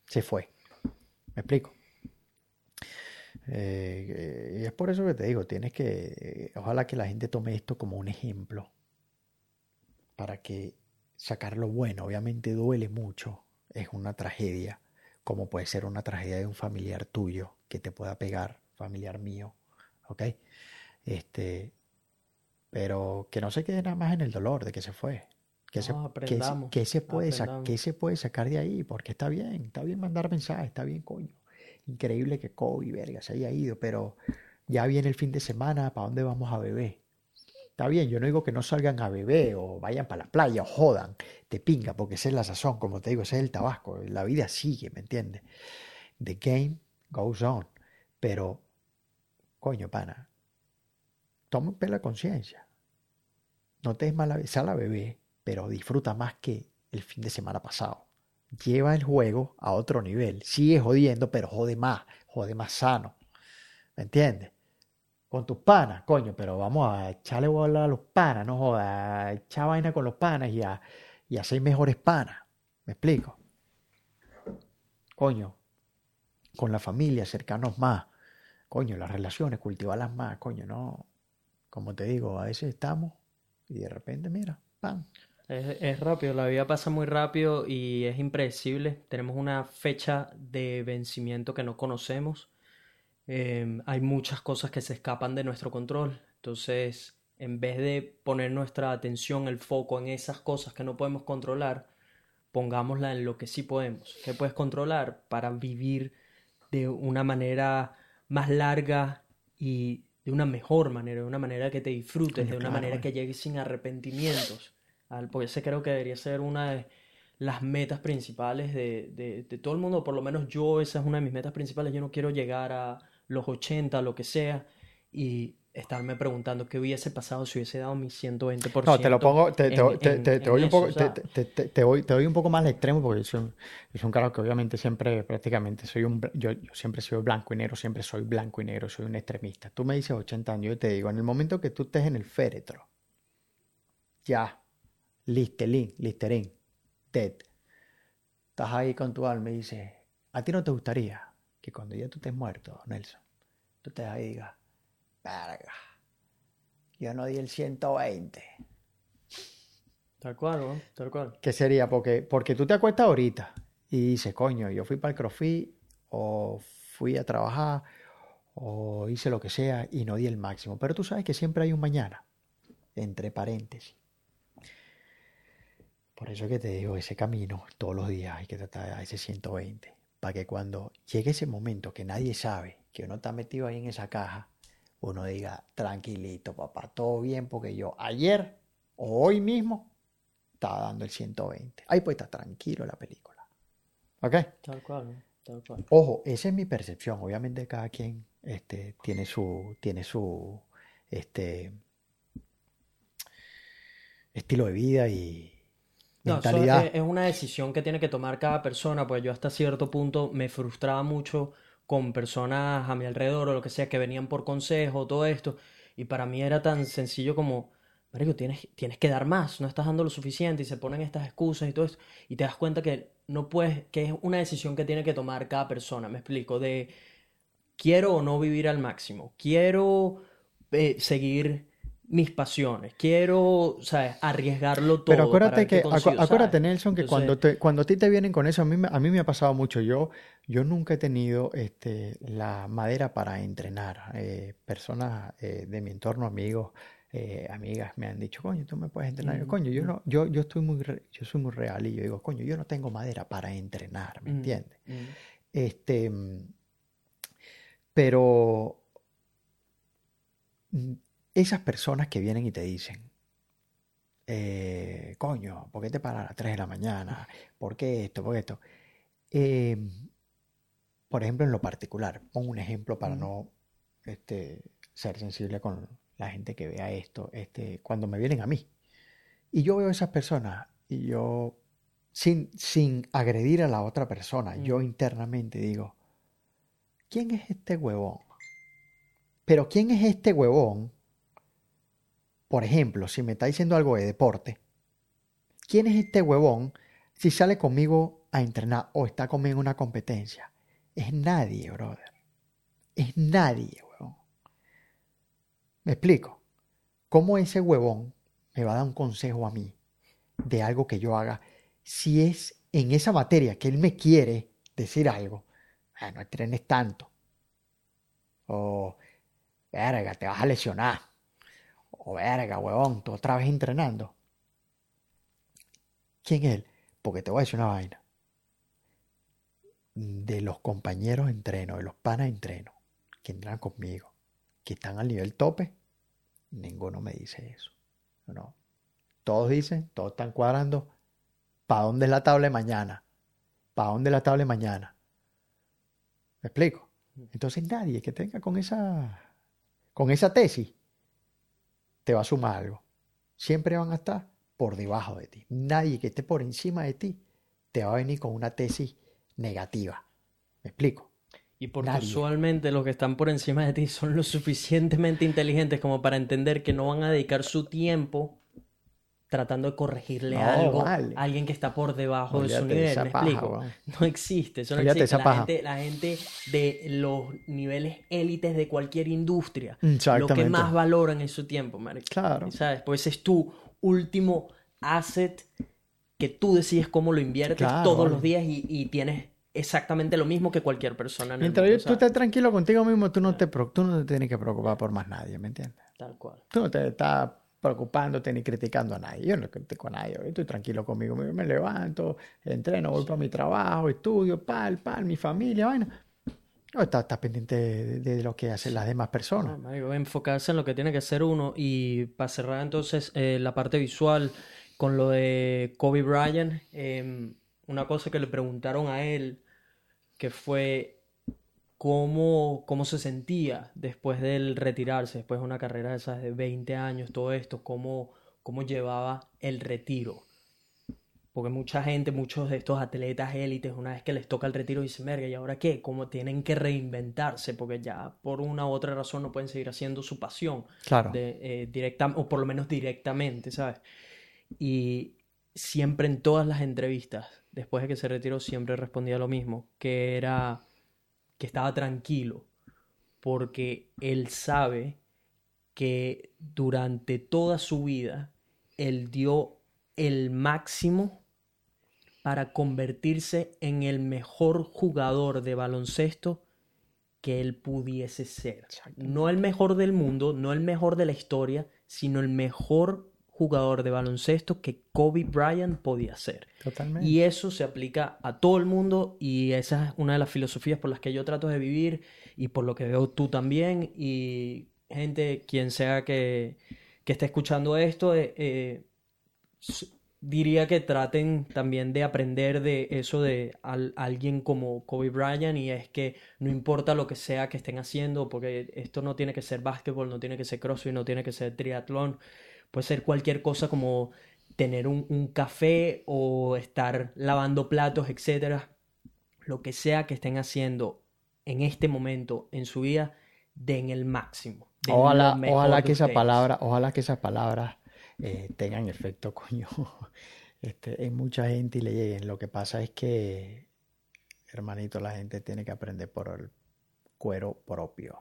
se fue. ¿Me explico? Eh, y es por eso que te digo, tienes que, ojalá que la gente tome esto como un ejemplo para que sacar lo bueno, obviamente duele mucho, es una tragedia, como puede ser una tragedia de un familiar tuyo que te pueda pegar, familiar mío, ¿ok? Este, pero que no se quede nada más en el dolor de que se fue. Que se, No, que se- que se puede que se puede sacar de ahí, porque está bien, está bien mandar mensajes, está bien, coño. Increíble que Kobe, verga, se haya ido, pero ya viene el fin de semana, ¿para dónde vamos a beber? Está bien, yo no digo que no salgan a beber o vayan para la playa o jodan, te pinga, porque esa es la sazón, como te digo, ese es el tabasco, la vida sigue, ¿me entiendes? The game goes on, pero, coño, pana, toma un pelo de conciencia, no te des mala, sal a beber, pero disfruta más que el fin de semana pasado. Lleva el juego a otro nivel, sigue jodiendo, pero jode más, jode más sano, ¿me entiendes? Con tus panas, coño, pero vamos a echarle bola a los panas, no jodas, echar vaina con los panas y a, y a ser mejores panas. ¿Me explico? Coño, con la familia, acercarnos más. Coño, las relaciones, cultivarlas más, coño, no. Como te digo, a veces estamos y de repente, mira, ¡pam! Es, es rápido, la vida pasa muy rápido y es impredecible. Tenemos una fecha de vencimiento que no conocemos. Eh, hay muchas cosas que se escapan de nuestro control. Entonces, en vez de poner nuestra atención, el foco en esas cosas que no podemos controlar, pongámosla en lo que sí podemos. ¿Qué puedes controlar para vivir de una manera más larga y de una mejor manera, de una manera que te disfrutes, de una claro, manera que llegues sin arrepentimientos? Porque ese creo que debería ser una de las metas principales de, de, de todo el mundo, por lo menos yo, esa es una de mis metas principales. Yo no quiero llegar a los 80, lo que sea, y estarme preguntando qué hubiese pasado si hubiese dado mi 120%. No, te lo pongo, te, voy un poco, más al extremo porque yo soy un, yo soy un carajo que obviamente siempre, prácticamente soy un, yo, yo siempre soy blanco y negro, siempre soy blanco y negro, soy un extremista. Tú me dices 80 años, yo te digo, en el momento que tú estés en el féretro, ya, listelín, listerín, dead, estás ahí con tu alma y dices, ¿a ti no te gustaría que cuando ya tú estés muerto, Nelson, tú y digas, verga, yo no di el 120? Tal cual, ¿no? Tal cual. ¿Qué sería? Porque, porque tú te acuestas ahorita y dices, coño, yo fui para el CrossFit o fui a trabajar o hice lo que sea y no di el máximo. Pero tú sabes que siempre hay un mañana, entre paréntesis. Por eso que te digo, ese camino todos los días hay que tratar a ese 120. Para que cuando llegue ese momento que nadie sabe que uno está metido ahí en esa caja, uno diga, tranquilito, papá, todo bien, porque yo ayer o hoy mismo estaba dando el 120. Ahí pues está tranquilo la película. ¿Ok? Tal cual, ¿no? Tal cual. Ojo, esa es mi percepción. Obviamente cada quien este, tiene su, tiene su este, estilo de vida y, mentalidad. es, es una decisión que tiene que tomar cada persona, pues yo hasta cierto punto me frustraba mucho con personas a mi alrededor o lo que sea que venían por consejo, todo esto, y para mí era tan sencillo como, marico, tienes, tienes que dar más, no estás dando lo suficiente y se ponen estas excusas y todo esto, y te das cuenta que no puedes, que es una decisión que tiene que tomar cada persona, me explico, de quiero o no vivir al máximo, quiero eh, seguir mis pasiones, quiero, ¿sabes? Arriesgarlo todo. Pero acuérdate que, consigo, acu- acuérdate. Nelson, que Entonces, cuando te, cuando a ti te vienen con eso, a mí, me- a mí me ha pasado mucho. Yo, yo nunca he tenido este, la madera para entrenar. Eh, personas eh, de mi entorno, amigos, eh, amigas, me han dicho, coño, tú me puedes entrenar. Yo, coño, yo mm. no, yo, yo estoy muy, re- yo soy muy real y yo digo, coño, yo no tengo madera para entrenar, ¿me Mm, entiendes? mm. Este, pero esas personas que vienen y te dicen, eh, coño, ¿por qué te paras a las 3 de la mañana? ¿Por qué esto? ¿Por qué esto? Eh, por ejemplo, en lo particular, pongo un ejemplo para no este, ser sensible con la gente que vea esto, este, cuando me vienen a mí. Y yo veo a esas personas y yo, sin, sin agredir a la otra persona, yo Mm. internamente digo, ¿quién es este huevón? Pero ¿quién es este huevón? Por ejemplo, si me está diciendo algo de deporte, ¿quién es este huevón si sale conmigo a entrenar o está conmigo en una competencia? Es nadie, brother. Es nadie, huevón. ¿Me explico? ¿Cómo ese huevón me va a dar un consejo a mí de algo que yo haga si es en esa materia que él me quiere decir algo? "Ah, no entrenes tanto. O, verga, te vas a lesionar. O, verga, huevón, tú otra vez entrenando. ¿Quién es él? Porque te voy a decir una vaina. De los compañeros de entreno, de los panas de entreno, que entran conmigo, que están al nivel tope, ninguno me dice eso. No. Todos dicen, todos están cuadrando, ¿para dónde es la tabla de mañana? ¿Para dónde es la tabla de mañana? ¿Me explico? Entonces nadie que tenga con esa, con esa tesis te va a sumar algo. Siempre van a estar por debajo de ti. Nadie que esté por encima de ti te va a venir con una tesis negativa. ¿Me explico? Y porque Nadie. usualmente los que están por encima de ti son lo suficientemente inteligentes como para entender que no van a dedicar su tiempo tratando de corregirle No, algo vale. a alguien que está por debajo de su nivel, ¿me paja, explico? No existe, eso no existe. La gente, la gente de los niveles élites de cualquier industria, lo que más valoran es su tiempo, marico. Claro. ¿Sabes? Pues ese es tu último asset que tú decides cómo lo inviertes Claro, todos vale. los días y, y tienes exactamente lo mismo que cualquier persona en el Mientras mundo, tú ¿sabes? estés tranquilo contigo mismo, tú no te, tú no te tienes que preocupar por más nadie, ¿me entiendes? Tal cual. Tú no te estás preocupándote ni criticando a nadie. Yo no critico a nadie. Estoy tranquilo conmigo. Me levanto, entreno, voy para mi trabajo, estudio, pal, pal, mi familia, vaina. No estás, estás pendiente de, de lo que hacen las demás No, personas. marico, enfocarse en lo que tiene que hacer uno y para cerrar entonces eh, la parte visual con lo de Kobe Bryant, eh, una cosa que le preguntaron a él que fue cómo, cómo se sentía después del retirarse, después de una carrera de esas de 20 años, todo esto, cómo, cómo llevaba el retiro. Porque mucha gente, muchos de estos atletas élites, una vez que les toca el retiro, dicen, verga, ¿y ahora qué? Como tienen que reinventarse, porque ya por una u otra razón no pueden seguir haciendo su pasión, Claro. de, eh, directa, o por lo menos directamente, ¿sabes? Y siempre en todas las entrevistas, después de que se retiró, siempre respondía lo mismo, que era que estaba tranquilo, porque él sabe que durante toda su vida él dio el máximo para convertirse en el mejor jugador de baloncesto que él pudiese ser. No el mejor del mundo, no el mejor de la historia, sino el mejor jugador de baloncesto que Kobe Bryant podía ser. Totalmente. Y eso se aplica a todo el mundo y esa es una de las filosofías por las que yo trato de vivir y por lo que veo tú también y gente, quien sea que, que esté escuchando esto, eh, eh, diría que traten también de aprender de eso de al- alguien como Kobe Bryant y es que no importa lo que sea que estén haciendo, porque esto no tiene que ser básquetbol, no tiene que ser crossfit, no tiene que ser triatlón, puede ser cualquier cosa como tener un, un café o estar lavando platos, etcétera, lo que sea que estén haciendo en este momento en su vida, den el máximo. den Ojalá, que palabras, ojalá que esas palabras eh, tengan efecto, coño, este, en mucha gente y le lleguen. Lo que pasa es que, hermanito, la gente tiene que aprender por el cuero propio.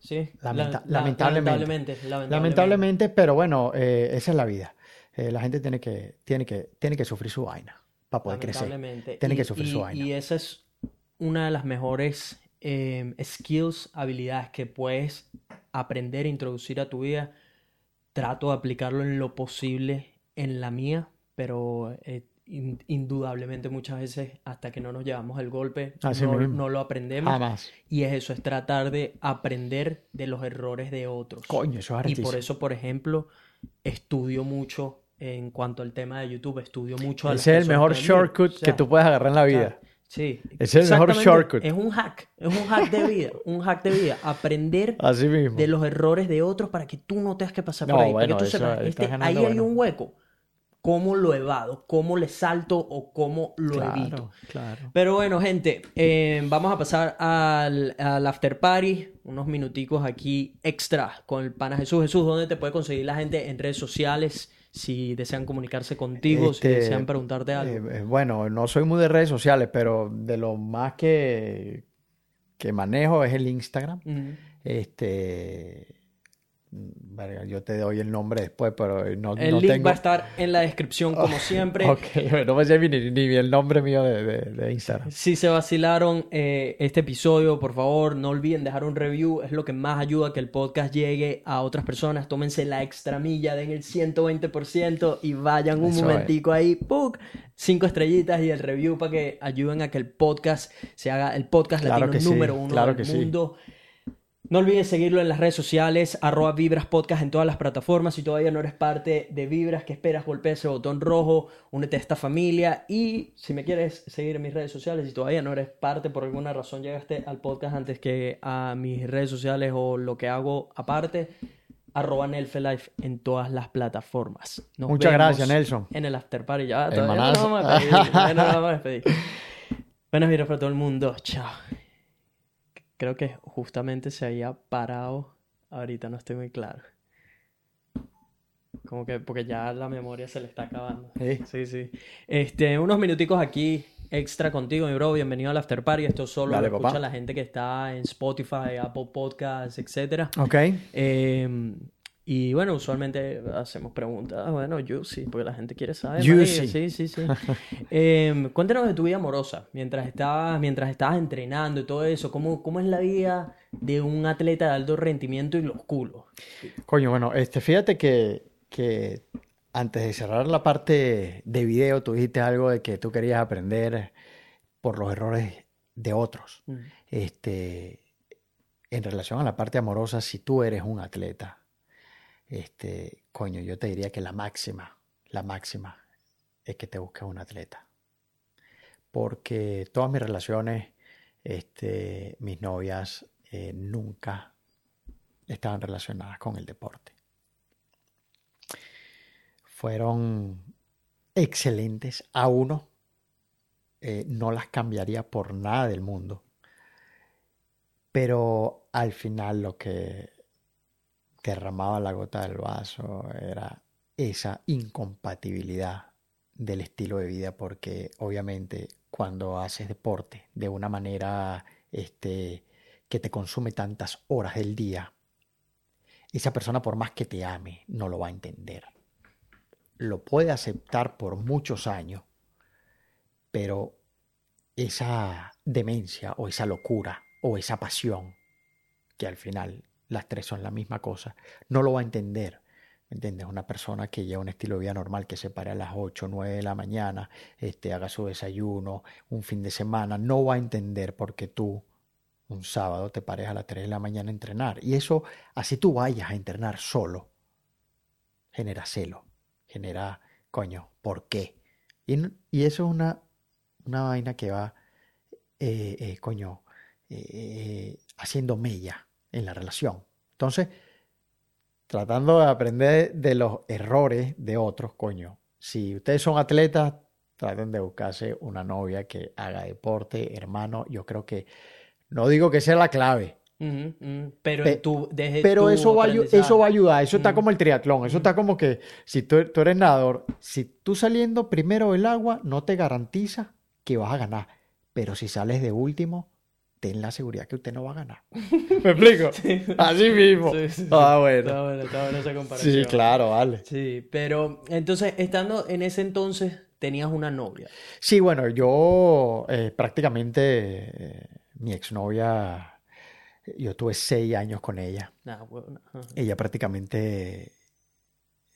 Sí, Lamenta- la- la- lamentablemente. lamentablemente, lamentablemente. Lamentablemente, pero bueno, eh, esa es la vida. Eh, la gente tiene que, tiene que, tiene que sufrir su vaina para poder crecer. Tiene Y- que sufrir su vaina. Y esa es una de las mejores eh, skills, habilidades que puedes aprender e introducir a tu vida. Trato de aplicarlo en lo posible en la mía, pero eh, in- indudablemente muchas veces hasta que no nos llevamos el golpe Así no, lo aprendemos. Jamás. Y es eso, es tratar de aprender de los errores de otros. Coño, eso es Y por eso, por ejemplo, estudio mucho en cuanto al tema de YouTube, estudio mucho Ese es el mejor shortcut O que tú puedes agarrar en la o sea, vida. sí, Ese es el mejor shortcut. Es un hack, es un hack de vida, un hack de vida. Aprender Así mismo. de los errores de otros para que tú no tengas que pasar por ahí. Para que bueno, tú eso- sepas, este, ahí hay un hueco. ¿Cómo lo evado? ¿Cómo le salto o cómo lo evito? Claro. Pero bueno, gente, eh, vamos a pasar al, al after party, unos minuticos aquí extra con el pana Jesús. Jesús, ¿dónde te puede conseguir la gente en redes sociales? Si desean comunicarse contigo, si Este, desean preguntarte algo. Eh, eh, bueno, no soy muy de redes sociales, pero de lo más que, que manejo es el Instagram. Este, verga, yo te doy el nombre después, pero no, El no link tengo. va a estar en la descripción, como siempre. Ok, no me sé ni, ni el nombre mío de, de- de Instagram. Si se vacilaron eh, este episodio, por favor, no olviden dejar un review. Es lo que más ayuda a que el podcast llegue a otras personas. Tómense la extra milla, den el 120% y vayan un Eso es. momentico ahí. ¡puc! Cinco estrellitas y el review para que ayuden a que el podcast se haga el podcast Claro latino que sí, número uno claro del que sí. No olvides seguirlo en las redes sociales, arroba Vibras Podcast en todas las plataformas. Si todavía no eres parte de Vibras, ¿qué esperas? Golpea ese botón rojo, únete a esta familia. Y si me quieres seguir en mis redes sociales, si todavía no eres parte, por alguna razón llegaste al podcast antes que a mis redes sociales o lo que hago aparte, arroba Nelfelife en todas las plataformas. Nos Muchas gracias, Nelson. En el after party ya. Todavía no vamos a no vamos a. Buenas vibras para todo el mundo. Chao. Creo que justamente se había parado. Ahorita no estoy muy claro. Como que porque ya la memoria se le está acabando. Sí. Sí, sí. Este, unos minuticos aquí extra contigo, mi bro. Bienvenido al After Party. Esto solo Dale, lo escucha papá. la gente que está en Spotify, Apple Podcasts, etcétera. Ok. Eh, y bueno, usualmente hacemos preguntas, ah, bueno, juicy, porque la gente quiere saber. Juicy. Sí, sí, sí. Eh, cuéntanos de tu vida amorosa, mientras estabas, mientras estabas entrenando y todo eso, ¿cómo, cómo es la vida de un atleta de alto rendimiento y los culos? Coño, bueno, este, fíjate que, que antes de cerrar la parte de video, tú dijiste algo de que tú querías aprender por los errores de otros. Mm. Este, en relación a la parte amorosa, si tú eres un atleta, este, coño, yo te diría que la máxima, la máxima es que te busques un atleta. Porque todas mis relaciones, este, mis novias, eh, nunca estaban relacionadas con el deporte. Fueron excelentes a uno. eh, no las cambiaría por nada del mundo. Pero al final lo que derramaba la gota del vaso era esa incompatibilidad del estilo de vida, porque obviamente cuando haces deporte de una manera este, que te consume tantas horas del día, esa persona por más que te ame no lo va a entender. Lo puede aceptar por muchos años, pero esa demencia o esa locura o esa pasión, que al final las tres son la misma cosa, no lo va a entender. ¿Me entiendes? Una persona que lleva un estilo de vida normal, que se pare a las 8 o 9 de la mañana, este, haga su desayuno, un fin de semana, no va a entender porque tú un sábado te pares a las 3 de la mañana a entrenar. Y eso, así tú vayas a entrenar solo, genera celo, genera, coño, ¿por qué? Y eso es una, una vaina que va, eh, eh, coño, eh, haciendo mella en la relación. Entonces, tratando de aprender de los errores de otros, coño, si ustedes son atletas, traten de buscarse una novia que haga deporte, hermano. Yo creo que, no digo que sea la clave. Pero Pe- tu, desde pero eso va, eso va a ayudar. Eso está como el triatlón. Eso está como que si tú, tú eres nadador, si tú saliendo primero del agua, no te garantiza que vas a ganar. Pero si sales de último, ten la seguridad que usted no va a ganar. ¿Me explico? Sí. Así mismo. Sí, sí, sí. Ah, bueno. Está bueno, está bueno esa comparación. Sí, claro, vale. Sí, pero entonces, estando en ese entonces, tenías una novia. Sí, bueno, yo eh, prácticamente, eh, mi exnovia, yo tuve seis años con ella. Nah, bueno. Ella prácticamente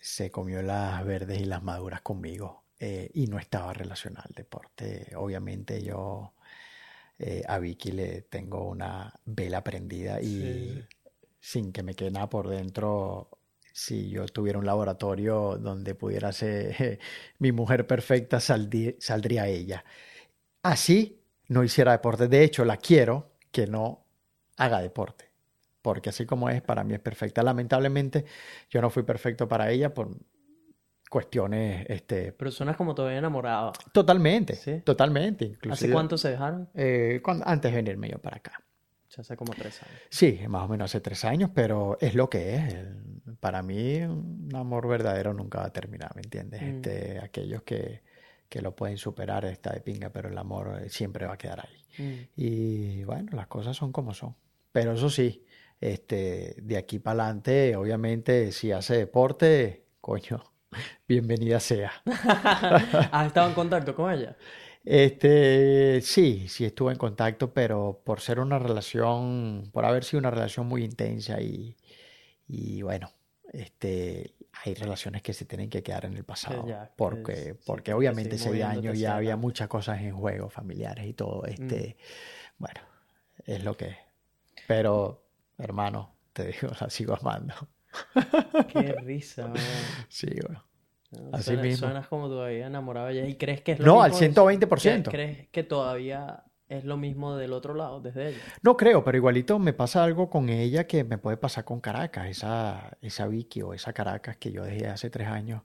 se comió las verdes y las maduras conmigo eh, y no estaba relacionada al deporte. Obviamente yo eh, a Vicky le tengo una vela prendida y Sí. sin que me quede nada por dentro, si yo tuviera un laboratorio donde pudiera ser mi mujer perfecta, saldí- saldría ella. Así no hiciera deporte. De hecho, la quiero que no haga deporte. Porque así como es, para mí es perfecta. Lamentablemente, yo no fui perfecto para ella por cuestiones, este, Pero suenas como todavía enamorada. totalmente, Sí. totalmente. ¿Hace Inclusive, cuánto se dejaron? eh, cuando- antes de venirme yo para acá. Ya hace como tres años. Sí, más o menos hace tres años, pero es lo que es. Para mí, un amor verdadero nunca va a terminar, ¿me entiendes? Mm. Este, aquellos que, que lo pueden superar está de pinga, pero el amor eh, siempre va a quedar ahí. Mm. Y bueno, las cosas son como son. Pero eso sí, este, de aquí para adelante, obviamente, si hace deporte, coño, bienvenida sea. ¿Has estado en contacto con ella? Este, sí, sí estuve en contacto, pero por ser una relación, por haber sido una relación muy intensa y, y bueno, este, hay relaciones que se tienen que quedar en el pasado, ya, porque, es- porque obviamente años hacia ya había muchas cosas en juego, familiares y todo, Mm. este, bueno, es lo que es. Pero, hermano, te digo, la sigo amando. Qué risa, man. Sí. No, Así suena- mismo. Suenas como todavía enamorado de ella. ¿Y crees que es lo No, al mismo de- 120%. ¿Crees que todavía es lo mismo del otro lado, desde ella? No creo, pero igualito me pasa algo con ella que me puede pasar con Caracas, esa, esa Vicky o esa Caracas que yo dejé hace tres años.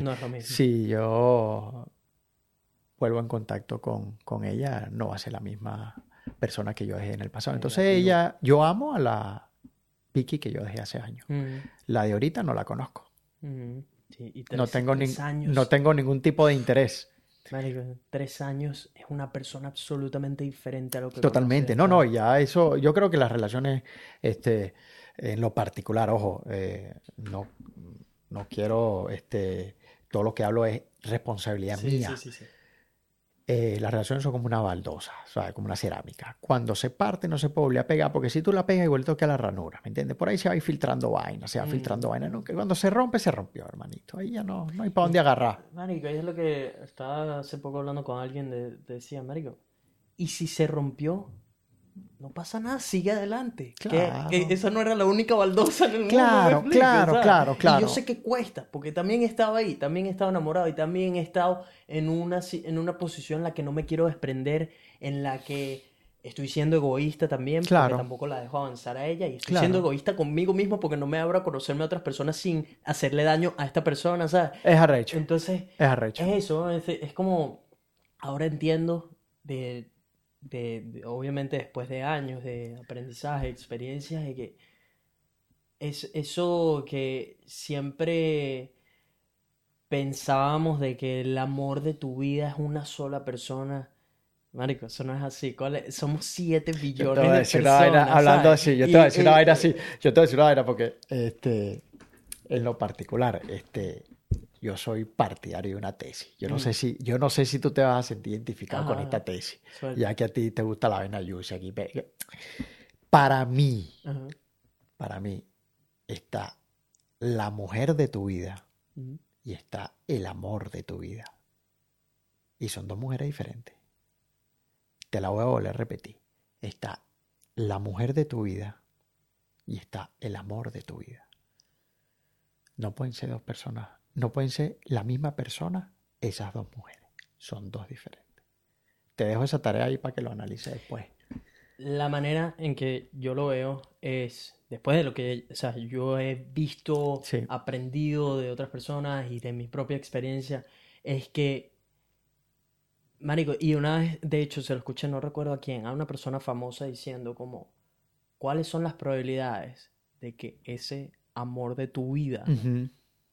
No es lo mismo. Si yo vuelvo en contacto con, con ella, no va a ser la misma persona que yo dejé en el pasado. Entonces ella, yo amo a la Vicky que yo dejé hace años. Mm, La de ahorita no la conozco. mm. Sí, y No tengo, tres nin- años. no tengo ningún tipo de interés. Marico, tres años es una persona absolutamente diferente a lo que Totalmente. No, no, ¿sabes? ya eso, yo creo que las relaciones, este, en lo particular, ojo, eh, no, no quiero, este, todo lo que hablo es responsabilidad Sí, mía. sí, sí, sí. Eh, las relaciones son como una baldosa, ¿sabes? Como una cerámica. Cuando se parte no se puede volver a pegar, porque si tú la pegas igual toca la ranura, ¿me entiendes? Por ahí se va a ir filtrando vaina, se va Mm. filtrando vaina. Que cuando se rompe, se rompió, hermanito. Ahí ya no, no hay para dónde agarrar. Marico, es lo que estaba hace poco hablando con alguien, de, decía, Marico, ¿y si se rompió? No pasa nada, sigue adelante. Que- Claro. Que, esa no era la única baldosa en el mundo, Claro, me explico, claro, ¿sabes? claro, Y claro. yo sé que cuesta, porque también he estado ahí, también he estado enamorado y también he estado en una, en una posición en la que no me quiero desprender, en la que estoy siendo egoísta también, Claro. porque tampoco la dejo avanzar a ella y estoy Claro. siendo egoísta conmigo mismo porque no me abro a conocerme a otras personas sin hacerle daño a esta persona, ¿sabes? Es arrecho, Entonces, es arrecho. es eso, es, es como, ahora entiendo de, de- de- obviamente después de años de aprendizaje, experiencias, de que es eso que siempre pensábamos de que el amor de tu vida es una sola persona. Marico, eso no es así. ¿Cuál es? Somos 7 Yo te billones de decir una vaina, personas, hablando ¿sabes? así, yo te voy a decir una vaina así, yo te voy a decir una vaina porque, este, en lo particular, este, yo soy partidario de una tesis. Yo no Mm. sé si, yo no sé si tú te vas a sentir identificado con esta tesis, Suelta. ya que a ti te gusta la vaina aquí. pe- Para mí, Ajá. para mí, está la mujer de tu vida Ujú. y está el amor de tu vida. Y son dos mujeres diferentes. Te la voy a volver a repetir. Está la mujer de tu vida y está el amor de tu vida. No pueden ser dos personas, no pueden ser la misma persona esas dos mujeres. Son dos diferentes. Te dejo esa tarea ahí para que lo analices después. la manera en que yo lo veo es, después de lo que, o sea, yo he visto, Sí. aprendido de otras personas y de mi propia experiencia, es que, marico, y una vez, de hecho, se lo escuché, no recuerdo a quién, a una persona famosa diciendo como, ¿cuáles son las probabilidades de que ese amor de tu vida.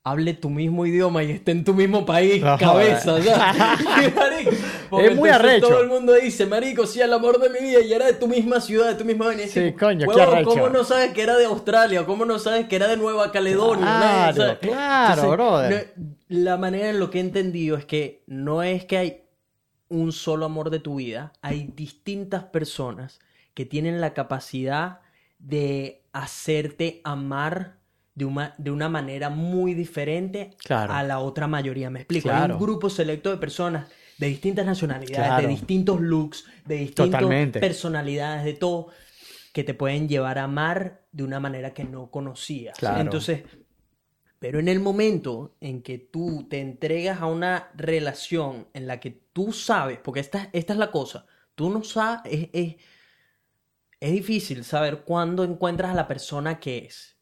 Hable tu mismo idioma y esté en tu mismo país, No cabeza, o sea, marico, porque Es muy arrecho. Todo el mundo dice, marico, sí, el amor de mi vida y era de tu misma ciudad, de tu misma vaina. Sí, coño, qué arrecho. ¿cómo no sabes que era de Australia? ¿Cómo no sabes que era de Nueva Caledonia? Claro, claro, brother. no- la manera en lo que he entendido es que no es que hay un solo amor de tu vida, hay distintas personas que tienen la capacidad de hacerte amar de una, de una manera muy diferente Claro. a la otra mayoría. Me explico. Hay un grupo selecto de personas de distintas nacionalidades, Claro. de distintos looks, de distintas personalidades, de todo, que te pueden llevar a amar de una manera que no conocías. Claro. Entonces, pero en el momento en que tú te entregas a una relación en la que tú sabes, porque esta, esta es la cosa, tú no sabes, es, es, es difícil saber cuándo encuentras a la persona que es,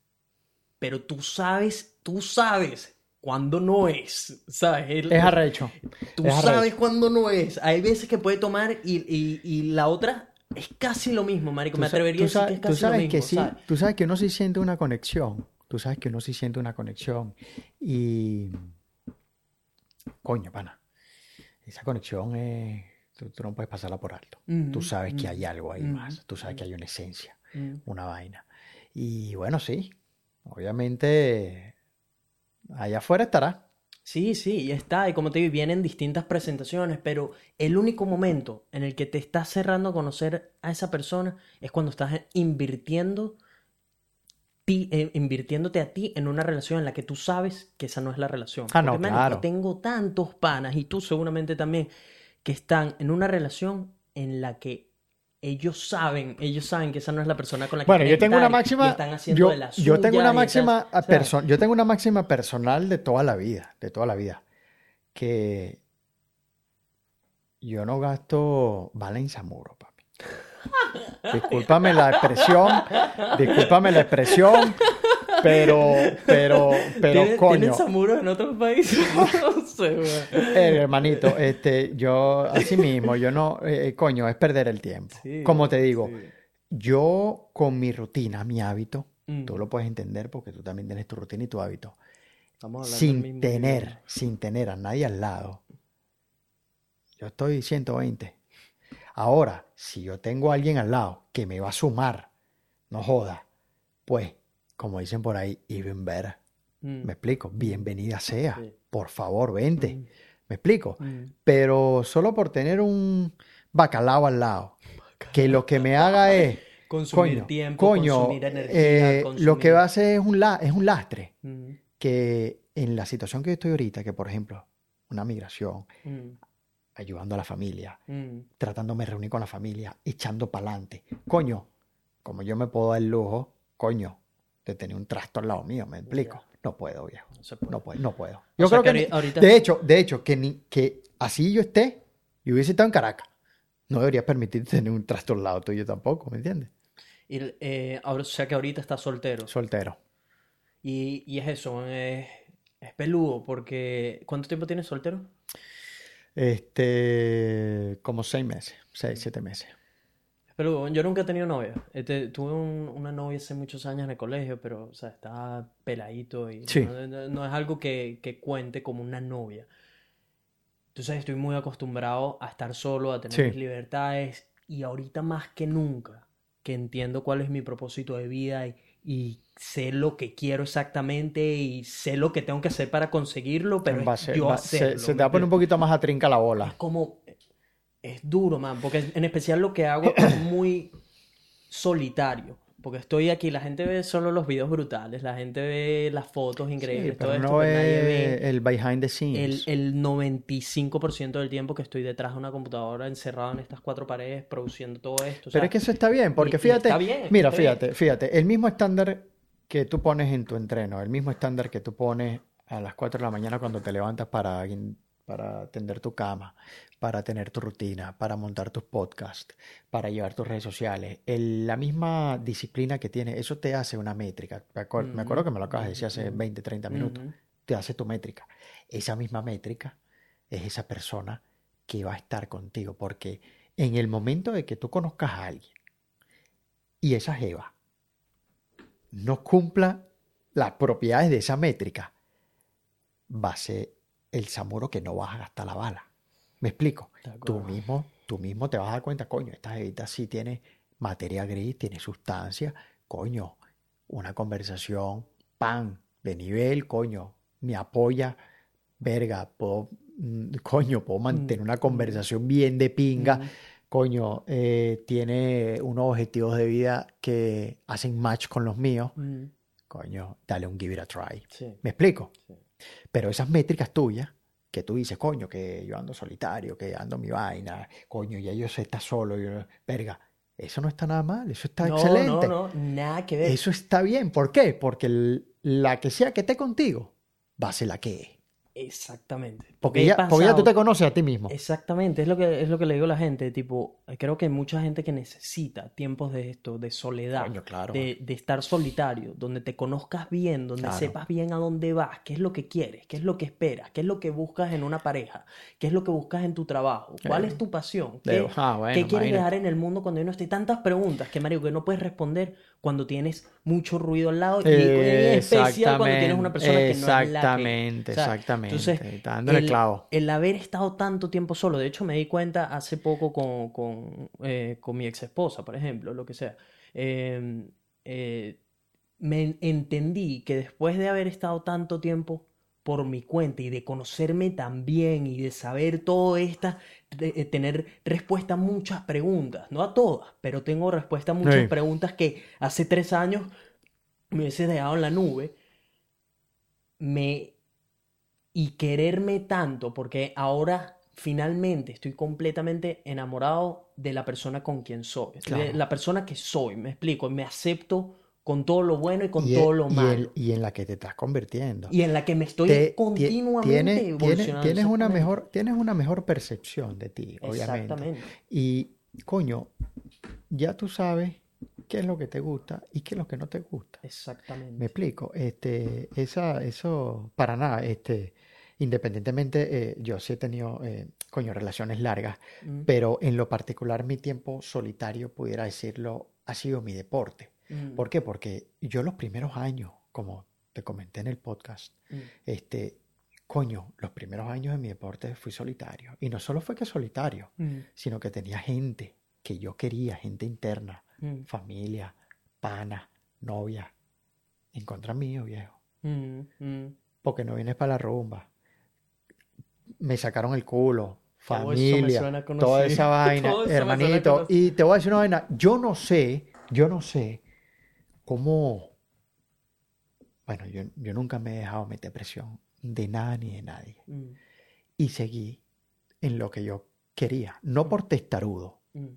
pero tú sabes, tú sabes cuándo no es, ¿sabes? El- Es arrecho. Tú es arrecho. sabes cuándo no es. Hay veces que puede tomar y, y- y la otra es casi lo mismo, marico. Me Tú atrevería a tú decir que es tú casi lo sabes mismo, que sí, ¿sabes? tú sabes que uno sí siente una conexión. Tú sabes que uno sí siente una conexión. Y. Coño, pana. Esa conexión es. Tú, tú no puedes pasarla por alto. Tú Ujú, sabes que ujú, hay algo ahí ujú, más. Tú sabes que hay una esencia, Mm. una vaina. Y bueno, sí. Obviamente. Allá afuera estará. Sí, sí, y está. Y como te digo, vienen distintas presentaciones, pero el único momento en el que te estás cerrando a conocer a esa persona es cuando estás invirtiendo ti- eh, invirtiéndote a ti en una relación en la que tú sabes que esa no es la relación. Ah, no, Porque, claro. tengo tantos panas, y tú seguramente también, que están en una relación en la que ellos saben, ellos saben que esa no es la persona con la que Bueno, yo tengo una máxima. están haciendo Yo, de las yo tengo una están- máxima sea, perso- yo tengo una máxima personal de toda la vida, de toda la vida. Que yo no gasto bala en Samuro, papi. Discúlpame la expresión, discúlpame la expresión, pero, pero, pero, ¿Tienen- coño. ¿Tienen samuros en otros países? no sé, güey. Eh, hermanito, este, yo, así mismo, yo no, eh, coño, es perder el tiempo. Sí, Como te digo, sí. yo con mi rutina, mi hábito, Mm. tú lo puedes entender porque tú también tienes tu rutina y tu hábito, Estamos sin tener, sin tener a nadie al lado. Yo estoy 120. Ahora, si yo tengo a alguien al lado que me va a sumar, no joda, pues, como dicen por ahí, even better. Mm. ¿Me explico? Bienvenida sea. Sí. Por favor, vente. Mm. ¿Me explico? Mm. pero solo por tener un bacalao al lado, que lo que me haga es, Consumir coño, tiempo, coño, consumir energía, eh, lo que va a hacer es un, la- es un lastre, Mm, que en la situación que yo estoy ahorita, que por ejemplo, una migración, mm, ayudando a la familia, mm. tratándome de reunir con la familia, echando para adelante, coño, como yo me puedo dar el lujo, coño, de tener un trasto al lado mío, ¿me explico? No puedo, viejo. No se puede. No puedo, no puedo. Yo creo que que, ahori- ahorita- de hecho, de hecho, que ni que así yo esté y hubiese estado en Caracas, no debería permitirte tener un trasto al lado tuyo tampoco, ¿me entiendes? Y, eh, ahora, o sea que ahorita estás soltero. Soltero. Y, y es eso, es, es peludo, porque ¿cuánto tiempo tienes soltero? Este, como seis meses, seis, siete meses. Es peludo. Yo nunca he tenido novia. Este, tuve un- una novia hace muchos años en el colegio, pero, o sea, estaba peladito y Sí. no, no- no es algo que, que cuente como una novia. Entonces estoy muy acostumbrado a estar solo, a tener Sí. mis libertades y ahorita más que nunca que entiendo cuál es mi propósito de vida y, y sé lo que quiero exactamente y sé lo que tengo que hacer para conseguirlo, pero Va a es ser- yo va- se, hacerlo, se te ¿me va a poner un poquito más a trinca la bola. como es duro, man, porque en especial lo que hago es muy solitario, porque estoy aquí, la gente ve solo los videos brutales, la gente ve las fotos Sí, increíbles, todo pero esto, no pero nadie es ve el behind the el, scenes. el 95% del tiempo que estoy detrás de una computadora encerrado en estas cuatro paredes produciendo todo esto. o Pero sea, es que eso está bien, porque y- y fíjate, está bien, mira, está bien. fíjate, fíjate, el mismo estándar que tú pones en tu entreno, el mismo estándar que tú pones a las 4 de la mañana cuando te levantas para, para atender tu cama, para tener tu rutina, para montar tus podcasts, para llevar tus redes sociales. El- la misma disciplina que tiene, eso te hace una métrica. Me, acuer- me acuerdo que me lo acabas de decir hace 20, 30 minutos. Te hace tu métrica. Esa misma métrica es esa persona que va a estar contigo. Porque en el momento de que tú conozcas a alguien y esa jeva no cumpla las propiedades de esa métrica, va a ser el samuro que no vas a gastar la bala. ¿Me explico? Tú mismo, tú mismo te vas a dar cuenta, coño, esta jevita sí tiene materia gris, tiene sustancia, coño, una conversación, pan, de nivel, coño, me apoya, verga, puedo, mm, coño, puedo mantener una conversación bien de pinga, coño, eh, tiene unos objetivos de vida que hacen match con los míos, coño, dale un give it a try. Sí. ¿Me explico? Sí. Pero esas métricas tuyas, que tú dices, coño, que yo ando solitario, que ando mi vaina, coño, yo sé estar solo, yo, verga, eso no está nada mal, eso está No, excelente. no, no, nada que ver. Eso está bien. ¿Por qué? Porque la que sea que esté contigo va a ser la que es. Exactamente. Porque ya, porque ya tú te conoces a ti mismo. Exactamente, es lo que, es lo que le digo a la gente, tipo, creo que hay mucha gente que necesita tiempos de esto, de soledad, Coño, claro. de, de estar solitario, donde te conozcas bien, donde Claro. sepas bien a dónde vas, qué es lo que quieres, qué es lo que esperas, qué es lo que buscas en una pareja, qué es lo que buscas en tu trabajo, cuál Eh, es tu pasión, qué, ah, bueno, qué quieres dejar en el mundo cuando hay no esté tantas preguntas que, Mario, que no puedes responder cuando tienes mucho ruido al lado y, en especial cuando tienes una persona que no es la que... Exactamente, o sea, exactamente. entonces, Está dándole el clavo. el haber estado tanto tiempo solo, de hecho me di cuenta hace poco con, con, eh, con mi ex esposa, por ejemplo, lo que sea, eh, eh, me entendí que después de haber estado tanto tiempo por mi cuenta y de conocerme tan bien y de saber todo esta, de- eh, tener respuesta a muchas preguntas, no a todas, pero tengo respuesta a muchas Sí. preguntas que hace tres años me hubiese dejado en la nube, me y quererme tanto, porque ahora finalmente estoy completamente enamorado de la persona con quien soy, de la persona que soy, me explico, me acepto con todo lo bueno y con Y, todo e- lo y malo, y en la que te estás convirtiendo. y en la que me estoy Te- ti- continuamente evolucionando. tienes una mejor, tienes una mejor percepción de ti, obviamente. Exactamente. Y, coño, ya tú sabes qué es lo que te gusta y qué es lo que no te gusta. Exactamente. Me explico. Este, esa, eso, para nada, este, independientemente, eh, yo sí he tenido, eh, coño, relaciones largas, Mm, pero en lo particular mi tiempo solitario, pudiera decirlo, ha sido mi deporte. Mm, ¿Por qué? Porque yo los primeros años, como te comenté en el podcast, mm, este, coño, los primeros años de mi deporte fui solitario. Y no solo fue que solitario, mm, sino que tenía gente que yo quería, gente interna, familia, pana, novia, en contra mío, viejo. Porque no vienes para la rumba. Me sacaron el culo, me familia, toda esa vaina, hermanito. Y te voy a decir una vaina, yo no sé, yo no sé cómo... Bueno, yo, yo nunca me he dejado meter presión de nada ni de nadie. Mm, Y seguí en lo que yo quería, no por testarudo, mm.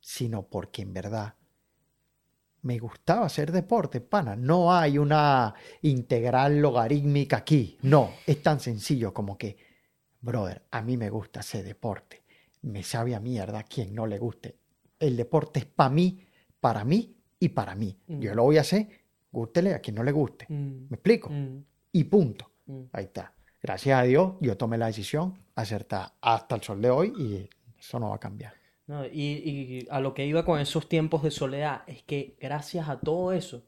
sino porque en verdad me gustaba hacer deporte, pana. No hay una integral logarítmica aquí. No, es tan sencillo como que, brother, a mí me gusta hacer deporte. Me sabe a mierda a quien no le guste. El deporte es para mí, para mí y para mí. Yo Mm. lo voy a hacer, gústele a quien no le guste. Mm, ¿Me explico? mm, Y punto. Ahí está. Gracias a Dios, yo tomé la decisión acertada hasta el sol de hoy y eso no va a cambiar. No, y, y a lo que iba con esos tiempos de soledad es que gracias a todo eso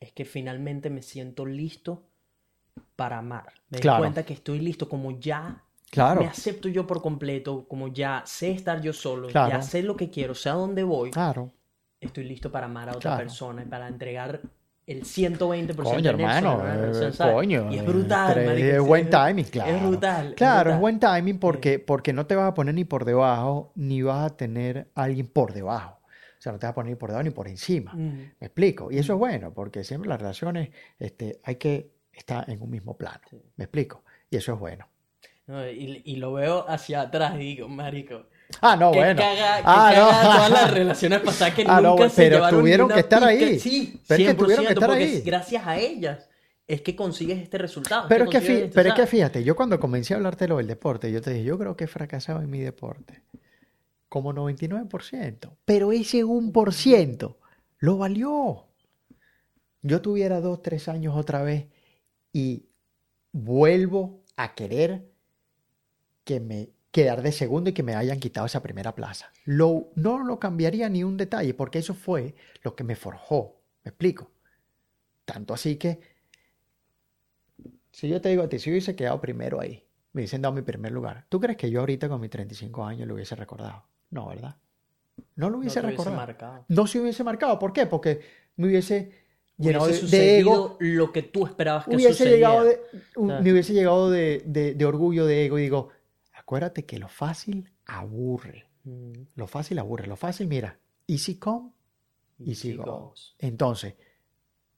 es que finalmente me siento listo para amar. Me doy Claro. cuenta que estoy listo como ya Claro. me acepto yo por completo, como ya sé estar yo solo, Claro. ya sé lo que quiero, sé a dónde voy, Claro. Estoy listo para amar a otra Claro. persona y para entregar el 120% Coño, hermano, eh, coño. Y es brutal, tres- marico, Es es- buen es- timing, claro. Es brutal. es Claro, es brutal. buen timing porque, porque no te vas a poner ni por debajo, ni vas a tener a alguien por debajo. O sea, no te vas a poner ni por debajo ni por encima. Mm, ¿Me explico? Y eso es bueno, porque siempre las relaciones este, hay que estar en un mismo plano. Sí. ¿Me explico? Y eso es bueno. no, y, y lo veo hacia atrás y digo, marico, Ah, no, que bueno. caga, que ah, caga no. todas las relaciones pasadas que Ah, no, nunca bueno, se pero llevaron tuvieron que estar ahí. Sí, Pero es que 100%, tuvieron que estar porque ahí. es gracias a ellas es que consigues este resultado. Pero es que, consigues fí- esto, pero es que fíjate, yo cuando comencé a hablarte lo del deporte, yo te dije, yo creo que he fracasado en mi deporte. Como 99%. Pero ese 1% lo valió. Yo tuviera dos, tres años otra vez y vuelvo a querer que me quedar de segundo y que me hayan quitado esa primera plaza. Lo, no lo cambiaría ni un detalle porque eso fue lo que me forjó. ¿Me explico? Tanto así que si yo te digo a ti, si yo hubiese quedado primero ahí, me hubiesen dado mi primer lugar, ¿tú crees que yo ahorita con mis 35 años lo hubiese recordado? No, ¿verdad? No lo No hubiese hubiese recordado. marcado. No se hubiese marcado. ¿Por qué? Porque me hubiese llenado Hubiese de, de ego. lo que tú esperabas que Hubiese sucediera. llegado de, un- ¿sabes? me hubiese llegado de, de- de orgullo, de ego. Y digo, acuérdate que lo fácil aburre. Mm, Lo fácil aburre. Lo fácil, mira, easy come, easy easy go. goes. Entonces,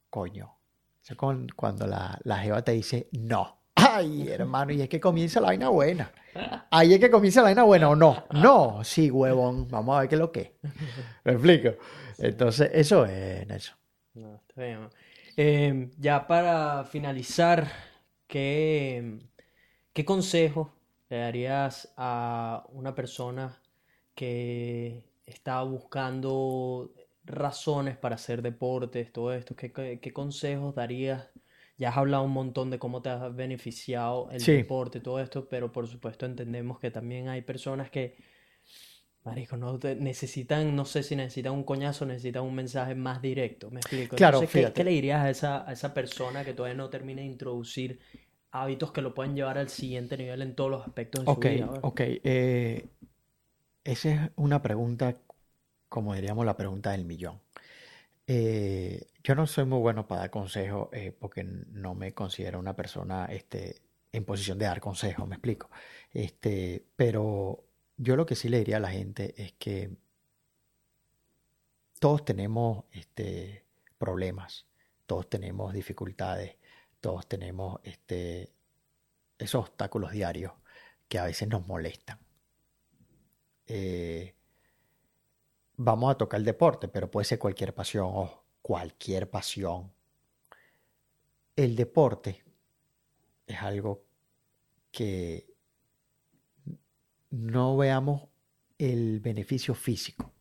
coño, eso cuando la, la jeva te dice no. Ay, hermano, y es que comienza la vaina buena. Ahí es que comienza la vaina buena o no. No, sí, huevón, vamos a ver qué es lo que. es. ¿Me explico? Entonces, eso es, Nelson. No, está bien. Eh, ya para finalizar, ¿qué, qué consejo le darías a una persona que está buscando razones para hacer deportes, todo esto? ¿Qué, qué, qué consejos darías? Ya has hablado un montón de cómo te has beneficiado el Sí. deporte, todo esto, pero por supuesto entendemos que también hay personas que Marico, no te- necesitan, no sé si necesitan un coñazo, necesitan un mensaje más directo, me explico. Claro, Entonces, ¿qué, fíjate. qué le dirías a esa, a esa persona que todavía no termina de introducir hábitos que lo pueden llevar al siguiente nivel en todos los aspectos de su vida? ok. eh, esa es una pregunta, como diríamos, la pregunta del millón. Eh, yo no soy muy bueno para dar consejos eh, porque no me considero una persona este, en posición de dar consejos, me explico. Este, pero yo lo que sí le diría a la gente es que todos tenemos este, problemas, todos tenemos dificultades, todos tenemos este, esos obstáculos diarios que a veces nos molestan. Eh, vamos a tocar el deporte, pero puede ser cualquier pasión, o cualquier pasión. El deporte es algo que no veamos el beneficio físico,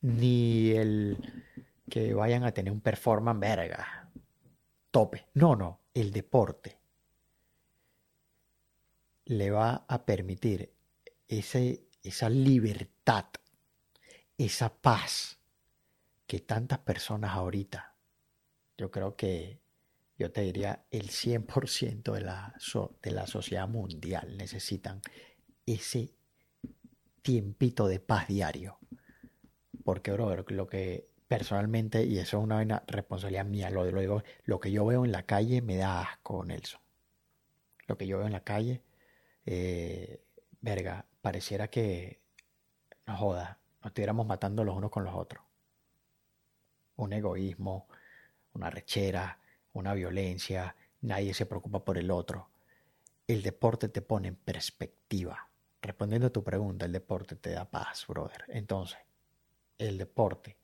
ni el que vayan a tener un performance verga, No, no, el deporte le va a permitir esa libertad, esa paz que tantas personas ahorita, yo creo que yo te diría el 100% de la, de la sociedad mundial necesitan ese tiempito de paz diario. Porque, brother, lo que personalmente, y eso es una responsabilidad mía, lo, lo lo que yo veo en la calle me da asco, Nelson. Lo que yo veo en la calle, eh, verga, pareciera que, no joda, nos estuviéramos matando los unos con los otros. Un egoísmo, una rechera, una violencia, nadie se preocupa por el otro. El deporte te pone en perspectiva. Respondiendo a tu pregunta, el deporte te da paz, brother. Entonces, el deporte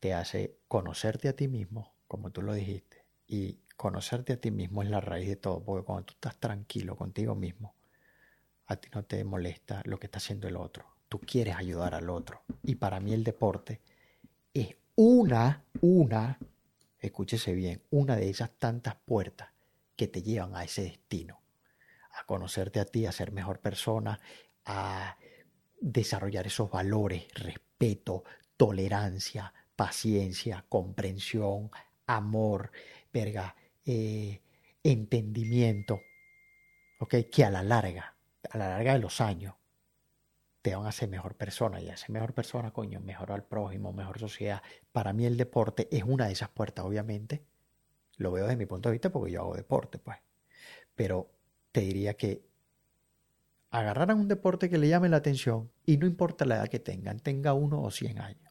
te hace conocerte a ti mismo, como tú lo dijiste, y conocerte a ti mismo es la raíz de todo, porque cuando tú estás tranquilo contigo mismo, a ti no te molesta lo que está haciendo el otro. Tú quieres ayudar al otro. Y para mí el deporte es una, una, escúchese bien, una de esas tantas puertas que te llevan a ese destino, a conocerte a ti, a ser mejor persona, a desarrollar esos valores, respeto, tolerancia, paciencia, comprensión, amor, verga, eh, entendimiento, ¿ok? Que a la larga, a la larga de los años, te van a hacer mejor persona y hacer mejor persona, coño, mejor al prójimo, mejor sociedad. Para mí el deporte es una de esas puertas, obviamente. Lo veo desde mi punto de vista porque yo hago deporte, pues. Pero te diría que agarraran un deporte que le llame la atención y no importa la edad que tengan, tenga uno o cien años,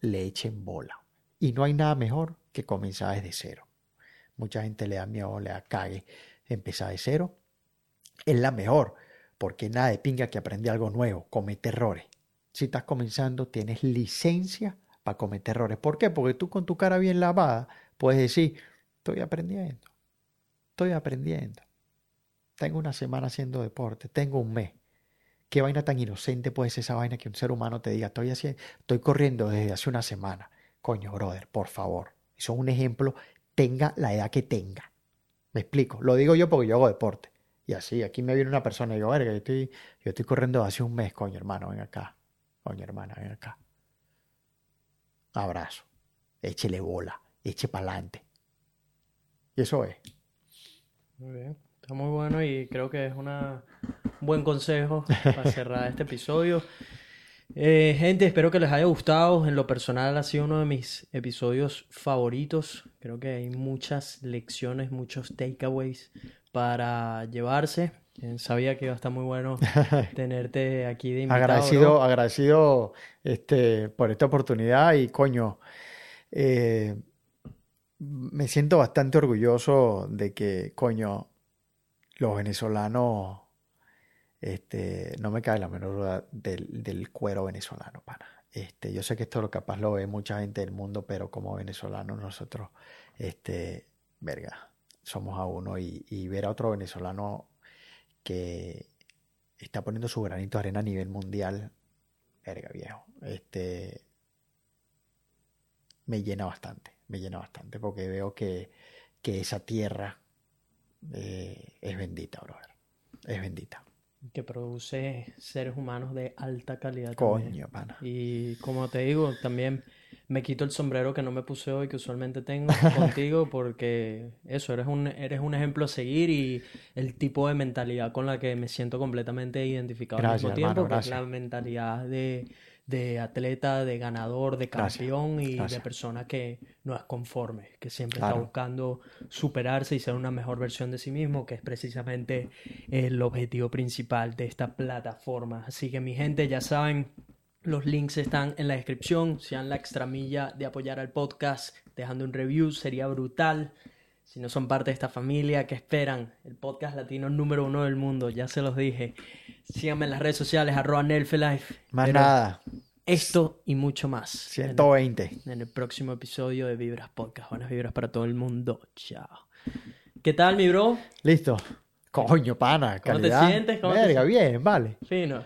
le echen bola. Y no hay nada mejor que comenzar desde cero. Mucha gente le da miedo, le da cague empezar de cero. Es la mejor, porque nada de pinga que aprende algo nuevo, comete errores. Si estás comenzando, tienes licencia para cometer errores. ¿Por qué? Porque tú con tu cara bien lavada puedes decir, estoy aprendiendo, estoy aprendiendo. Tengo una semana haciendo deporte, tengo un mes. ¿Qué vaina tan inocente puede ser esa vaina que un ser humano te diga, estoy, corriendo desde hace una semana? Coño, brother, por favor. Eso es un ejemplo, tenga la edad que tenga. Me explico, lo digo yo porque yo hago deporte. Y así, aquí me viene una persona y digo, verga, yo estoy, yo estoy corriendo hace un mes, coño, hermano, ven acá. Coño, hermana, ven acá. Abrazo. Échele bola, eche para adelante. Y eso es. Muy bien. Está muy bueno y creo que es una, un buen consejo para cerrar este episodio. Eh, gente, espero que les haya gustado. En lo personal ha sido uno de mis episodios favoritos. Creo que hay muchas lecciones, muchos takeaways para llevarse. Eh, Sabía que iba a estar muy bueno tenerte aquí de invitado. Agradecido, bro. agradecido este, por esta oportunidad y coño, eh, me siento bastante orgulloso de que, coño, los venezolanos, este, no me cae la menor duda del, cuero venezolano, pana. Este, yo sé que esto lo capaz lo ve mucha gente del mundo, pero como venezolanos nosotros, este, verga, somos a uno y, ver a otro venezolano que está poniendo su granito de arena a nivel mundial, verga viejo, este, me llena bastante, me llena bastante porque veo que, que esa tierra eh, es bendita, brother, es bendita. Que produce seres humanos de alta calidad. también. Coño, pana. Y como te digo, también me quito el sombrero que no me puse hoy, que usualmente tengo contigo, porque eso, eres un, eres un ejemplo a seguir y el tipo de mentalidad con la que me siento completamente identificado al mismo Gracias, tiempo, hermano, que es gracias. la mentalidad de, de atleta, de ganador, de Gracias, campeón y de persona que no es conforme, que siempre Claro. está buscando superarse y ser una mejor versión de sí mismo, que es precisamente el objetivo principal de esta plataforma. Así que mi gente, ya saben, los links están en la descripción. Sean la extramilla de apoyar al podcast, dejando un review, sería brutal. Si no son parte de esta familia, ¿qué esperan? El podcast latino número uno del mundo, ya se los dije. Síganme en las redes sociales, arroba Nelfelife. Más Pero nada, Esto y mucho más. en el- 120. en el próximo episodio de Vibras Podcast. Buenas vibras para todo el mundo. Chao. ¿Qué tal, mi bro? Listo. Coño, pana, ¿Cómo te calidad. sientes? ¿Cómo te Verga, sientes? bien, vale. Fino.